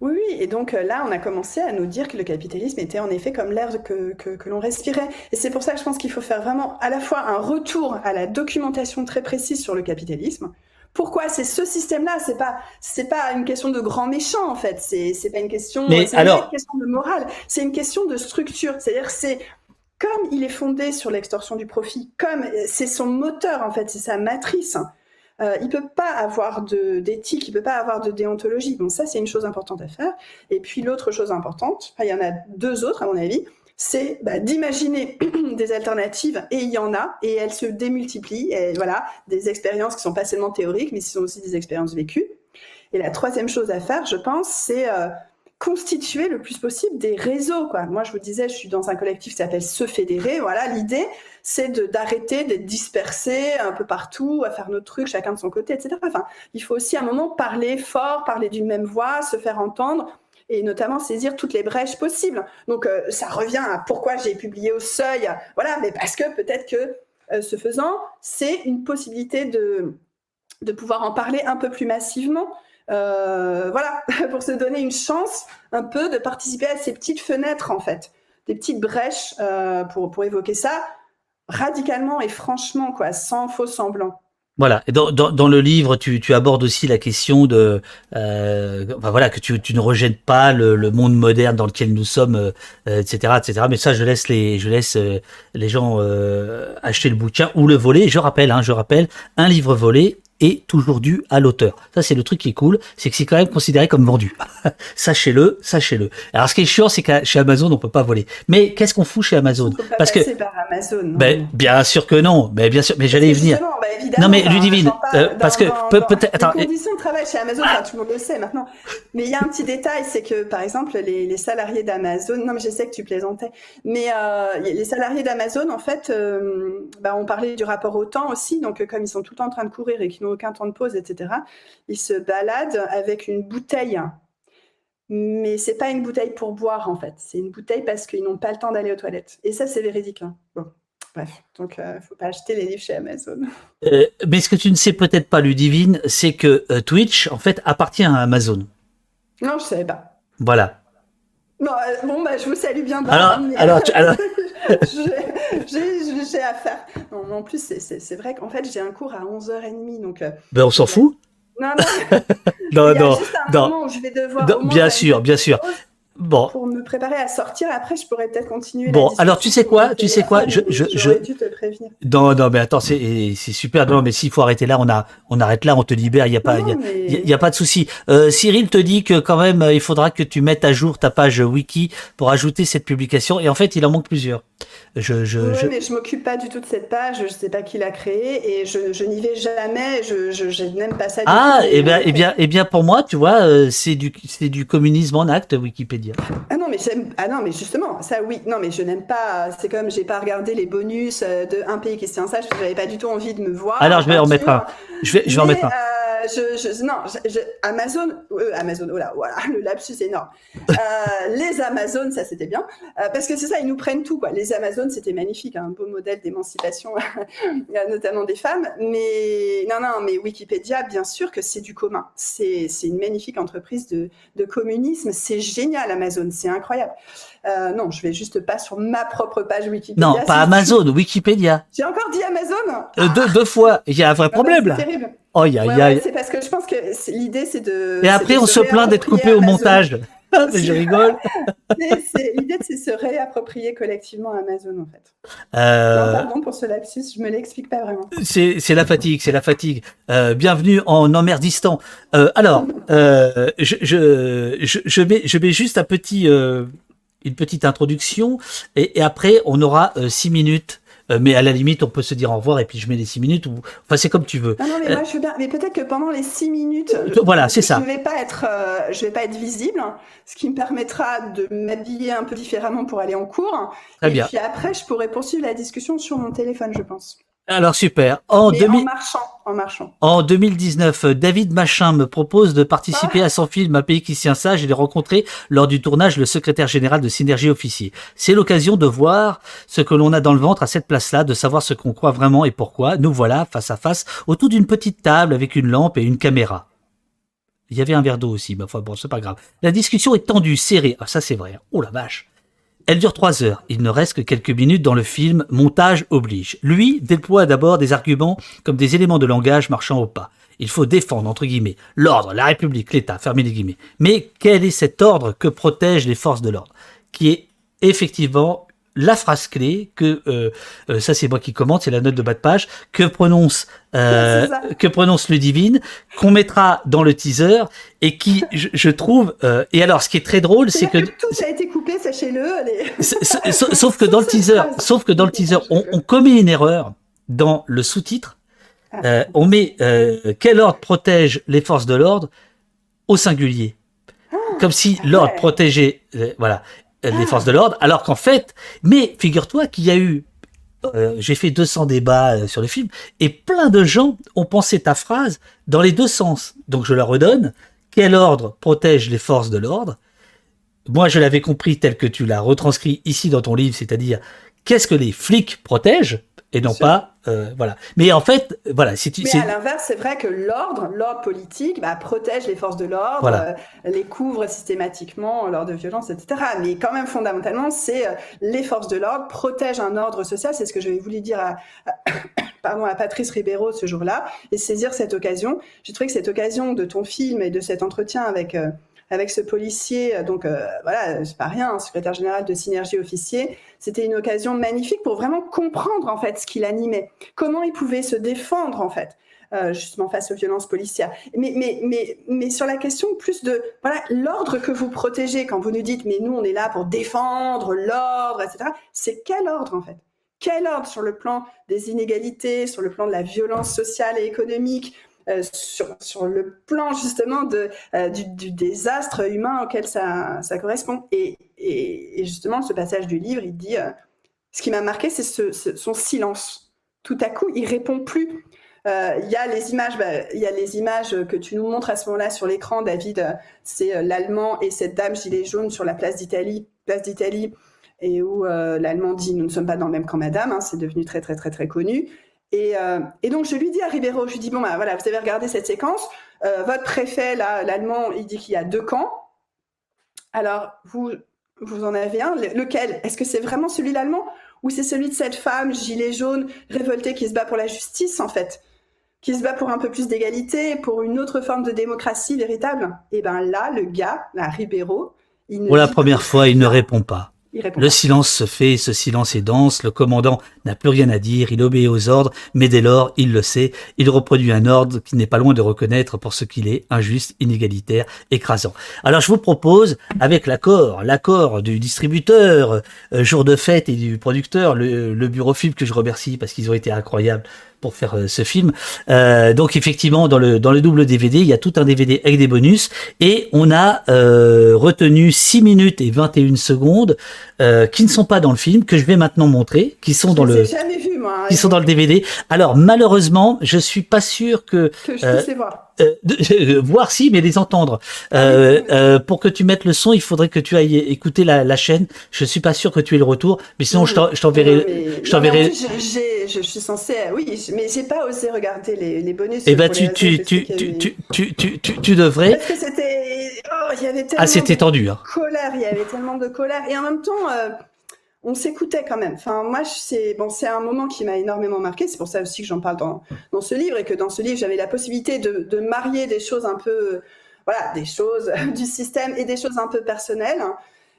Oui, oui, et donc euh, là, on a commencé à nous dire que le capitalisme était en effet comme l'air que, que, que l'on respirait. Et c'est pour ça que je pense qu'il faut faire vraiment à la fois un retour à la documentation très précise sur le capitalisme. Pourquoi c'est ce système-là? C'est pas c'est pas une question de grand méchant en fait. C'est c'est pas une question. Mais alors, une question de morale. C'est une question de structure. C'est-à-dire c'est comme il est fondé sur l'extorsion du profit, comme c'est son moteur en fait, c'est sa matrice. Euh, il peut pas avoir d'éthique, il peut pas avoir de déontologie. Donc ça, c'est une chose importante à faire. Et puis l'autre chose importante, il y en a deux autres à mon avis, c'est bah, d'imaginer <clears throat> des alternatives, et il y en a, et elles se démultiplient. Voilà, des expériences qui sont pas seulement théoriques, mais qui sont aussi des expériences vécues. Et la troisième chose à faire, je pense, c'est euh, constituer le plus possible des réseaux. Quoi. Moi, je vous disais, je suis dans un collectif qui s'appelle Se Fédérer. Voilà, l'idée, c'est d'arrêter d'être dispersé un peu partout, à faire nos trucs, chacun de son côté, etc. Enfin, il faut aussi à un moment parler fort, parler d'une même voix, se faire entendre et notamment saisir toutes les brèches possibles. Donc, euh, ça revient à pourquoi j'ai publié au seuil. Voilà, mais parce que peut-être que euh, ce faisant, c'est une possibilité de, pouvoir en parler un peu plus massivement. Euh, voilà, <laughs> pour se donner une chance un peu de participer à ces petites fenêtres, en fait, des petites brèches pour, pour évoquer ça radicalement et franchement, quoi, sans faux semblant. Voilà. Dans, le livre, tu, abordes aussi la question de, euh, voilà, que tu, ne rejettes pas le, monde moderne dans lequel nous sommes, euh, etc., etc. Mais ça, je laisse les, je laisse euh, les gens acheter le bouquin ou le voler. Je rappelle, hein, je rappelle, un livre volé est toujours dû à l'auteur. Ça, c'est le truc qui est cool, c'est que c'est quand même considéré comme vendu. <laughs> sachez-le, sachez-le. Alors, ce qui est chiant, c'est qu'à chez Amazon, on peut pas voler. Mais qu'est-ce qu'on fout chez Amazon on peut pas Parce que par Amazon. Ben, bien sûr que non. Mais bien sûr, mais j'allais y venir. Ben, non, mais Ludivine, euh, parce que peut-être. Attends. Les conditions de travail chez Amazon, tout le monde le sait maintenant. Mais il y a un petit détail, c'est que par exemple, les, les salariés d'Amazon. Non, mais je sais que tu plaisantais. Mais euh, les salariés d'Amazon, en fait, euh, ben, on parlait du rapport au temps aussi. Donc, comme ils sont tout le temps en train de courir et qu'ils n'ont aucun temps de pause, etc. Ils se baladent avec une bouteille. Mais c'est pas une bouteille pour boire en fait. C'est une bouteille parce qu'ils n'ont pas le temps d'aller aux toilettes. Et ça, c'est véridique. Hein. Bon. Bref, donc il euh, ne faut pas acheter les livres chez Amazon. Euh, mais ce que tu ne sais peut-être pas, Ludivine, c'est que euh, Twitch, en fait, appartient à Amazon. Non, je savais pas. Voilà. Non, bon, bah, je vous salue bien. Alors, hein, alors, alors... <laughs> j'ai à faire. Non, en plus, c'est vrai qu'en fait, j'ai un cours à 11h30. Donc, euh, ben, on s'en fout. Non, non. <laughs> non, non. Non. Où je vais devoir. Non, bien sûr, bien sûr. Bon. Pour me préparer à sortir, après, je pourrais peut-être continuer. Bon, alors tu sais quoi, tu sais quoi, je, je, je. dû te prévenir. Non, non, mais attends, c'est, super. Non, mais s'il faut arrêter là, on a, on arrête là, on te libère. Il y a pas, il y, a, mais... y, a, pas de souci. Euh, Cyril te dit que quand même, il faudra que tu mettes à jour ta page wiki pour ajouter cette publication. Et en fait, il en manque plusieurs. Je, je, oui, je... mais je m'occupe pas du tout de cette page. Je sais pas qui l'a créée et je, je n'y vais jamais. Je, je, je n'aime pas ça. Du ah, et eh bien, et eh bien, et eh bien, pour moi, tu vois, euh, c'est du, c'est du communisme en acte, Wikipédia. Ah non, mais ah non, mais justement, ça oui. Non, mais je n'aime pas. C'est comme j'ai pas regardé les bonus euh, de un pays qui se tient sage j'avais pas du tout envie de me voir. Alors, je vais en mettre un. Je vais, je vais en mettre un. Euh, je, je, non, je, Amazon, euh, Amazon, oh là, voilà, le lapsus énorme. Euh, <laughs> les Amazones, ça c'était bien, euh, parce que c'est ça, ils nous prennent tout, quoi. Les Amazones, c'était magnifique, hein, un beau modèle d'émancipation, <laughs> notamment des femmes. Mais non, non, mais Wikipédia, bien sûr que c'est du commun. C'est une magnifique entreprise de, de communisme. C'est génial, Amazon, c'est incroyable. Euh, non, je vais juste pas sur ma propre page Wikipédia. Non, pas Amazon, Wikipédia. J'ai encore dit Amazon. Euh, deux, deux fois. Il y a un vrai problème là. C'est terrible. Oh, y a, ouais, y a... ouais, c'est parce que je pense que l'idée c'est de. Et après, on se plaint d'être coupé au montage. Ah, <laughs> mais je rigole. <laughs> L'idée, c'est se réapproprier collectivement Amazon, en fait. Euh... pardon pour ce lapsus, je me l'explique pas vraiment. C'est la fatigue, c'est la fatigue. Euh, bienvenue en emmerdistan. Euh, alors, je, je, je, je, mets, je mets juste un petit, une petite introduction et, et après, on aura euh, six minutes euh, mais à la limite, on peut se dire au revoir et puis je mets les six minutes. Ou... Enfin, c'est comme tu veux. Non, non, mais moi, je veux bien. Mais peut-être que pendant les six minutes, voilà, c'est ça. Je vais pas être, euh, je vais pas être visible, ce qui me permettra de m'habiller un peu différemment pour aller en cours. Très et bien. puis après, je pourrai poursuivre la discussion sur mon téléphone, je pense. Alors super. En, 2000... en marchant, en marchant. En 2019, David Machin me propose de participer ah. à son film Un pays qui tient sage et de rencontrer lors du tournage le secrétaire général de Synergie Officier. C'est l'occasion de voir ce que l'on a dans le ventre à cette place-là, de savoir ce qu'on croit vraiment et pourquoi. Nous voilà face à face autour d'une petite table avec une lampe et une caméra. Il y avait un verre d'eau aussi, mais enfin bon, c'est pas grave. La discussion est tendue, serrée. Ah, ça c'est vrai. Oh la vache. Elle dure trois heures. Il ne reste que quelques minutes dans le film. Montage oblige. Lui déploie d'abord des arguments comme des éléments de langage marchant au pas. Il faut défendre, entre guillemets, l'ordre, la République, l'État, fermez les guillemets. Mais quel est cet ordre que protègent les forces de l'ordre? Qui est effectivement la phrase clé que euh, euh, ça c'est moi qui commente, c'est la note de bas de page. Que prononce euh, <laughs> que prononce le divine, qu'on mettra dans le teaser et qui je, je trouve euh, et alors ce qui est très drôle c'est que, que, tout a été coupé, sachez-le. Sauf que dans le teaser, sauf que dans le teaser, on, on commet une erreur dans le sous-titre. Euh, on met quel ordre protège les forces de l'ordre au singulier, comme si l'ordre protégeait voilà les ah. forces de l'ordre, alors qu'en fait, mais figure-toi qu'il y a eu, euh, j'ai fait 200 débats euh, sur le film, et plein de gens ont pensé ta phrase dans les deux sens. Donc je la redonne. Quel ordre protège les forces de l'ordre? Moi, je l'avais compris tel que tu l'as retranscrit ici dans ton livre, c'est-à-dire qu'est-ce que les flics protègent et non pas euh, voilà. Mais en fait, voilà, si tu. Mais à l'inverse, c'est vrai que l'ordre, l'ordre politique, bah, protège les forces de l'ordre, voilà. euh, les couvre systématiquement lors de violences, etc. Mais quand même, fondamentalement, c'est euh, les forces de l'ordre protègent un ordre social. C'est ce que j'avais voulu dire à, à, <coughs> pardon, à Patrice Ribeiro ce jour-là et saisir cette occasion. J'ai trouvé que cette occasion de ton film et de cet entretien avec euh, avec ce policier, donc euh, voilà, c'est pas rien, un secrétaire général de Synergie Officier, c'était une occasion magnifique pour vraiment comprendre en fait ce qui l'animait, comment il pouvait se défendre en fait. Euh, justement face aux violences policières. Mais, mais, mais, mais sur la question plus de voilà l'ordre que vous protégez quand vous nous dites mais nous on est là pour défendre l'ordre, etc. C'est quel ordre en fait? Quel ordre sur le plan des inégalités, sur le plan de la violence sociale et économique, euh, sur, sur, le plan justement de, euh, du, désastre humain auquel ça, ça correspond. Et, et, justement, ce passage du livre, il dit, euh, ce qui m'a marqué, c'est ce, ce, son silence. Tout à coup, il répond plus. Il y a les images, bah, y a les images que tu nous montres à ce moment-là sur l'écran, David. C'est l'allemand et cette dame gilet jaune sur la place d'Italie, place d'Italie, et où l'allemand dit nous ne sommes pas dans le même camp, madame. Hein, c'est devenu très très très très connu. Et, euh, et, donc je lui dis à Ribeiro, je lui dis bon bah voilà, vous avez regardé cette séquence, euh, votre préfet là, l'allemand, il dit qu'il y a deux camps. Alors vous vous en avez un, lequel? Est-ce que c'est vraiment celui l'allemand? Ou c'est celui de cette femme gilet jaune révoltée qui se bat pour la justice en fait, qui se bat pour un peu plus d'égalité, pour une autre forme de démocratie véritable? Et ben là, le gars, là, Ribeiro, il pour la première fois, il ne répond pas. Le silence se fait, ce silence est dense, le commandant n'a plus rien à dire, il obéit aux ordres, mais dès lors, il le sait, il reproduit un ordre qu'il n'est pas loin de reconnaître pour ce qu'il est, injuste, inégalitaire, écrasant. Alors je vous propose, avec l'accord, l'accord du distributeur, euh, jour de fête et du producteur, le, le bureau film que je remercie parce qu'ils ont été incroyables, pour faire euh, ce film. Euh, donc effectivement, dans le dans le double DVD, il y a tout un DVD avec des bonus et on a euh, retenu 6 minutes et 21 secondes euh, qui ne sont pas dans le film que je vais maintenant montrer, qui sont dans le jamais vu, moi, qui sont dans le DVD. Alors malheureusement, je suis pas sûr que, que je euh, voir. Euh, de, <laughs> voir si, mais les entendre. Ah euh, euh, pour que tu mettes le son, il faudrait que tu ailles écouter la, la chaîne. Je suis pas sûr que tu aies le retour, mais sinon je t'enverrai. Je t'enverrai. Je, je, suis censé, oui, mais j'ai pas osé regarder les, les bonus. Eh ben tu tu tu, tu, tu, tu, tu, tu, tu devrais. Parce que c'était, oh, il y avait tellement. Ah, c'était tendu. Hein. Colère, il y avait tellement de colère, et en même temps. Euh, on s'écoutait quand même. Enfin, moi, c'est bon, c'est un moment qui m'a énormément marqué. C'est pour ça aussi que j'en parle dans, dans ce livre et que dans ce livre, j'avais la possibilité de, de marier des choses un peu voilà, des choses <laughs> du système et des choses un peu personnelles.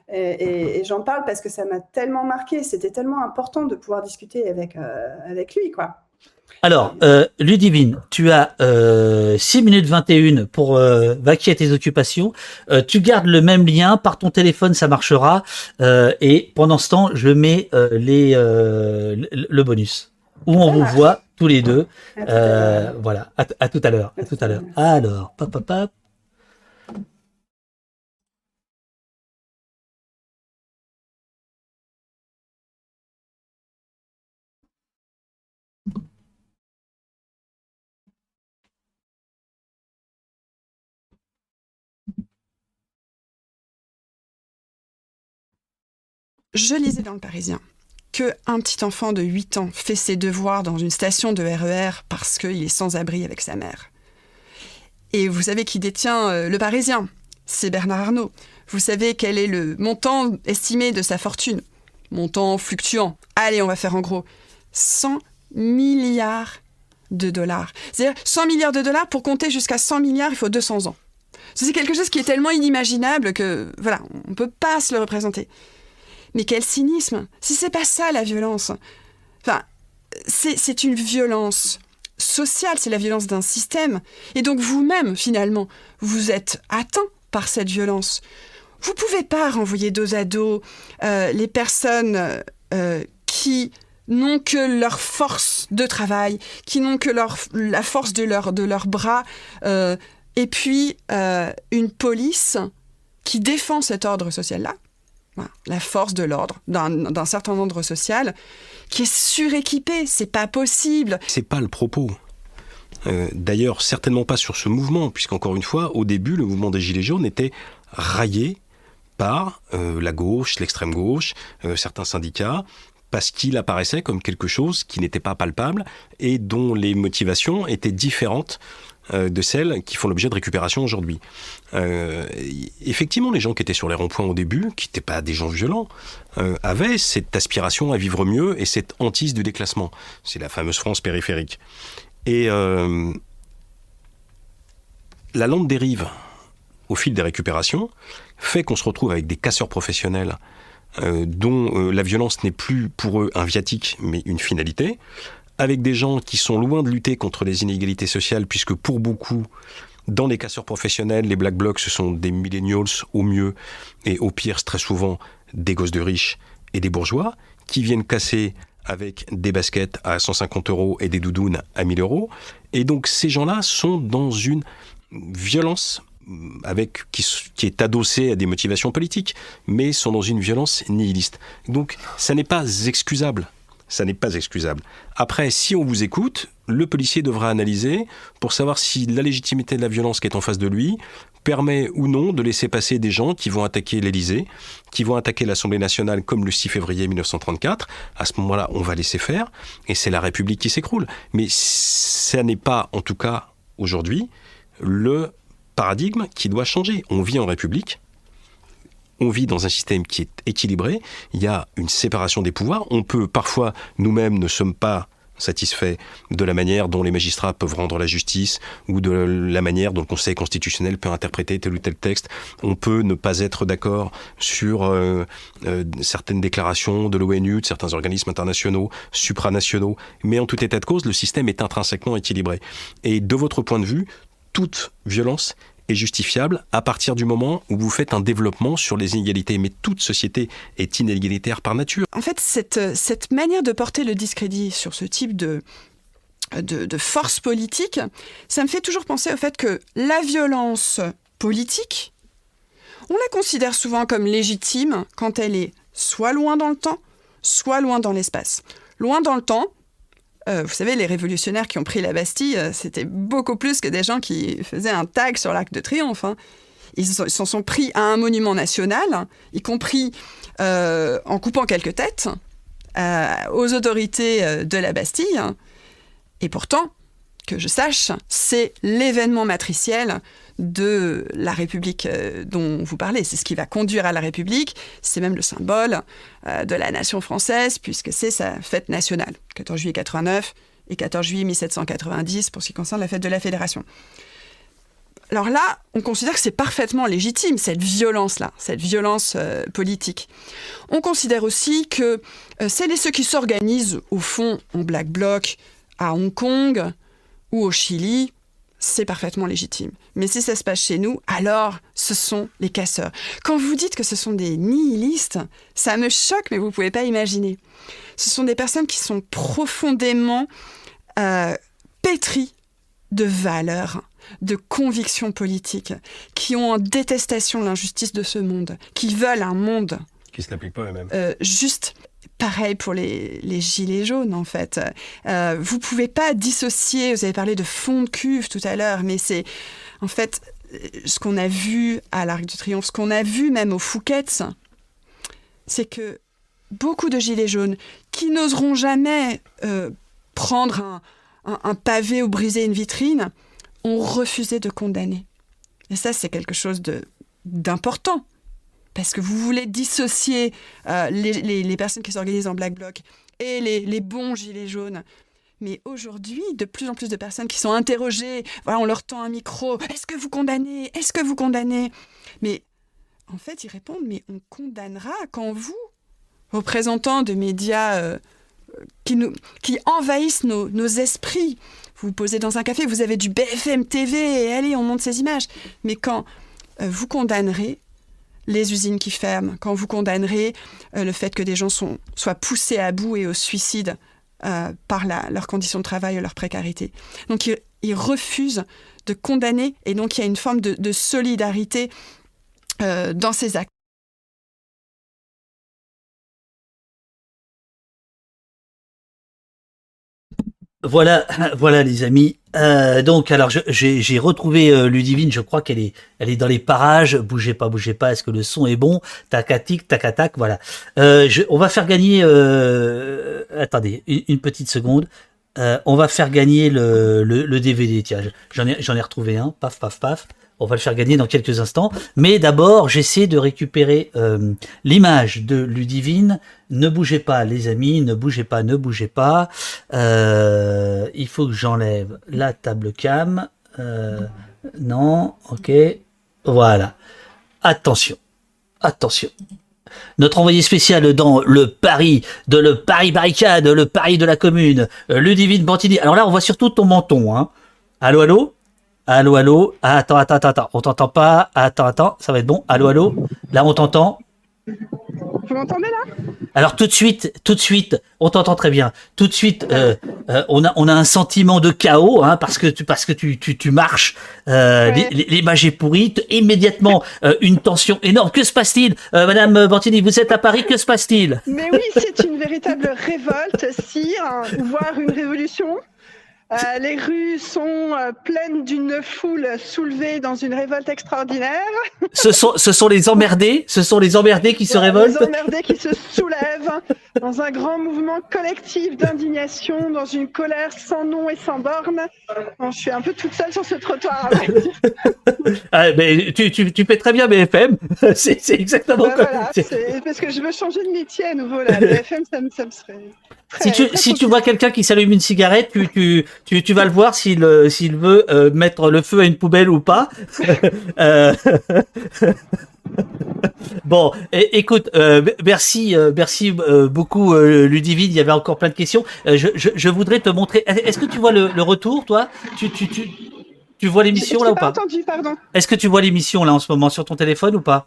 Et, j'en parle parce que ça m'a tellement marqué. C'était tellement important de pouvoir discuter avec, avec lui, quoi. Alors, euh, Ludivine, tu as euh, 6 minutes 21 pour euh, vaquer à tes occupations. Euh, tu gardes le même lien, par ton téléphone ça marchera. Euh, et pendant ce temps, je mets les, le bonus. Où on vous voit tous les deux. voilà, à, à, tout à l'heure. À tout à l'heure. Alors, Je lisais dans le Parisien que un petit enfant de 8 ans fait ses devoirs dans une station de RER e parce qu'il est sans abri avec sa mère. Et vous savez qui détient euh, le Parisien? C'est Bernard Arnault. Vous savez quel est le montant estimé de sa fortune? Montant fluctuant. Allez, on va faire en gros 100 milliards de dollars. C'est-à-dire 100 milliards de dollars, pour compter jusqu'à 100 milliards, il faut 200 ans. C'est quelque chose qui est tellement inimaginable que, voilà, on ne peut pas se le représenter. Mais quel cynisme Si c'est pas ça la violence. Enfin, c'est une violence sociale, c'est la violence d'un système. Et donc vous-même, finalement, vous êtes atteint par cette violence. Vous pouvez pas renvoyer dos à dos euh, les personnes euh, qui n'ont que leur force de travail, qui n'ont que leur, la force de, leur, leurs bras, euh, et puis une police qui défend cet ordre social-là, la force de l'ordre d'un certain ordre social qui est suréquipé. C'est pas possible. C'est pas le propos. Euh, d'ailleurs, certainement pas sur ce mouvement, puisqu'encore une fois, au début, le mouvement des Gilets jaunes était raillé par euh, la gauche, l'extrême gauche, euh, certains syndicats, parce qu'il apparaissait comme quelque chose qui n'était pas palpable et dont les motivations étaient différentes de celles qui font l'objet de récupération aujourd'hui. Euh, effectivement, les gens qui étaient sur les ronds-points au début, qui n'étaient pas des gens violents, euh, avaient cette aspiration à vivre mieux et cette hantise du déclassement. C'est la fameuse France périphérique. Et la lampe dérive au fil des récupérations fait qu'on se retrouve avec des casseurs professionnels dont la violence n'est plus pour eux un viatique mais une finalité, avec des gens qui sont loin de lutter contre les inégalités sociales, puisque pour beaucoup, dans les casseurs professionnels, les black blocs, ce sont des millennials au mieux, et au pire, très souvent, des gosses de riches et des bourgeois, qui viennent casser avec des baskets à 150 euros et des doudounes à 1000 euros. Et donc ces gens-là sont dans une violence avec qui, qui, est adossée à des motivations politiques, mais sont dans une violence nihiliste. Donc ça n'est pas excusable ça n'est pas excusable. Après, si on vous écoute, le policier devra analyser pour savoir si la légitimité de la violence qui est en face de lui permet ou non de laisser passer des gens qui vont attaquer l'Élysée, qui vont attaquer l'Assemblée nationale comme le 6 février 1934. À ce moment-là, on va laisser faire et c'est la République qui s'écroule. Mais ça n'est pas, en tout cas aujourd'hui, le paradigme qui doit changer. On vit en République, on vit dans un système qui est équilibré, il y a une séparation des pouvoirs, on peut parfois, nous-mêmes ne sommes pas satisfaits de la manière dont les magistrats peuvent rendre la justice ou de la manière dont le Conseil constitutionnel peut interpréter tel ou tel texte. On peut ne pas être d'accord sur euh, euh, certaines déclarations de l'ONU, de certains organismes internationaux, supranationaux, mais en tout état de cause, le système est intrinsèquement équilibré. Et de votre point de vue, toute violence justifiable à partir du moment où vous faites un développement sur les inégalités. Mais toute société est inégalitaire par nature. En fait, cette, cette manière de porter le discrédit sur ce type de, de force politique, ça me fait toujours penser au fait que la violence politique, on la considère souvent comme légitime quand elle est soit loin dans le temps, soit loin dans l'espace. Loin dans le temps, euh, vous savez, les révolutionnaires qui ont pris la Bastille, euh, c'était beaucoup plus que des gens qui faisaient un tag sur l'Arc de Triomphe. Hein. Ils s'en sont pris à un monument national, y compris euh, en coupant quelques têtes aux autorités de la Bastille. Et pourtant, que je sache, c'est l'événement matriciel de la République euh, dont vous parlez. C'est ce qui va conduire à la République. C'est même le symbole euh, de la nation française, puisque c'est sa fête nationale. 14 juillet 89 et 14 juillet 1790 pour ce qui concerne la fête de la Fédération. alors là, on considère que c'est parfaitement légitime, cette violence-là, cette violence euh, politique. On considère aussi que euh, celles et ceux qui s'organisent, au fond, en Black Bloc, à Hong Kong ou au Chili, c'est parfaitement légitime. Mais si ça se passe chez nous, alors ce sont les casseurs. Quand vous dites que ce sont des nihilistes, ça me choque, mais vous ne pouvez pas imaginer. Ce sont des personnes qui sont profondément euh, pétries de valeurs, de convictions politiques, qui ont en détestation l'injustice de ce monde, qui veulent un monde qui se l'applique pas eux-mêmes. Euh, juste pareil pour les, gilets jaunes, en fait. Euh, vous pouvez pas dissocier, vous avez parlé de fond de cuve tout à l'heure, mais c'est en fait ce qu'on a vu à l'Arc du Triomphe, ce qu'on a vu même au Fouquet's, c'est que beaucoup de gilets jaunes qui n'oseront jamais euh, prendre un, un, pavé ou briser une vitrine ont refusé de condamner. Et ça, c'est quelque chose d'important parce que vous voulez dissocier euh, les, personnes qui s'organisent en Black Bloc et les, bons gilets jaunes. Mais aujourd'hui, de plus en plus de personnes qui sont interrogées, voilà, on leur tend un micro, est-ce que vous condamnez? Est-ce que vous condamnez? Mais en fait, ils répondent, mais on condamnera quand vous, représentants de médias euh, qui, nous, qui envahissent nos, nos esprits, vous vous posez dans un café, vous avez du BFM TV, et allez, on monte ces images. Mais quand euh, vous condamnerez, les usines qui ferment, quand vous condamnerez euh, le fait que des gens soient poussés à bout et au suicide euh, par leurs conditions de travail et leur précarité. Donc ils, refusent de condamner et donc il y a une forme de, solidarité euh, dans ces actes. Voilà, <laughs> voilà les amis. Euh, donc alors j'ai retrouvé euh, Ludivine, je crois qu'elle est elle est dans les parages. Bougez pas, bougez pas. Est-ce que le son est bon? Tacatic, tac voilà. Euh, je, on va faire gagner. Euh, attendez, une, petite seconde. Euh, on va faire gagner le, le, le DVD. Tiens, j'en ai j'en ai retrouvé un. Paf, paf, paf. On va le faire gagner dans quelques instants. Mais d'abord, j'essaie de récupérer euh, l'image de Ludivine. Ne bougez pas, les amis, ne bougez pas, ne bougez pas. Euh, il faut que j'enlève la table cam. Euh, non, ok. Voilà. Attention. Attention. Notre envoyé spécial dans le Paris, de le Paris barricade, le Paris de la commune, Ludivine Bantini. Alors là, on voit surtout ton menton. Hein. Allô, allô? Allô, allô. Ah, attends, attends, attends, On t'entend pas. Attends, attends. Ça va être bon. Allô, allô. Là, on t'entend. Vous m'entendez là? Alors tout de suite, tout de suite, on t'entend très bien. Tout de suite, euh, euh, on a on a un sentiment de chaos hein, parce que tu parce que tu tu, tu marches, euh, l'image est pourrie. Immédiatement, euh, une tension énorme. Que se passe-t-il, Madame Bantini Vous êtes à Paris. Que se passe-t-il? Mais oui, c'est une véritable révolte, si, voire une révolution. Euh, les rues sont euh, pleines d'une foule soulevée dans une révolte extraordinaire. Ce sont, ce sont les emmerdés, ce sont les emmerdés qui se révoltent. Les emmerdés qui se soulèvent dans un grand mouvement collectif d'indignation, dans une colère sans nom et sans borne. je suis un peu toute seule sur ce trottoir. <laughs> ah, mais tu, tu, tu fais très bien BFM. <laughs> c'est exactement comme voilà, Parce que je veux changer de métier à nouveau. Là. BFM, ça me, ça me serait. si tu, si tu vois quelqu'un qui s'allume une cigarette, tu, tu, tu, tu vas le voir s'il euh, s'il veut euh, mettre le feu à une poubelle ou pas. <laughs> euh... <laughs> bon, écoute, euh, merci, merci beaucoup Ludivine. Il y avait encore plein de questions. Je, je, je, voudrais te montrer. Est-ce que tu vois le, le retour, toi? Tu, tu, tu, tu vois l'émission là ou pas entendu, pardon. Est-ce que tu vois l'émission là en ce moment sur ton téléphone ou pas?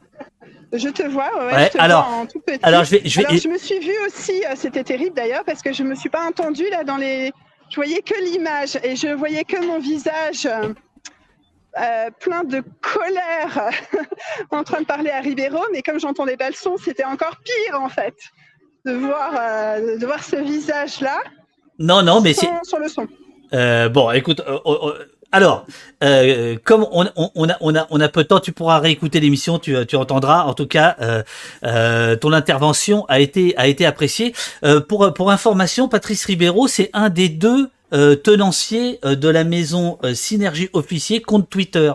Je te vois, ouais, je te alors, vois en tout petit. Alors, je, vais, je, vais... alors, je me suis vue aussi, c'était terrible d'ailleurs, parce que je me suis pas entendue là dans les, je voyais que l'image et je voyais que mon visage euh, plein de colère <laughs> en train de parler à Ribeiro, mais comme j'entendais pas le son, c'était encore pire en fait de voir, euh, de voir ce visage-là. Non, non, mais c'est sur le son. Euh, bon, écoute, alors, euh, comme on, a, peu de temps, tu pourras réécouter l'émission, tu, tu entendras. En tout cas, euh, euh, ton intervention a été, appréciée. Pour, pour information, Patrice Ribeiro, c'est un des deux tenanciers de la maison Synergie Officier contre Twitter.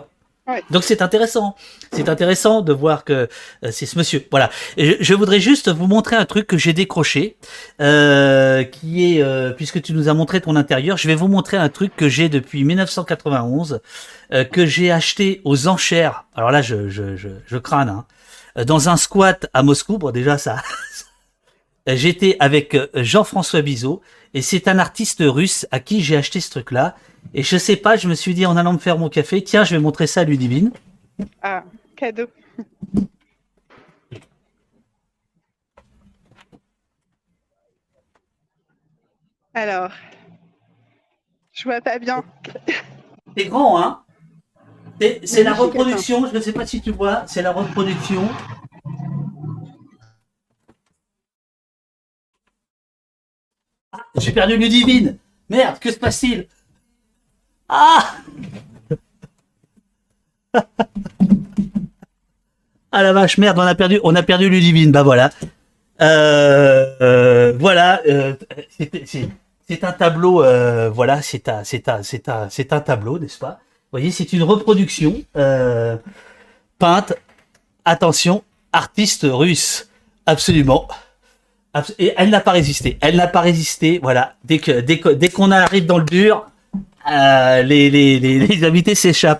Donc c'est intéressant. C'est intéressant de voir que euh, c'est ce monsieur. Voilà. je, voudrais juste vous montrer un truc que j'ai décroché, euh, qui est, euh, puisque tu nous as montré ton intérieur, je vais vous montrer un truc que j'ai depuis 1991, euh, que j'ai acheté aux enchères. Alors là, je, je, je, je crâne. Hein, dans un squat à Moscou. Bon, déjà ça. <laughs> J'étais avec Jean-François Bizot et c'est un artiste russe à qui j'ai acheté ce truc-là. Et je sais pas, je me suis dit en allant me faire mon café, tiens, je vais montrer ça à Ludivine. Ah, cadeau. Alors, je vois pas bien. C'est grand, hein? C'est la reproduction, je ne sais pas si tu vois, c'est la reproduction. Ah, j'ai perdu Ludivine Merde, que se passe-t-il? Ah Ah la vache, merde, on a perdu, on a perdu Ludivine, bah voilà. Euh, euh, voilà, euh, c'est un tableau, voilà, c'est un, tableau, n'est-ce pas? Vous voyez, c'est une reproduction peinte. Attention, artiste russe, absolument. Et elle n'a pas résisté. Elle n'a pas résisté. Voilà. Dès dès dès qu'on arrive dans le dur, euh, les, les, les, invités s'échappent.